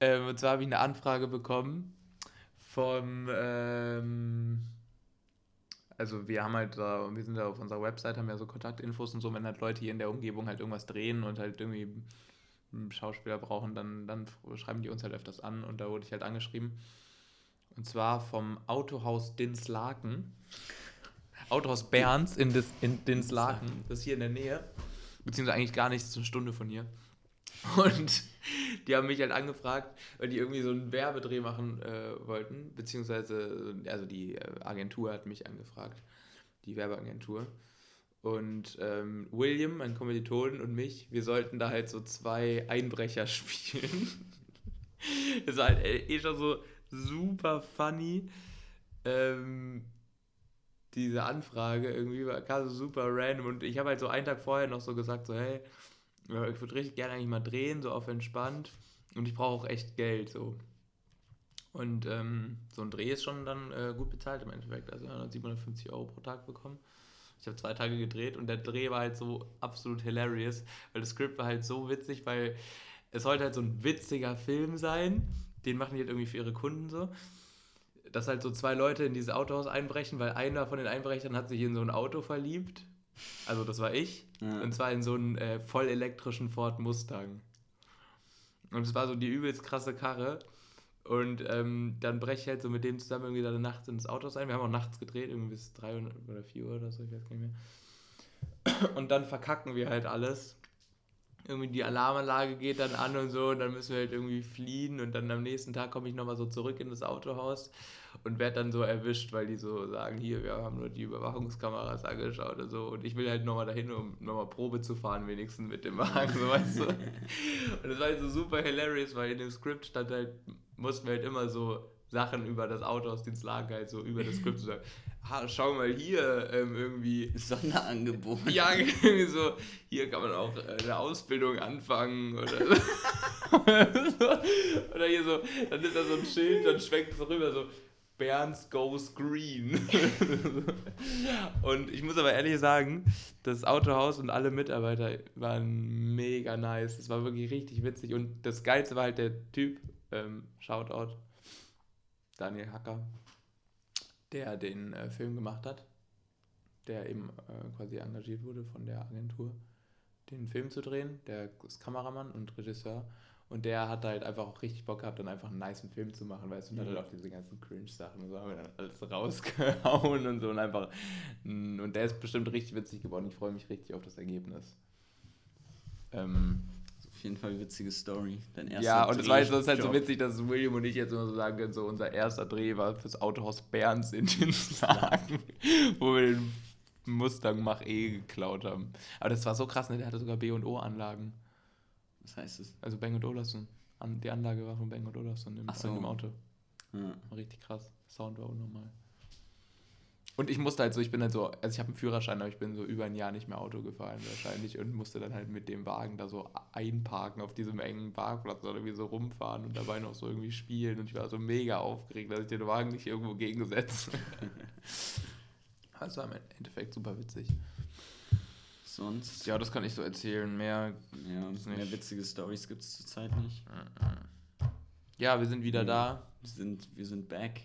Ähm, und zwar habe ich eine Anfrage bekommen vom, ähm, also wir haben halt da, wir sind da auf unserer Website, haben ja so Kontaktinfos und so, wenn halt Leute hier in der Umgebung halt irgendwas drehen und halt irgendwie einen Schauspieler brauchen, dann, dann schreiben die uns halt öfters an und da wurde ich halt angeschrieben. Und zwar vom Autohaus Dinslaken. Autohaus Berns in, Dis, in Dinslaken. Das ist hier in der Nähe. Beziehungsweise eigentlich gar nicht, das ist eine Stunde von hier. Und die haben mich halt angefragt, weil die irgendwie so einen Werbedreh machen äh, wollten. Beziehungsweise, also die äh, Agentur hat mich angefragt. Die Werbeagentur. Und ähm, William, mein Kommilitonen und mich, wir sollten da halt so zwei Einbrecher spielen. das war halt äh, eh schon so super funny. Ähm, diese Anfrage irgendwie war kam so super random und ich habe halt so einen Tag vorher noch so gesagt, so hey, ich würde richtig gerne eigentlich mal drehen, so auf entspannt und ich brauche auch echt Geld, so. Und ähm, so ein Dreh ist schon dann äh, gut bezahlt im Endeffekt, also er hat 750 Euro pro Tag bekommen. Ich habe zwei Tage gedreht und der Dreh war halt so absolut hilarious, weil das Skript war halt so witzig, weil es sollte halt so ein witziger Film sein, den machen die halt irgendwie für ihre Kunden so dass halt so zwei Leute in dieses Autohaus einbrechen, weil einer von den Einbrechern hat sich in so ein Auto verliebt. Also das war ich. Ja. Und zwar in so einen äh, voll elektrischen Ford Mustang. Und es war so die übelst krasse Karre. Und ähm, dann breche ich halt so mit dem zusammen irgendwie da nachts ins Auto ein. Wir haben auch nachts gedreht, irgendwie bis 3 oder 4 Uhr oder so, ich weiß gar nicht mehr. Und dann verkacken wir halt alles. Irgendwie die Alarmanlage geht dann an und so und dann müssen wir halt irgendwie fliehen und dann am nächsten Tag komme ich nochmal so zurück in das Autohaus und werde dann so erwischt, weil die so sagen, hier, wir haben nur die Überwachungskameras angeschaut und so und ich will halt nochmal dahin, um nochmal Probe zu fahren wenigstens mit dem Wagen, so weißt du. Und das war halt so super hilarious, weil in dem Skript stand halt, mussten wir halt immer so Sachen über das Auto aus den Lager halt so über das Skript sagen. Ah, schau mal hier, ähm, irgendwie Sonderangebot. ja, irgendwie so, hier kann man auch äh, eine Ausbildung anfangen oder so. Oder hier so, dann ist da so ein Schild, dann schwenkt es rüber, so Berns goes green. und ich muss aber ehrlich sagen, das Autohaus und alle Mitarbeiter waren mega nice. Das war wirklich richtig witzig. Und das Geilste war halt der Typ, ähm, Shoutout, Daniel Hacker, der den äh, Film gemacht hat der eben äh, quasi engagiert wurde von der Agentur. den Film zu drehen. Der ist Kameramann und Regisseur. Und der hat halt einfach auch richtig Bock gehabt, dann einfach einen niceen Film zu machen, weißt du, und hat Mhm. halt auch diese ganzen Cringe-Sachen und so haben wir dann alles rausgehauen und so und einfach. mm, Und der ist bestimmt richtig witzig geworden. Ich freue mich richtig auf das Ergebnis. Ähm, Auf jeden Fall witzige Story. Dein erster ja, und es war jetzt halt so witzig, dass William und ich jetzt immer so sagen können, so unser erster Dreh war fürs Autohaus Berns in den Slagen, wo wir den Mustang Mach-E geklaut haben. Aber das war so krass, ne? Der hatte sogar B&O-Anlagen. Was heißt es? Also Bang Olufsen. An, die Anlage war von Bang Olufsen im, so. dem Auto. Ja. War richtig krass. Sound war unnormal. Und ich musste halt so, ich bin halt so, also ich habe einen Führerschein, aber ich bin so über ein Jahr nicht mehr Auto gefahren wahrscheinlich und musste dann halt mit dem Wagen da so einparken auf diesem engen Parkplatz oder irgendwie so rumfahren und dabei noch so irgendwie spielen und ich war so mega aufgeregt, dass ich den Wagen nicht irgendwo gegensetze. War im Endeffekt super witzig. Sonst? Ja, das kann ich so erzählen. Mehr. Ja, mehr witzige Stories gibt es zurzeit nicht. Ja, wir sind wieder Mhm. da. Wir sind, wir sind back.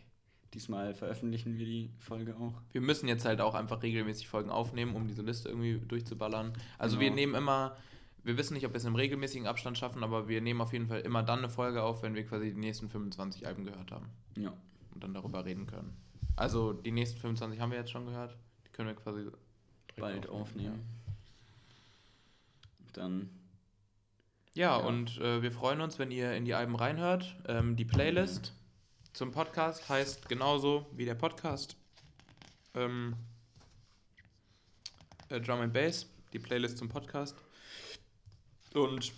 Diesmal veröffentlichen wir die Folge auch. Wir müssen jetzt halt auch einfach regelmäßig Folgen aufnehmen, um diese Liste irgendwie durchzuballern. Also wir Genau. nehmen immer, wir wissen nicht, ob wir es im regelmäßigen Abstand schaffen, aber wir nehmen auf jeden Fall immer dann eine Folge auf, wenn wir quasi die nächsten 25 Alben gehört haben Ja. und dann darüber reden können. Also die nächsten 25 haben wir jetzt schon gehört. Die können wir quasi Bald aufnehmen. Dann Ja, Ja. und äh, wir freuen uns, wenn ihr in die Alben reinhört. Ähm, die Playlist zum Podcast heißt genauso wie der Podcast. Ähm, äh, Drum and Bass, die Playlist zum Podcast. Und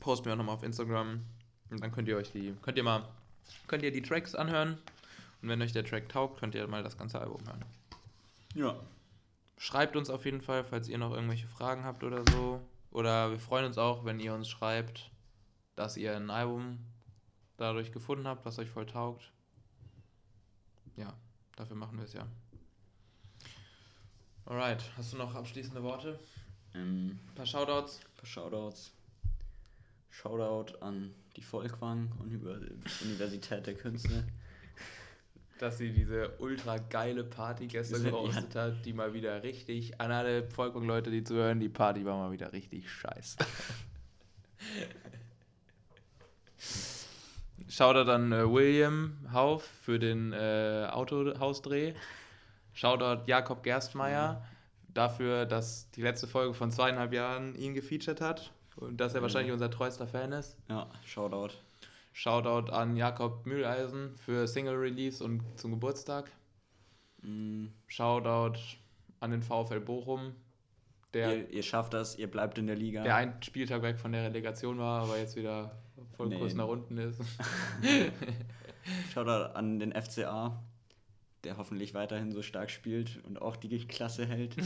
posten wir auch nochmal auf Instagram. Und dann könnt ihr euch die, könnt ihr mal, könnt ihr die Tracks anhören. Und wenn euch der Track taugt, könnt ihr mal das ganze Album hören. ja. Schreibt uns auf jeden Fall, falls ihr noch irgendwelche Fragen habt oder so. Oder wir freuen uns auch, wenn ihr uns schreibt, dass ihr ein Album dadurch gefunden habt, was euch voll taugt. Ja, dafür machen wir es ja. Alright, hast du noch abschließende Worte? Ähm, Ein paar Shoutouts? ein paar Shoutouts. Shoutout an die Volkwang Univers- Universität der Künste. Dass sie diese ultra geile Party gestern gehostet hat, die mal wieder richtig, an alle Volkung-Leute, die zuhören, die Party war mal wieder richtig scheiße. Shoutout an äh, William Hauf für den äh, Autohausdreh. Shoutout Jakob Gerstmeier dafür, dass die letzte Folge von zweieinhalb Jahren ihn gefeatured hat und dass er Ja. wahrscheinlich unser treuester Fan ist. Ja, Shoutout. Shoutout an Jakob Mühleisen für Single Release und zum Geburtstag. Mm, Shoutout an den VfL Bochum, der, ihr, ihr schafft das, ihr bleibt in der Liga. der einen Spieltag weg von der Relegation war, aber jetzt wieder voll Nee. Kurs nach unten ist. Shoutout an den FCA, der hoffentlich weiterhin so stark spielt und auch die Klasse hält.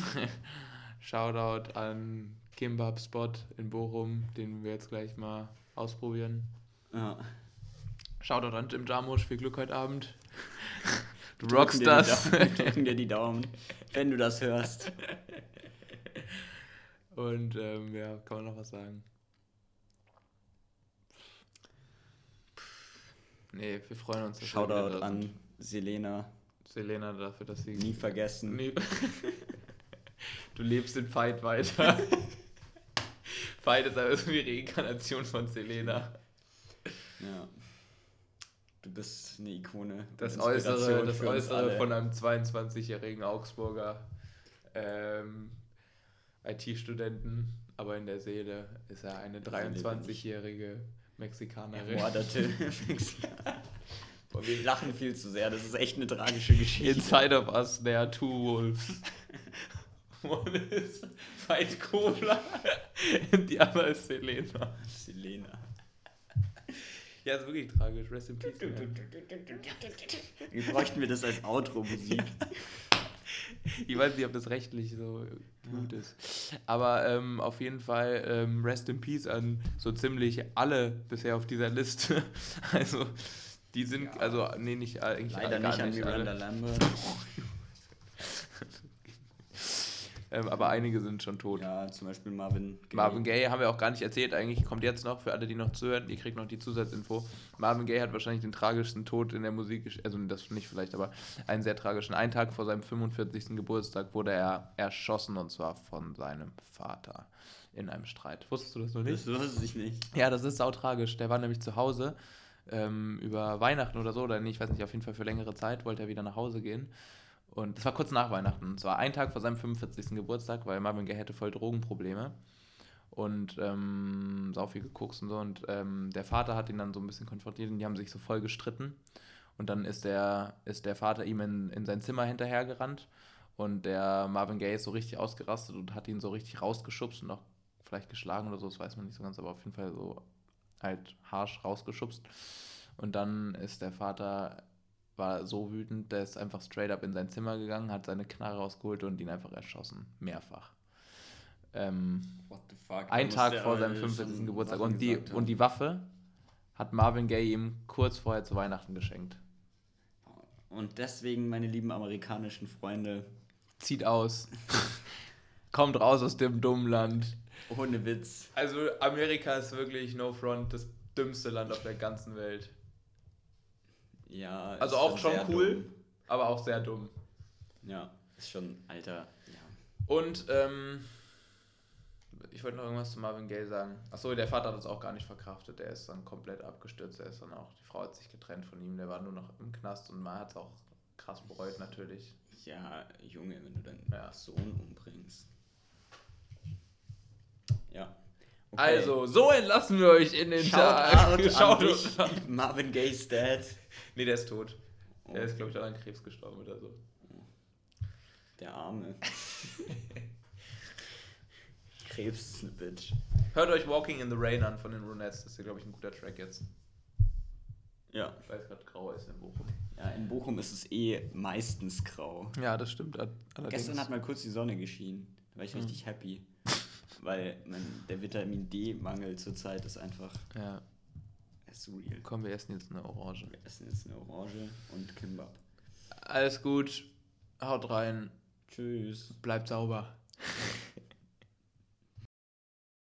Shoutout an Kimbab Spot in Bochum, den wir jetzt gleich mal ausprobieren. ja. Shoutout an Jim Jarmusch, viel Glück heute Abend. Du rockst das. Drücken dir die Daumen, wenn du das hörst. Und ähm, ja, kann man noch was sagen? Nee, wir freuen uns. Shoutout da an. Selena, Selena dafür, dass sie. nie vergessen. Nee. Du lebst den Fight weiter. Fight ist aber irgendwie Reinkarnation von Selena. Ja. Du bist eine Ikone. Das Inspiration Äußere, das Äußere von einem 22-jährigen Augsburger ähm, IT-Studenten, aber in der Seele ist er eine Seele bin 23-jährige Mexikanerin. ermordete Mexikaner. Boah, wir lachen viel zu sehr, das ist echt eine tragische Geschichte. Inside of us, there are two wolves. One is Veit Kobler and the other is Selena. Selena. Ja, ist wirklich tragisch. Rest in peace. Wie bräuchten wir das als Outro-Musik? Ich weiß nicht, ob das rechtlich so gut ist. Aber ähm, auf jeden Fall ähm, Rest in Peace an so ziemlich alle bisher auf dieser Liste. Also, die sind, Ja. also, nee, nicht alle, eigentlich Leider gar nicht an nicht Miranda alle. Lambert. Ähm, aber einige sind schon tot. Ja, zum Beispiel Marvin Gaye. Marvin Gaye haben wir auch gar nicht erzählt. Eigentlich kommt jetzt noch, für alle, die noch zuhören, ihr kriegt noch die Zusatzinfo. Marvin Gaye hat wahrscheinlich den tragischsten Tod in der Musik, also das nicht vielleicht, aber einen sehr tragischen. Einen Tag vor seinem 45. Geburtstag wurde er erschossen und zwar von seinem Vater in einem Streit. Wusstest du das noch nicht? Das wusste ich nicht. Ja, das ist sau tragisch. Der war nämlich zu Hause ähm, über Weihnachten oder so, oder nee, ich weiß nicht, auf jeden Fall für längere Zeit wollte er wieder nach Hause gehen. Und das war kurz nach Weihnachten. Es war ein Tag vor seinem 45. Geburtstag, weil Marvin Gaye hätte voll Drogenprobleme. Und ähm, sau viel geguckt und so. Und ähm, der Vater hat ihn dann so ein bisschen konfrontiert und die haben sich so voll gestritten. Und dann ist der, ist der Vater ihm in, in sein Zimmer hinterhergerannt. Und der Marvin Gaye ist so richtig ausgerastet und hat ihn so richtig rausgeschubst und auch vielleicht geschlagen oder so, das weiß man nicht so ganz, aber auf jeden Fall so halt harsch rausgeschubst. Und dann ist der Vater war so wütend, der ist einfach straight up in sein Zimmer gegangen, hat seine Knarre rausgeholt und ihn einfach erschossen. Mehrfach. Ähm, What the fuck? Ein Tag vor seinem 45. Geburtstag. Und die, und die Waffe hat Marvin Gaye ihm kurz vorher zu Weihnachten geschenkt. Und deswegen, meine lieben amerikanischen Freunde. Zieht aus. Kommt raus aus dem dummen Land. Ohne Witz. Also Amerika ist wirklich, no front, das dümmste Land auf der ganzen Welt. Ja. Also auch schon cool, dumm. aber auch sehr dumm. Ja, ist schon alter. Ja. Und ähm, ich wollte noch irgendwas zu Marvin Gaye sagen. Achso, der Vater hat das auch gar nicht verkraftet. Der ist dann komplett abgestürzt. Er ist dann auch, die Frau hat sich getrennt von ihm. Der war nur noch im Knast und man hat es auch krass bereut natürlich. Ja, Junge, wenn du deinen ja. Sohn umbringst. Ja. Okay. Also, so entlassen wir euch in den Shout Tag. Out Schaut an Marvin Gaye's Dad. Nee, der ist tot. Der ist, glaube ich, an Krebs gestorben oder so. Der Arme. Krebs ist eine Bitch. Hört euch Walking in the Rain an von den Ronettes. Das ist, glaube ich, ein guter Track jetzt. Ja. Weil es gerade grau ist in Bochum. Ja, in Bochum ist es eh meistens grau. Ja, das stimmt. Allerdings. Gestern hat mal kurz die Sonne geschienen. Da war ich hm. richtig happy. Weil man, der Vitamin D-Mangel zurzeit ist einfach. Ja. Ist real. Komm, wir essen jetzt eine Orange. Wir essen jetzt eine Orange und Kimbab. Alles gut. Haut rein. Tschüss. Bleibt sauber.